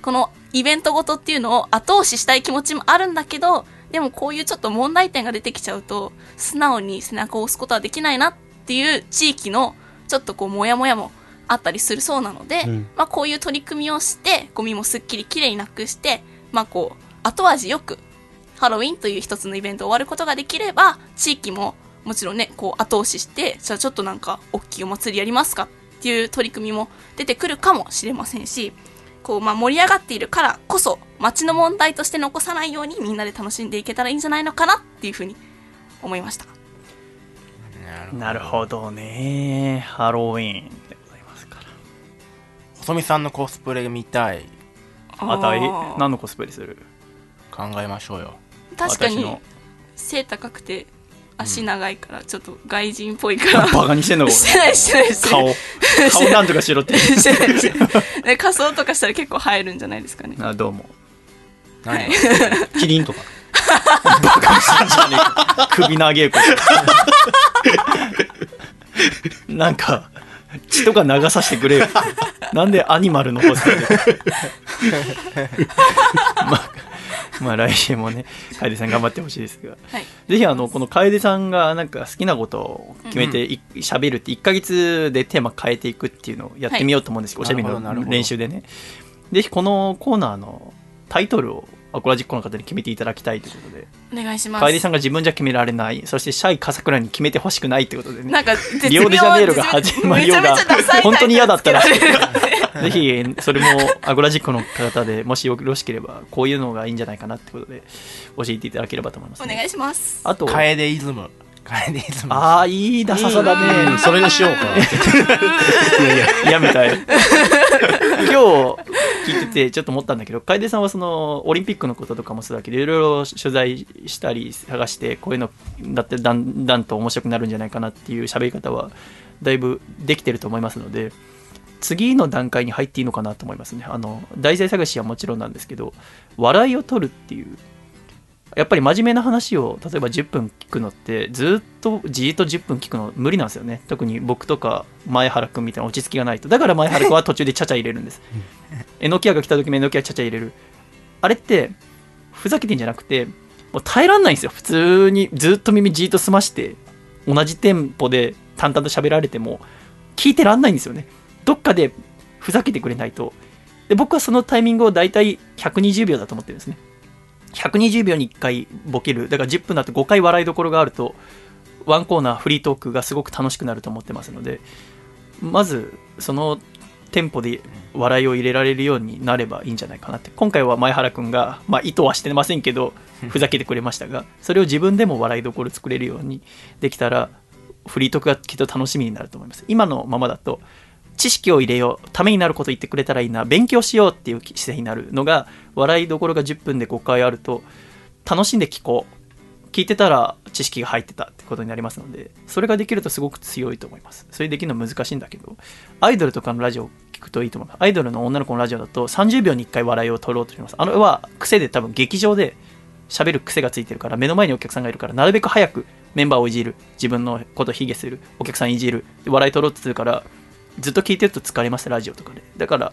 このイベントごとっていうのを後押ししたい気持ちもあるんだけどでもこういうちょっと問題点が出てきちゃうと素直に背中を押すことはできないなっていう地域のちょっとこうモヤモヤもあったりするそうなので、うん。まあ、こういう取り組みをしてゴミもすっきりきれいになくして、まあ、こう後味よくハロウィンという一つのイベントを終わることができれば地域ももちろんねこう後押ししてじゃあちょっとなんか大きいお祭りやりますかっっていう取り組みも出てくるかもしれませんし、こう、まあ、盛り上がっているからこそ、街の問題として残さないようにみんなで楽しんでいけたらいいんじゃないのかなっていうふうに思いました。なるほどね。ハロウィーンでございますから。細見さんのコスプレ見たい。あたい何のコスプレする？考えましょうよ。確かに背高くて、足長いから、ちょっと外人っぽいから。バカにしてんの？かしてないしてないしてな顔い。顔なんとかしろって。してないしてないで仮装とかしたら結構映えるんじゃないですかね。あどうも。何 キリンとか。首の上げること。なんか、血とか流させてくれよ。なんでアニマルのコスプレで。まあ、まあ来週もね、楓さん頑張ってほしいですが。はい。ぜひあの、この楓さんがなんか好きなことを決めてい喋、るって1ヶ月でテーマ変えていくっていうのをやってみようと思うんですけど、はいおしゃべりの練習でね。ぜひこのコーナーのタイトルをアコラジックの方に決めていただきたいということで、お願いします。楓さんが自分じゃ決められない、そしてシャイ笠倉に決めてほしくないってことでね。なんか、リオデジャネイロが始まりようが本当に嫌だったら ぜひ、それもアゴラジックの方でもしよろしければ、こういうのがいいんじゃないかなってことで、教えていただければと思います、お願いします。あと、カエデイズム。カエデイズム。ああ、いいダサさだね。それにしようか。やめたよ。今日聞いててちょっと思ったんだけど、楓さんはそのオリンピックのこととかもそうだけど、いろいろ取材したり探して、こういうのだってだんだんと面白くなるんじゃないかなっていう喋り方は、だいぶできてると思いますので、次の段階に入っていいのかなと思いますね。あの、題材探しはもちろんなんですけど、笑いを取るっていう、やっぱり真面目な話を例えば10分聞くのってずっとじーっと10分聞くの無理なんですよね。特に僕とか前原君みたいな落ち着きがないと。だから前原君は途中でちゃちゃ入れるんです。えのきやが来た時もえのきやちゃちゃ入れる。あれってふざけてんじゃなくてもう耐えらんないんですよ。普通にずっと耳じーっと澄まして同じテンポで淡々と喋られても聞いてらんないんですよねどっかでふざけてくれないと。で僕はそのタイミングを大体120秒だと思ってるんですね。120秒に1回ボケる。だから10分だと5回笑いどころがあるとワンコーナーフリートークがすごく楽しくなると思ってますのでまずそのテンポで笑いを入れられるようになればいいんじゃないかなって。今回は前原君が、まあ、意図はしてませんけどふざけてくれましたがそれを自分でも笑いどころ作れるようにできたらフリートークがきっと楽しみになると思います。今のままだと知識を入れよう。ためになること言ってくれたらいいな。勉強しようっていう姿勢になるのが笑いどころが10分で5回あると楽しんで聞こう。聞いてたら知識が入ってたってことになりますのでそれができるとすごく強いと思います。それできるの難しいんだけどアイドルとかのラジオを聞くといいと思いますアイドルの女の子のラジオだと30秒に1回笑いを取ろうとします。あのは癖で多分劇場で喋る癖がついてるから目の前にお客さんがいるからなるべく早くメンバーをいじる。自分のことを卑下する。お客さんいじる。笑い取ろうってするからずっと聞いてると疲れますラジオとかで。だから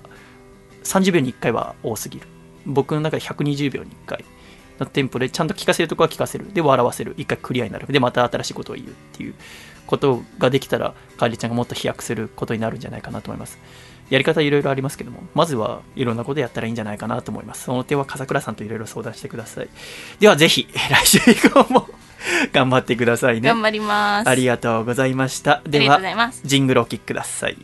30秒に1回は多すぎる。僕の中で120秒に1回のテンポでちゃんと聞かせるとこは聞かせる。で笑わせる。1回クリアになる。でまた新しいことを言うっていうことができたらかりちゃんがもっと飛躍することになるんじゃないかなと思います。やり方いろいろありますけどもまずはいろんなことやったらいいんじゃないかなと思います。その点は笠倉さんといろいろ相談してください。ではぜひ来週以降も 頑張ってくださいね。頑張ります。ありがとうございました。でありがとはうございます。ジングルをお聴きください。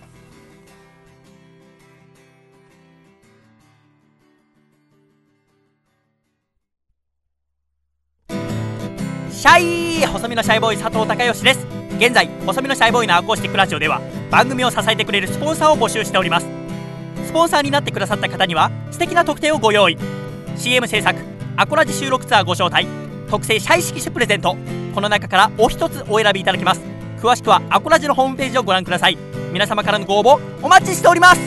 シャイ細身のシャイボーイ佐藤孝義です。現在細身のシャイボーイのアコースティックラジオでは番組を支えてくれるスポンサーを募集しております。スポンサーになってくださった方には素敵な特典をご用意。CM 制作アコラジ収録ツアーご招待特製シャイ色紙プレゼント。この中からお一つお選びいただけます。詳しくはアコラジのホームページをご覧ください。皆様からのご応募お待ちしております。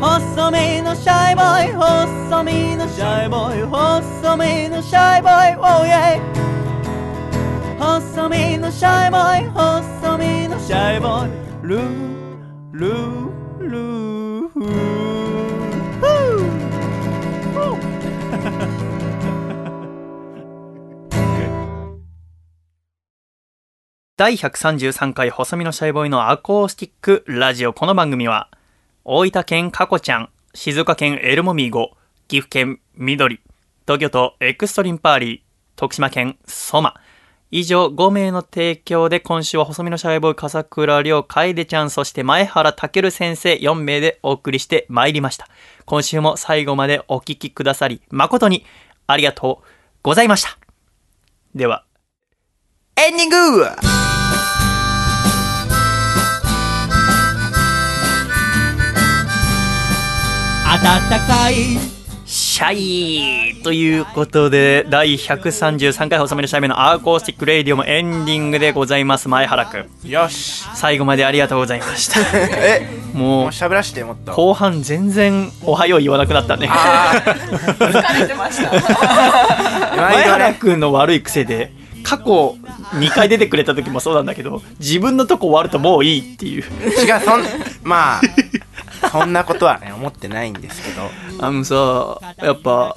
細身のシャイボーイ細身のシャイボーイ細身のシャイボーイ oh yeah 細身のシャイボーイ細身のシャイボーイ。ルールールー。第133回細身のシャイボーイのアコースティックラジオこの番組は大分県かこちゃん静岡県エルモミーゴ岐阜県緑東京都エクストリンパーリー徳島県ソマ。以上5名の提供で今週は細身のシャイボーイ笠倉涼楓ちゃんそして前原健先生4名でお送りしてまいりました。今週も最後までお聞きくださり誠にありがとうございました。では、エンディング暖かいシャイということで、第133回細身のシャイボーイのアーコースティックレイディオもエンディングでございます、前原くん。よし最後までありがとうございました。え？もう喋らしてもっと後半全然おはよう言わなくなったね。疲れてました。前原くんの悪い癖で、過去2回出てくれた時もそうなんだけど、自分のとこ終わるともういいっていう。違うそんまあそんなことはね思ってないんですけど。あのさ、やっぱ、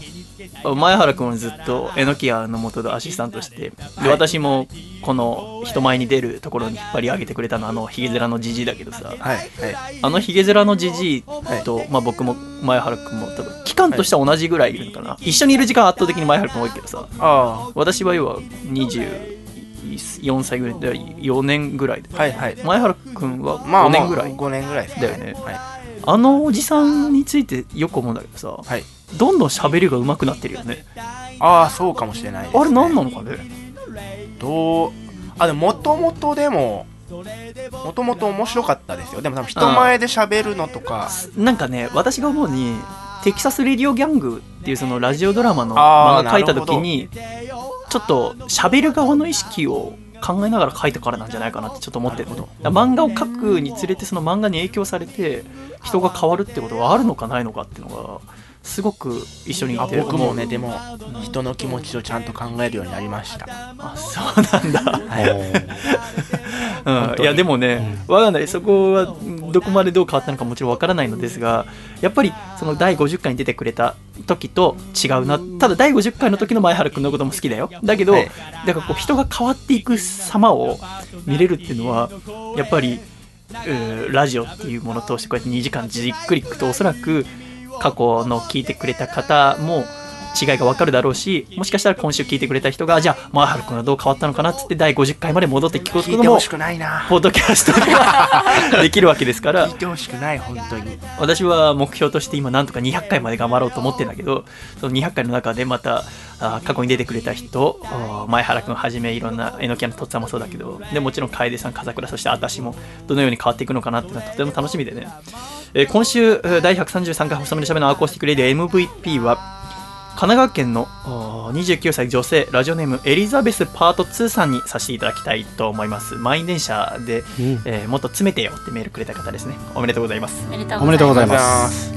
前原くんはずっとえのきやの元でアシスタントして、で私もこの人前に出るところに引っ張り上げてくれたのはあのヒゲ面のじじいだけどさ、はいはい。あのヒゲ面のじじいと、まあ、僕も前原くんも多分期間としては同じぐらいいるのかな、一緒にいる時間は圧倒的に前原くん多いけどさ。あ私は要は24歳ぐらいで4年ぐらいで、はいはい。前原くんはまあ5年ぐらい、5年ぐらいだよね。はいあのおじさんについてよく思うんだけどさ、はい。どんどん喋りが上手くなってるよね。ああそうかもしれない。ね、あれ何なのかね？どうあでももともとでももともと面白かったですよ。でも多分人前で喋るのとか。なんかね私が思うにテキサス・レディオ・ギャングっていうそのラジオドラマの漫画書いた時にちょっと喋る側の意識を考えながら書いたからなんじゃないかなってちょっと思ってるの漫画を書くにつれてその漫画に影響されて人が変わるってことはあるのかないのかっていうのがすごく一緒にいて。あ僕もねでも人の気持ちをちゃんと考えるようになりました。あそうなんだうん、いやでもね、わかんない。そこはどこまでどう変わったのかもちろんわからないのですがやっぱりその第50回に出てくれた時と違うな。ただ第50回の時の前原君のことも好きだよ。だけど、はい。だからこう人が変わっていく様を見れるっていうのはやっぱり、うーラジオっていうものを通してこうやって2時間じっくり聞くとおそらく過去の聞いてくれた方も違いが分かるだろうしもしかしたら今週聞いてくれた人がじゃあ前原君はどう変わったのかなっつって第50回まで戻って聞くことも聞いてほしくないな。ポッドキャストでは できるわけですから。聞いてほしくない本当に。私は目標として今なんとか200回まで頑張ろうと思ってんだけどその200回の中でまたあ過去に出てくれた人あ前原君はじめいろんなえのきやのとっつぁんもそうだけどでもちろん楓さん風倉そして私もどのように変わっていくのかなっていうのはとても楽しみでね、えー今週えー第133回細身のシャイボーイのアコースティックレディオ MVP は神奈川県のあー29歳女性ラジオネームエリザベスパート2さんにさせていただきたいと思います。満員電車で、えーもっと詰めてよってメールくれた方ですね。おめでとうございます。おめでとうございます。す。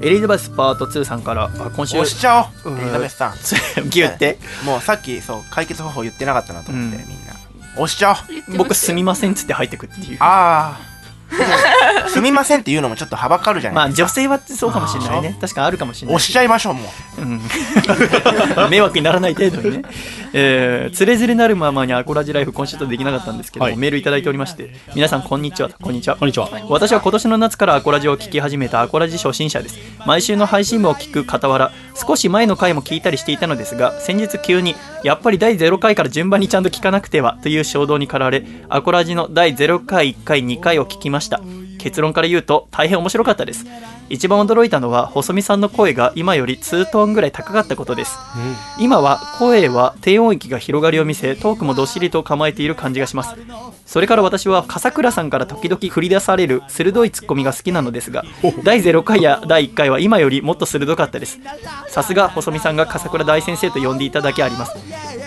エリザベスパート2さんからあ今週押しちゃおう。うん。エリザベスさん。ギュって。もうさっきそう解決方法言ってなかったなと思って、うん。みんな。押しちゃおう。僕すみませんっつって入ってくっていう。ああ すみませんっていうのもちょっとはばかるじゃまあないですか、女性はそうかもしれないね。確かにあるかもしれない。押しちゃいましょうもう。うん。迷惑にならない程度にね、えー、つれづれなるままにアコラジライフ今週とできなかったんですけども、はい。メールいただいておりまして皆さんこんにちは。こんにちは。こんにちは。私は今年の夏からアコラジを聞き始めたアコラジ初心者です。毎週の配信部を聞く傍ら少し前の回も聞いたりしていたのですが先日急にやっぱり第0回から順番にちゃんと聞かなくてはという衝動に駆られアコラジの第0回1回2回を聞きましたました。結論から言うと大変面白かったです。一番驚いたのは細見さんの声が今より2トーンぐらい高かったことです。今は声は低音域が広がりを見せトークもどっしりと構えている感じがします。それから私は笠倉さんから時々繰り出される鋭いツッコミが好きなのですが第0回や第1回は今よりもっと鋭かったです。さすが細見さんが笠倉大先生と呼んでいただけあります。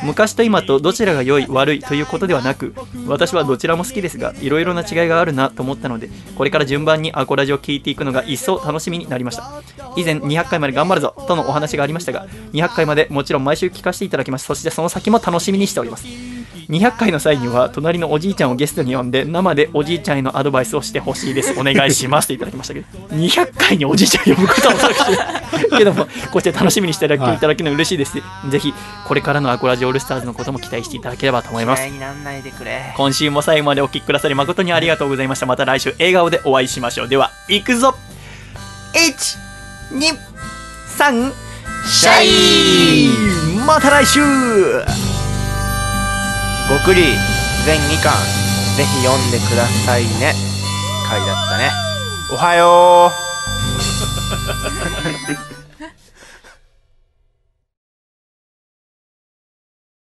昔と今とどちらが良い悪いということではなく私はどちらも好きですがいろいろな違いがあるなと思ったのでこれから順番にアコラジを聴いていくのが一層楽しみになりました。以前200回まで頑張るぞとのお話がありましたが200回までもちろん毎週聞かせていただきます。そしてその先も楽しみにしております。200回の際には隣のおじいちゃんをゲストに呼んで生でおじいちゃんへのアドバイスをしてほしいです。お願いしますといただきましたけど200回におじいちゃん呼ぶことはおそらくけどもこうして楽しみにしていただけいただけるの嬉しいです、ぜひこれからのアコラジオールスターズのことも期待していただければと思います。今週も最後までお聞きくださり誠にありがとうございました。また来週笑顔でお会いしましょう。では行くぞ。123シャイ。また来週ごくり全2巻。ぜひ読んでくださいね。回だったね。おはよう。